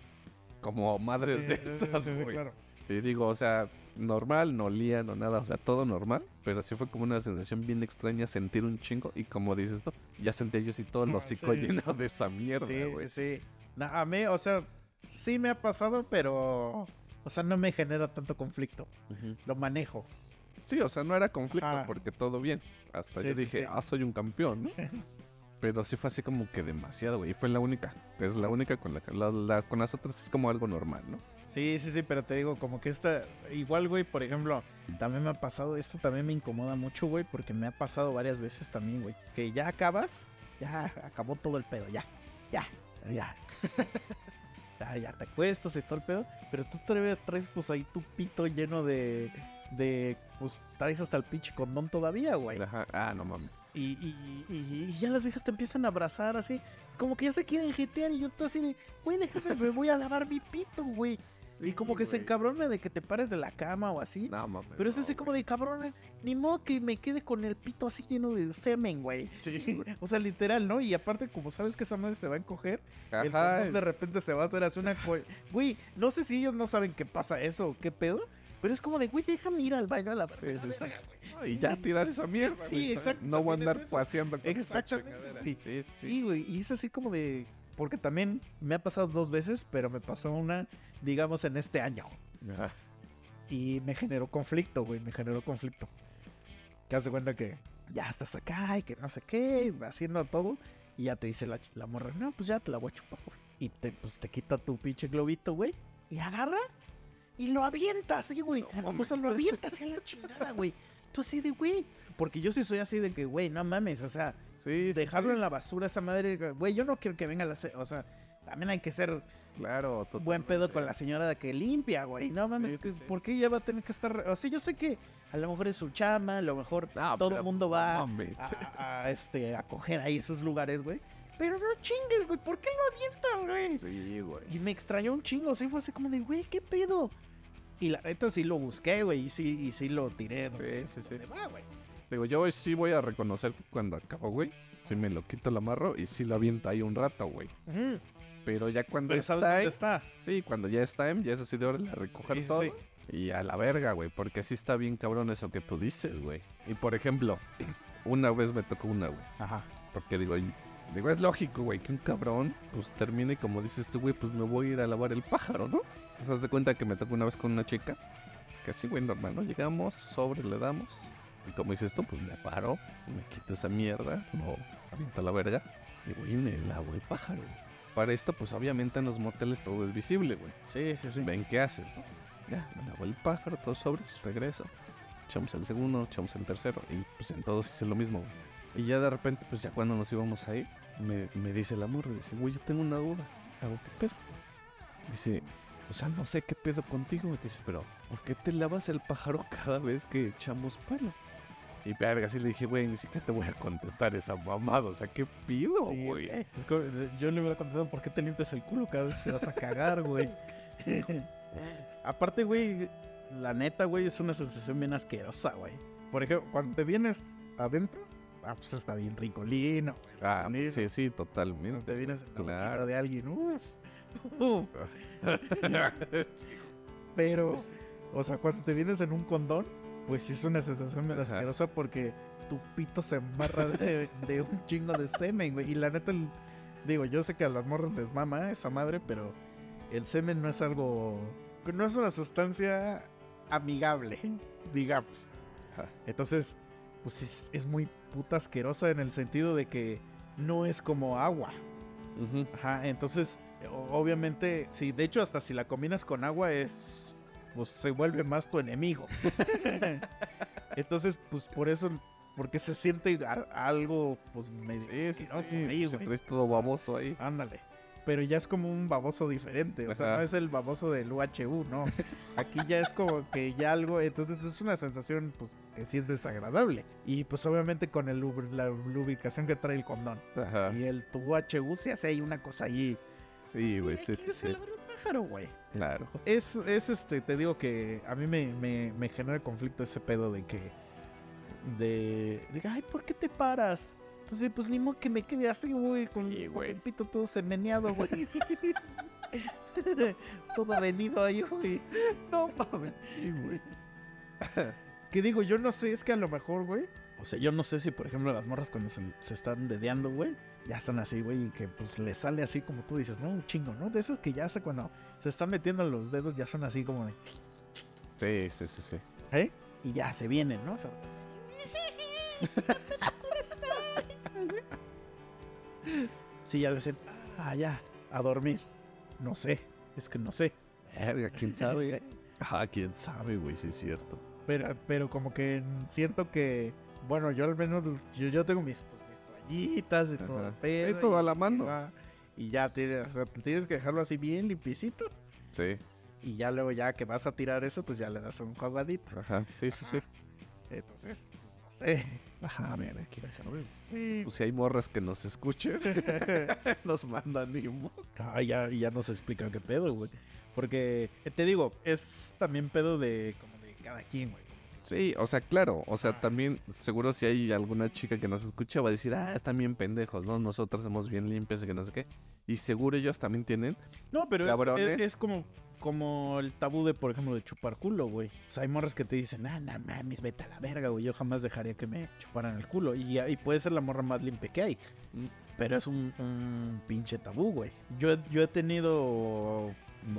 como madres Sí, de esas, sí, sí, güey. claro. Y digo, o sea, normal, no olía, no nada, o sea, todo normal, pero sí fue como una sensación bien extraña sentir un chingo y como dices, ¿no? Ya sentía yo así todo el Ah, hocico sí. lleno de esa mierda, Sí, güey. sí, sí. Na- a mí, o sea, sí me ha pasado, pero. O sea, no me genera tanto conflicto. Lo manejo. Sí, o sea, no era conflicto porque todo bien. Hasta Sí, yo sí, dije, sí. ah, soy un campeón, ¿no? Pero sí fue así como que demasiado, güey. Y fue la única. Es la única con la, la- con las otras es como algo normal, ¿no? Sí, sí, sí, pero te digo, como que esta. Igual, güey, por ejemplo, también me ha pasado. Esto también me incomoda mucho, güey, porque me ha pasado varias veces también, güey. Que ya acabas, ya acabó todo el pedo, ya, ya, ya. ya, ya te acuestas y todo el pedo. Pero tú todavía traes, pues ahí tu pito lleno de. de pues traes hasta el pinche condón todavía, güey. Ajá. Ah, no mames. Y, y, y- y ya las viejas te empiezan a abrazar así, como que ya se quieren jetear. Y yo tú así de, güey, déjame, me voy a lavar mi pito, güey. y como que se encabrona de que te pares de la cama o así. No mames. Pero es no, así como de cabrón, ni modo que me quede con el pito así lleno de semen, güey. Sí. O sea, literal, ¿no? Y aparte, como sabes que esa madre se va a encoger, Ajá. de repente se va a hacer así una... co- Güey, no sé si ellos no saben que pasa eso o qué pedo, pero es como de, güey, déjame ir al baño a la Sí, sí, sí. Y ya tirar esa mierda. Sí, güey, exacto, No voy a andar es paseando con esa Exactamente. Sí, sí. Güey, y es así como de... Porque también me ha pasado dos veces, pero me pasó una, digamos, en este año. Ajá. Y me generó conflicto, güey, me generó conflicto. Que haz de cuenta que ya estás acá y que no sé qué, haciendo todo. Y ya te dice la, la morra, no, pues ya te la voy a chupar, güey. Y te, pues, te quita tu pinche globito, güey. Y agarra y lo avienta así, güey. No o sea, lo avienta así a la chingada, güey. Tú así de, güey. Porque yo sí soy así de que, güey, no mames, o sea, Sí, dejarlo sí. en la basura esa madre, güey, yo no quiero que venga la... O sea, también hay que ser Claro, buen pedo con la totalmente. señora que limpia, güey. No mames, Sí. ¿por qué ella va a tener que estar? O sea, yo sé que a lo mejor es su chama, a lo mejor todo el mundo va a, a, este, a coger ahí esos lugares, güey. Pero no chingues, güey, ¿por qué lo avientas, güey? Sí, güey. Y me extrañó un chingo, sí, fue así como de, güey, ¿qué pedo? Y la neta sí lo busqué, güey, y sí, y sí lo tiré. donde- Sí, sí, sí. va, güey. Digo, yo hoy sí voy a reconocer que cuando acabo, güey, sí me lo quito, lo amarro y sí lo aviento ahí un rato, güey. Ujú. Pero ya cuando Pero ¿sabes está dónde ahí, está? sí, cuando ya está en, ya es así de hora a recoger Sí, todo. sí. Y a la verga, güey, porque sí está bien cabrón eso que tú dices, güey. Y por ejemplo, una vez me tocó una, güey. Ajá. Porque digo, Digo, es lógico, güey, que un cabrón, pues termine como dices tú, güey, pues me voy a ir a lavar el pájaro, ¿no? Te das de cuenta que me tocó una vez con una chica, que así, güey, normal, ¿no? Llegamos, sobre, le damos, y como dices tú, pues me paro, me quito esa mierda, no aviento la verga, y güey, me lavo el pájaro. Para esto, pues obviamente en los moteles todo es visible, güey. Sí, sí, sí. Ven qué haces, ¿no? Ya, me lavo el pájaro, todo sobre, regreso. Echamos el segundo, echamos el tercero. Y pues en todos hice lo mismo, güey. Y ya de repente, pues ya cuando nos íbamos ahí, me, me dice el amor, dice, güey, yo tengo una duda. Hago, ¿qué pedo? Dice, o sea, no sé qué pedo contigo. Dice, pero, ¿por qué te lavas el pájaro cada vez que echamos palo? Y verga, así le dije, güey, ni siquiera te voy a contestar esa mamada. O sea, ¿qué pido, güey? güey. Es que, eh, yo le hubiera contestado, ¿por qué te limpias el culo cada vez que vas a cagar, güey? Aparte, güey, la neta, güey, es una sensación bien asquerosa, güey. Por ejemplo, cuando te vienes adentro, ah, pues está bien ricolino, güey. Ah, sí, sí, Cuando totalmente. te vienes en la Claro. de alguien, uff. Pero, o sea, cuando te vienes en un condón, pues sí es una sensación asquerosa porque tu pito se embarra de, de un chingo de semen, güey. Y la neta, el- digo, yo sé que a las morras les mama esa madre, pero el semen no es algo. No es una sustancia amigable, digamos. Entonces, pues es, es muy puta asquerosa en el sentido de que no es como agua. Ajá, entonces, obviamente, sí, de hecho, hasta si la combinas con agua es, pues se vuelve más tu enemigo. entonces, pues por eso, porque se siente algo, pues medio Sí, sí, asqueroso sí. ahí, güey. traes todo baboso ahí. Ándale. Pero ya es como un baboso diferente, o sea, no es el baboso del UHU, no. Aquí ya es como que ya algo, entonces es una sensación, pues, que sí es desagradable. Y pues obviamente con el, la lubricación que trae el condón. Ajá. Y el tu UHU se hace ahí una cosa ahí Sí, güey, sí, ¿qué sí, es sí. pájaro, güey? Claro. Es, es este, te digo que a mí me, me, me genera conflicto ese pedo de que. De. de ay, ¿por qué te paras? Pues, pues ni modo que me quede así, güey, con, Sí, con el pito todo semeneado, güey. todo venido ahí, güey. No mames, sí, güey. Que digo, yo no sé, es que a lo mejor, güey. O sea, yo no sé si, por ejemplo, las morras cuando se, se están dedeando, güey, ya están así, güey, y que pues les sale así como tú dices, ¿no? Un chingo, ¿no? De esas que ya hace cuando se están metiendo los dedos, ya son así como de. Sí, sí, sí, sí. ¿Eh? Y ya se vienen, ¿no? O sea, sí, ya le dicen, ah, ya, a dormir. No sé, es que no sé. Verga, quién sabe. Ah, quién sabe, güey, sí es cierto. Pero, pero como que siento que, bueno, yo al menos, yo, yo tengo mis toallitas y todo. pedo, todo y- a la mano. va, Y ya tienes, o sea, tienes que dejarlo así bien limpiecito. Sí, Y ya luego, ya que vas a tirar eso, pues ya le das un jugadito. ajá, sí, sí, sí. Entonces, pues no sé. Ajá, mira, quién sabe. Sí. Pues si hay morras que nos escuchen, nos mandan imo. Ah, ya, ya nos explican qué pedo, güey. Porque, eh, te digo, es también pedo de como de cada quien, güey. Sí, o sea, claro, o sea, también seguro si hay alguna chica que nos escucha va a decir, ah, están bien pendejos, ¿no? Nosotros somos bien limpios y que no sé qué. Y seguro ellos también tienen. No, pero es, es- es como, como el tabú de, por ejemplo, de chupar culo, güey. O sea, hay morras que te dicen, ah, no mames, vete a la verga, güey. Yo jamás dejaría que me chuparan el culo. Y, y puede ser la morra más limpia que hay. Mm. Pero es un, un pinche tabú, güey. Yo, yo he tenido.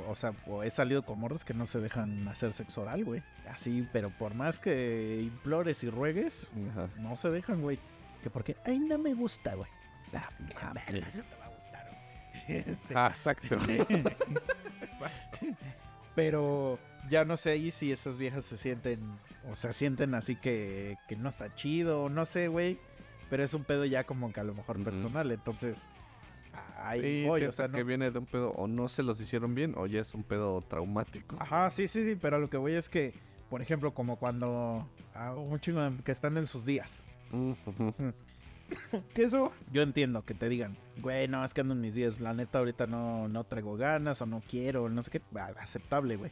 O sea, he salido con morras que no se dejan hacer sexo oral, güey. Así, pero por más que implores y ruegues, Ajá. no se dejan, güey. Que porque, ay, no me gusta, güey. Ah, Ah, eso te va a gustar, güey. Este, Ah, exacto. Pero ya no sé ahí si esas viejas se sienten, o sea, sienten así que, que no está chido, no sé, güey. Pero es un pedo ya como que a lo mejor personal, entonces... Sí, voy, o sea, no- que viene de un pedo o no se los hicieron bien o ya es un pedo traumático. Ajá, sí, sí, sí, pero lo que voy es que, por ejemplo, como cuando a un chingo que están en sus días. Que eso, yo entiendo que te digan, güey, no, es que ando en mis días, la neta ahorita no, no traigo ganas o no quiero, no sé qué, aceptable, güey.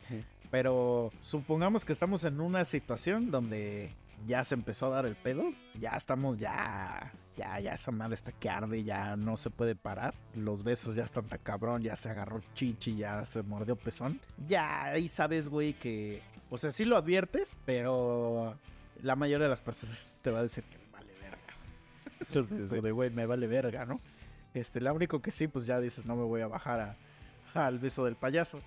Pero supongamos que estamos en una situación donde ya se empezó a dar el pedo, ya estamos, ya, ya, ya esa madre está que arde, ya no se puede parar, los besos ya están tan cabrón, ya se agarró chichi, ya se mordió pezón, ya ahí sabes, güey, que, o sea, sí lo adviertes, pero la mayoría de las personas te va a decir que me vale verga. Entonces, de, güey, me vale verga, ¿no? Este, la único que sí, pues ya dices, no me voy a bajar a- al beso del payaso.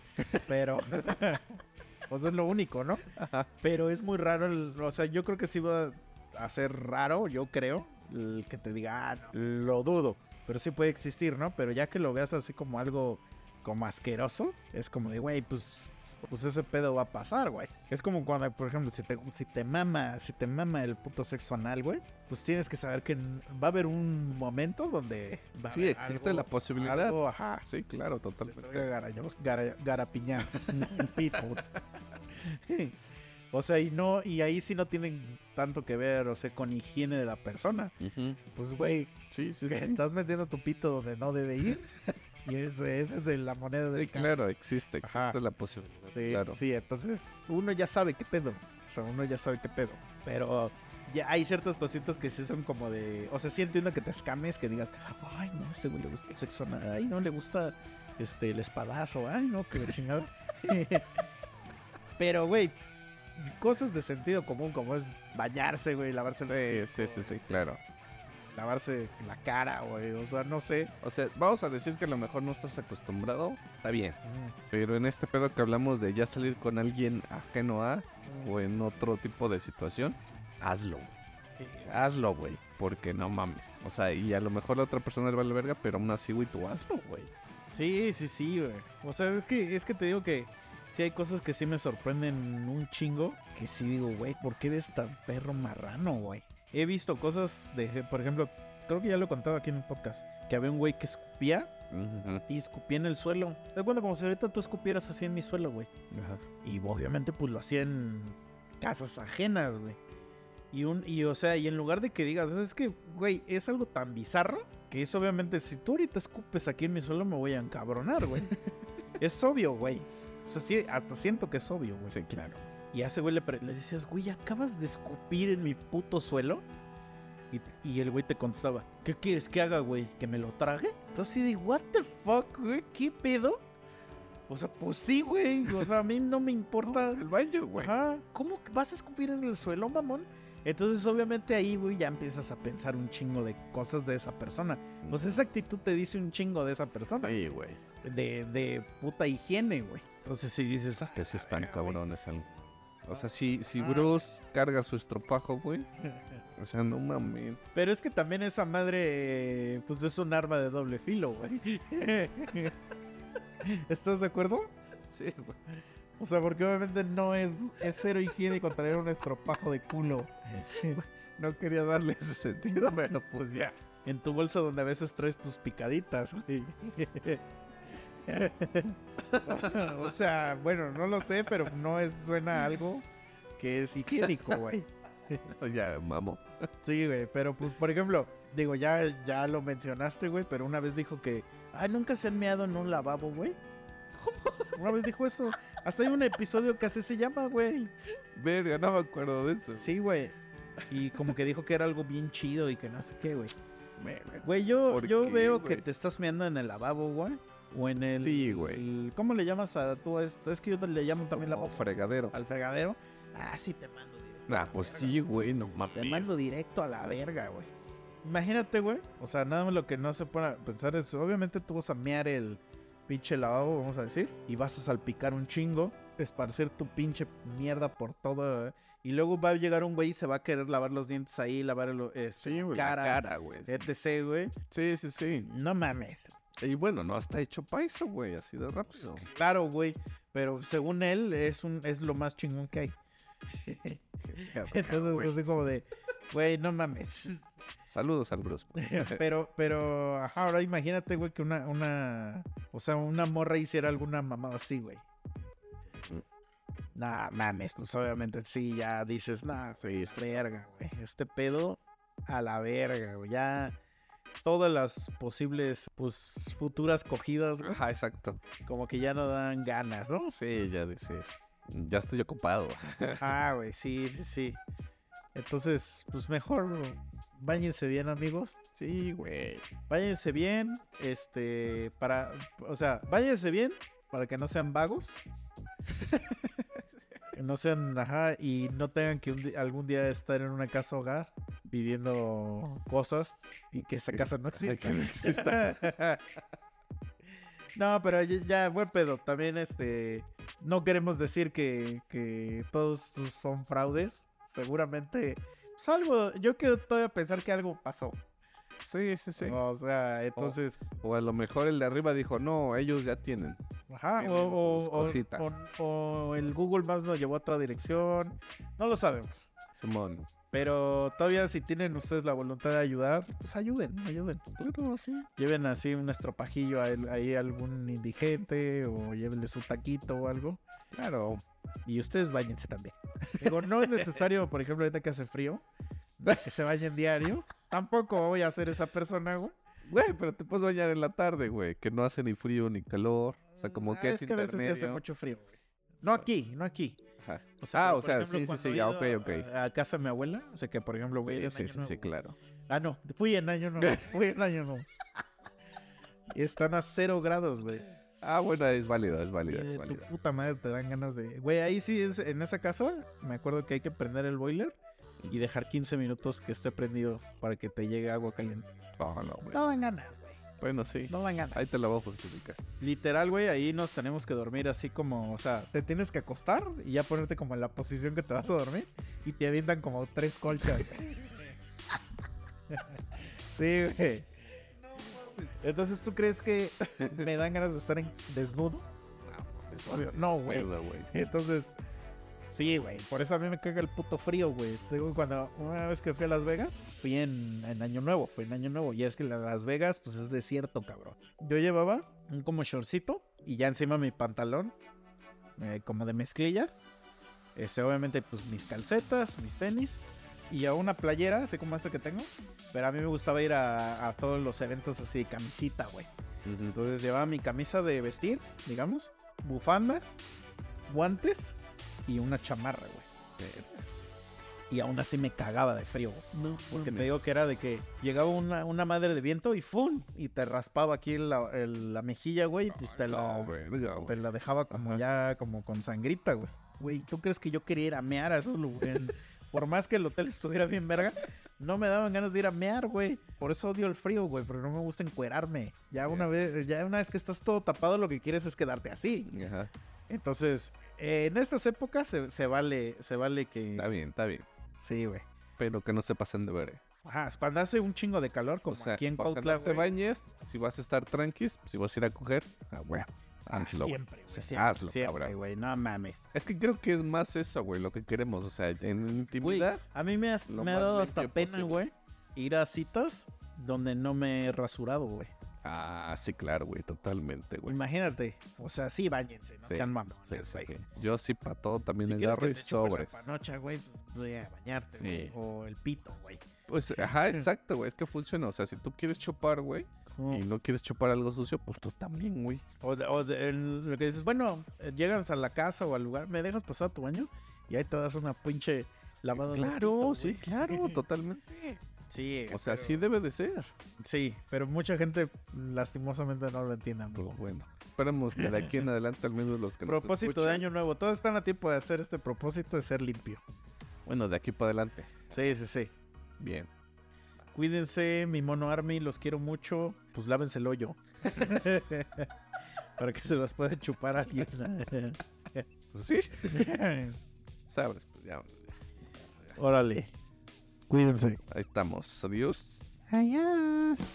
Pero. o sea, es lo único, ¿no? Ajá. Pero es muy raro. el- o sea, yo creo que sí va a ser raro, yo creo, el que te diga, ah, no, lo dudo. Pero sí puede existir, ¿no? Pero ya que lo veas así como algo como asqueroso, es como de, güey, pues. Pues ese pedo va a pasar, güey. Es como cuando, por ejemplo, si te, si te mama, si te mama el puto sexo anal, güey, pues tienes que saber que va a haber un momento donde va a Sí, haber existe algo- la posibilidad. algo, ajá, Sí, claro, totalmente. garaño- gara- garapiñán. O sea, y no, y ahí sí no tienen tanto que ver, o sea, con higiene de la persona. Pues, güey, Sí, sí, sí. estás metiendo tu pito donde no debe ir. Y ese, esa es la moneda del Sí, cambio. claro, existe, existe Ajá. la posibilidad. Sí, claro. sí, entonces uno ya sabe qué pedo. O sea, uno ya sabe qué pedo. Pero ya hay ciertas cositas que sí son como de. O sea, sí entiendo que te escames, que digas, ay, no, este güey le gusta el sexo ay, no le gusta este el espadazo, ay, no, que chingada. Pero, güey, cosas de sentido común, como es bañarse, güey, lavarse el Sí, sí, sí, sí, claro. Lavarse la cara, güey. O sea, no sé. O sea, vamos a decir que a lo mejor no estás acostumbrado. Está bien. Pero en este pedo que hablamos de ya salir con alguien ajeno a o en otro tipo de situación, hazlo. Hazlo, güey. Porque no mames. O sea, y a lo mejor la otra persona le vale verga, pero aún así, güey, tú hazlo, güey. Sí, sí, sí, güey. O sea, es que, es que te digo que sí hay cosas que sí me sorprenden un chingo. Que sí digo, güey, ¿por qué eres tan perro marrano, güey? He visto cosas de, por ejemplo, creo que ya lo he contado aquí en el podcast, que había un güey que escupía y escupía en el suelo. Te cuenta como si ahorita tú escupieras así en mi suelo, güey. Ajá. Y obviamente pues lo hacía en casas ajenas, güey. Y un y o sea, y en lugar de que digas, es que güey, es algo tan bizarro que es obviamente si tú ahorita escupes aquí en mi suelo me voy a encabronar, güey. es obvio, güey. O sea, sí, hasta siento que es obvio, güey. Sí, claro. Y a ese güey le, decías, güey, acabas de escupir en mi puto suelo. Y, y el güey te contestaba, ¿qué quieres que haga, güey? ¿Que me lo trague? Entonces así de, ¿what the fuck, güey? ¿Qué pedo? O sea, pues sí, güey. O sea, a mí no me importa. El baño, güey. Ajá. ¿Cómo vas a escupir en el suelo, mamón? Entonces, obviamente, ahí, güey, ya empiezas a pensar un chingo de cosas de esa persona. Pues esa actitud te dice un chingo de esa persona. Sí, güey. De, de puta higiene, güey. Entonces, si dices, ah, Que sí están cabrones. algo. O sea, si, si Ah. Bruce carga su estropajo, güey. O sea, no mames. Pero es que también esa madre, pues es un arma de doble filo, güey. ¿Estás de acuerdo? Sí, güey. O sea, porque obviamente no es, es cero higiénico traer un estropajo de culo No quería darle ese sentido, pero pues ya. en tu bolsa donde a veces traes tus picaditas, güey. o sea, bueno, no lo sé, pero no es, suena a algo que es higiénico, güey. Ya, mamo. Sí, güey, pero pues, por ejemplo, digo, ya, ya lo mencionaste, güey, pero una vez dijo que, ay, nunca se han meado en un lavabo, güey. Una vez dijo eso. Hasta hay un episodio que así se llama, güey. Verga, no me acuerdo de eso. Sí, güey. Y como que dijo que era algo bien chido y que no sé qué, güey. Güey, yo, ¿Por yo qué, veo que te estás meando en el lavabo, güey. O en el... Sí, güey. ¿Cómo le llamas a tú a esto? Es que yo le llamo también Como lavabo. fregadero. Al fregadero. Ah, sí, te mando directo. Ah, pues sí, güey, no mames. Te mando directo a la verga, güey. Imagínate, güey. O sea, nada más lo que no se a pensar es, obviamente tú vas a mear el pinche lavabo, vamos a decir, y vas a salpicar un chingo, esparcir tu pinche mierda por todo, ¿eh? y luego va a llegar un güey y se va a querer lavar los dientes ahí, lavar el, este, Sí, güey. cara, La cara, güey. Etc, güey. sí, sí, sí. No mames. Y bueno, no está hecho eso, güey, así de rápido. Claro, güey. Pero según él, es un es lo más chingón que hay. Entonces, así como de, güey, no mames. Saludos al pero, pero, ajá, ahora imagínate, güey, que una, una, o sea, una morra hiciera alguna mamada así, güey. Nah, mames, pues obviamente sí, ya dices, nah, sí, es verga, güey. Este pedo a la verga, güey. Ya todas las posibles, pues, futuras cogidas, güey, Ajá, exacto. como que ya no dan ganas, ¿no? Sí, ya dices. Ya estoy ocupado. Ah, güey, sí, sí, sí. Entonces, pues mejor váyanse bien, amigos. Sí, güey. Váyanse bien, este, para, o sea, váyanse bien para que no sean vagos. no sean, ajá, y no tengan que un algún día estar en una casa hogar pidiendo cosas y que esa Que- casa no ay, que no exista. no, pero ya, ya, buen pedo. También este no queremos decir que, que todos son fraudes. Seguramente, pues algo, yo quiero todavía pensar que algo pasó. Sí, sí, sí. O sea, entonces, O a lo mejor el de arriba dijo, no, ellos ya tienen. ajá, o, o- o- cositas. o- o el Google Maps nos llevó a otra dirección. No lo sabemos. Simón. Pero todavía si tienen ustedes la voluntad de ayudar, pues ayuden, ayuden. Claro, sí. Lleven así un estropajillo ahí a algún indigente o llévenle su taquito o algo. Claro. Y ustedes bañense también. Digo, no es necesario, por ejemplo, ahorita que hace frío, que se bañen diario. Tampoco voy a ser esa persona, güey. Güey, pero te puedes bañar en la tarde, güey. Que no hace ni frío ni calor. O sea, como que Ah, es, que a veces sí hace mucho frío, güey. No aquí, no aquí. Ajá. O Ah, pero, o sea, ejemplo, sí, sí, sí, ya, ido ok, ok. A, a casa de mi abuela, o sea que por ejemplo voy Sí, sí, sí, claro. Ah, no, fui en año nuevo. Fui en año nuevo. Y están a cero grados, güey. Ah, bueno, es válido, es válido, es tu válido. puta madre te dan ganas de. Güey, ahí sí es. En esa casa, me acuerdo que hay que prender el boiler y dejar 15 minutos que esté prendido para que te llegue agua caliente. Oh, no, güey. No dan ganas, güey. Bueno, sí. No dan ganas. Ahí te la voy a justificar. Literal, güey, ahí nos tenemos que dormir así como. O sea, te tienes que acostar y ya ponerte como en la posición que te vas a dormir y te avientan como tres colchas. sí, güey. Entonces, ¿tú crees que me dan ganas de estar en desnudo? Es obvio. No, güey. Entonces, sí, güey. Por eso a mí me caga el puto frío, güey. Digo, cuando una vez que fui a Las Vegas, fui en, en Año Nuevo, fue en Año Nuevo. Y es que la- Las Vegas, pues es desierto, cabrón. Yo llevaba un como shortcito y ya encima mi pantalón, eh, como de mezclilla. Este, obviamente, pues mis calcetas, mis tenis. Y a una playera, así como esta que tengo. Pero a mí me gustaba ir a, a todos los eventos así de camisita, güey. Entonces llevaba mi camisa de vestir, digamos, bufanda, guantes y una chamarra, güey. Y aún así me cagaba de frío, güey. No, Porque te digo que era de que llegaba una, una madre de viento y ¡fum! Y te raspaba aquí la, el- la mejilla, güey, y pues te la, verga, te la dejaba como Ajá. ya, como con sangrita, güey. Güey, ¿tú crees que yo quería ir a mear a esos lugares? Por más que el hotel estuviera bien verga, no me daban ganas de ir a mear, güey. Por eso odio el frío, güey, porque no me gusta encuerarme. Ya una vez, ya una vez que estás todo tapado, lo que quieres es quedarte así. Ajá. Entonces, eh, en estas épocas se, se vale, se vale que. Está bien, está bien. Sí, güey. Pero que no se pasen de ver. Ajá, cuando hace un chingo de calor, como O sea, aquí en Cuautla, no te bañes, si vas a estar tranquis, si vas a ir a coger, ah, güey. Ah, güey. siempre, güey. Sí, Siempre, hazlo, siempre, güey. No mames. Es que creo que es más eso, güey, lo que queremos. O sea, en intimidad. a mí me, has- me ha dado hasta pena, güey, ir a citas donde no me he rasurado, güey. Ah, sí, claro, güey, totalmente, güey. Imagínate. O sea, sí, bañense, no Sí, sean mamones, Sí, sí, güey. sí. Yo sí para todo también Si agarro y chupe la sobres. panocha, güey, pues voy a bañarte, güey, O el pito, güey. Pues, ajá, exacto, güey. Es que funciona. O sea, si tú quieres chupar, güey, y no quieres chupar algo sucio, pues tú también, güey. O, de- o de- el- lo que dices, bueno, eh, llegas a la casa o al lugar, ¿me dejas pasar tu baño? Y ahí te das una pinche lavada. de Claro, pito, sí, claro, totalmente. Sí, O sea, pero- sí debe de ser. Sí, pero mucha gente lastimosamente no lo entiende. Pero bueno, esperemos que de aquí en adelante al menos los que nos Propósito de año nuevo. Todos están a tiempo de hacer este propósito de ser limpio. Bueno, de aquí para adelante. Sí, sí, sí. Bien. Cuídense, mi mono Army, los quiero mucho. Pues lávense el hoyo. Para que se los pueda chupar a alguien. Pues sí, sabes, pues ya. Órale. Cuídense. Ahí estamos. Adiós. Adiós.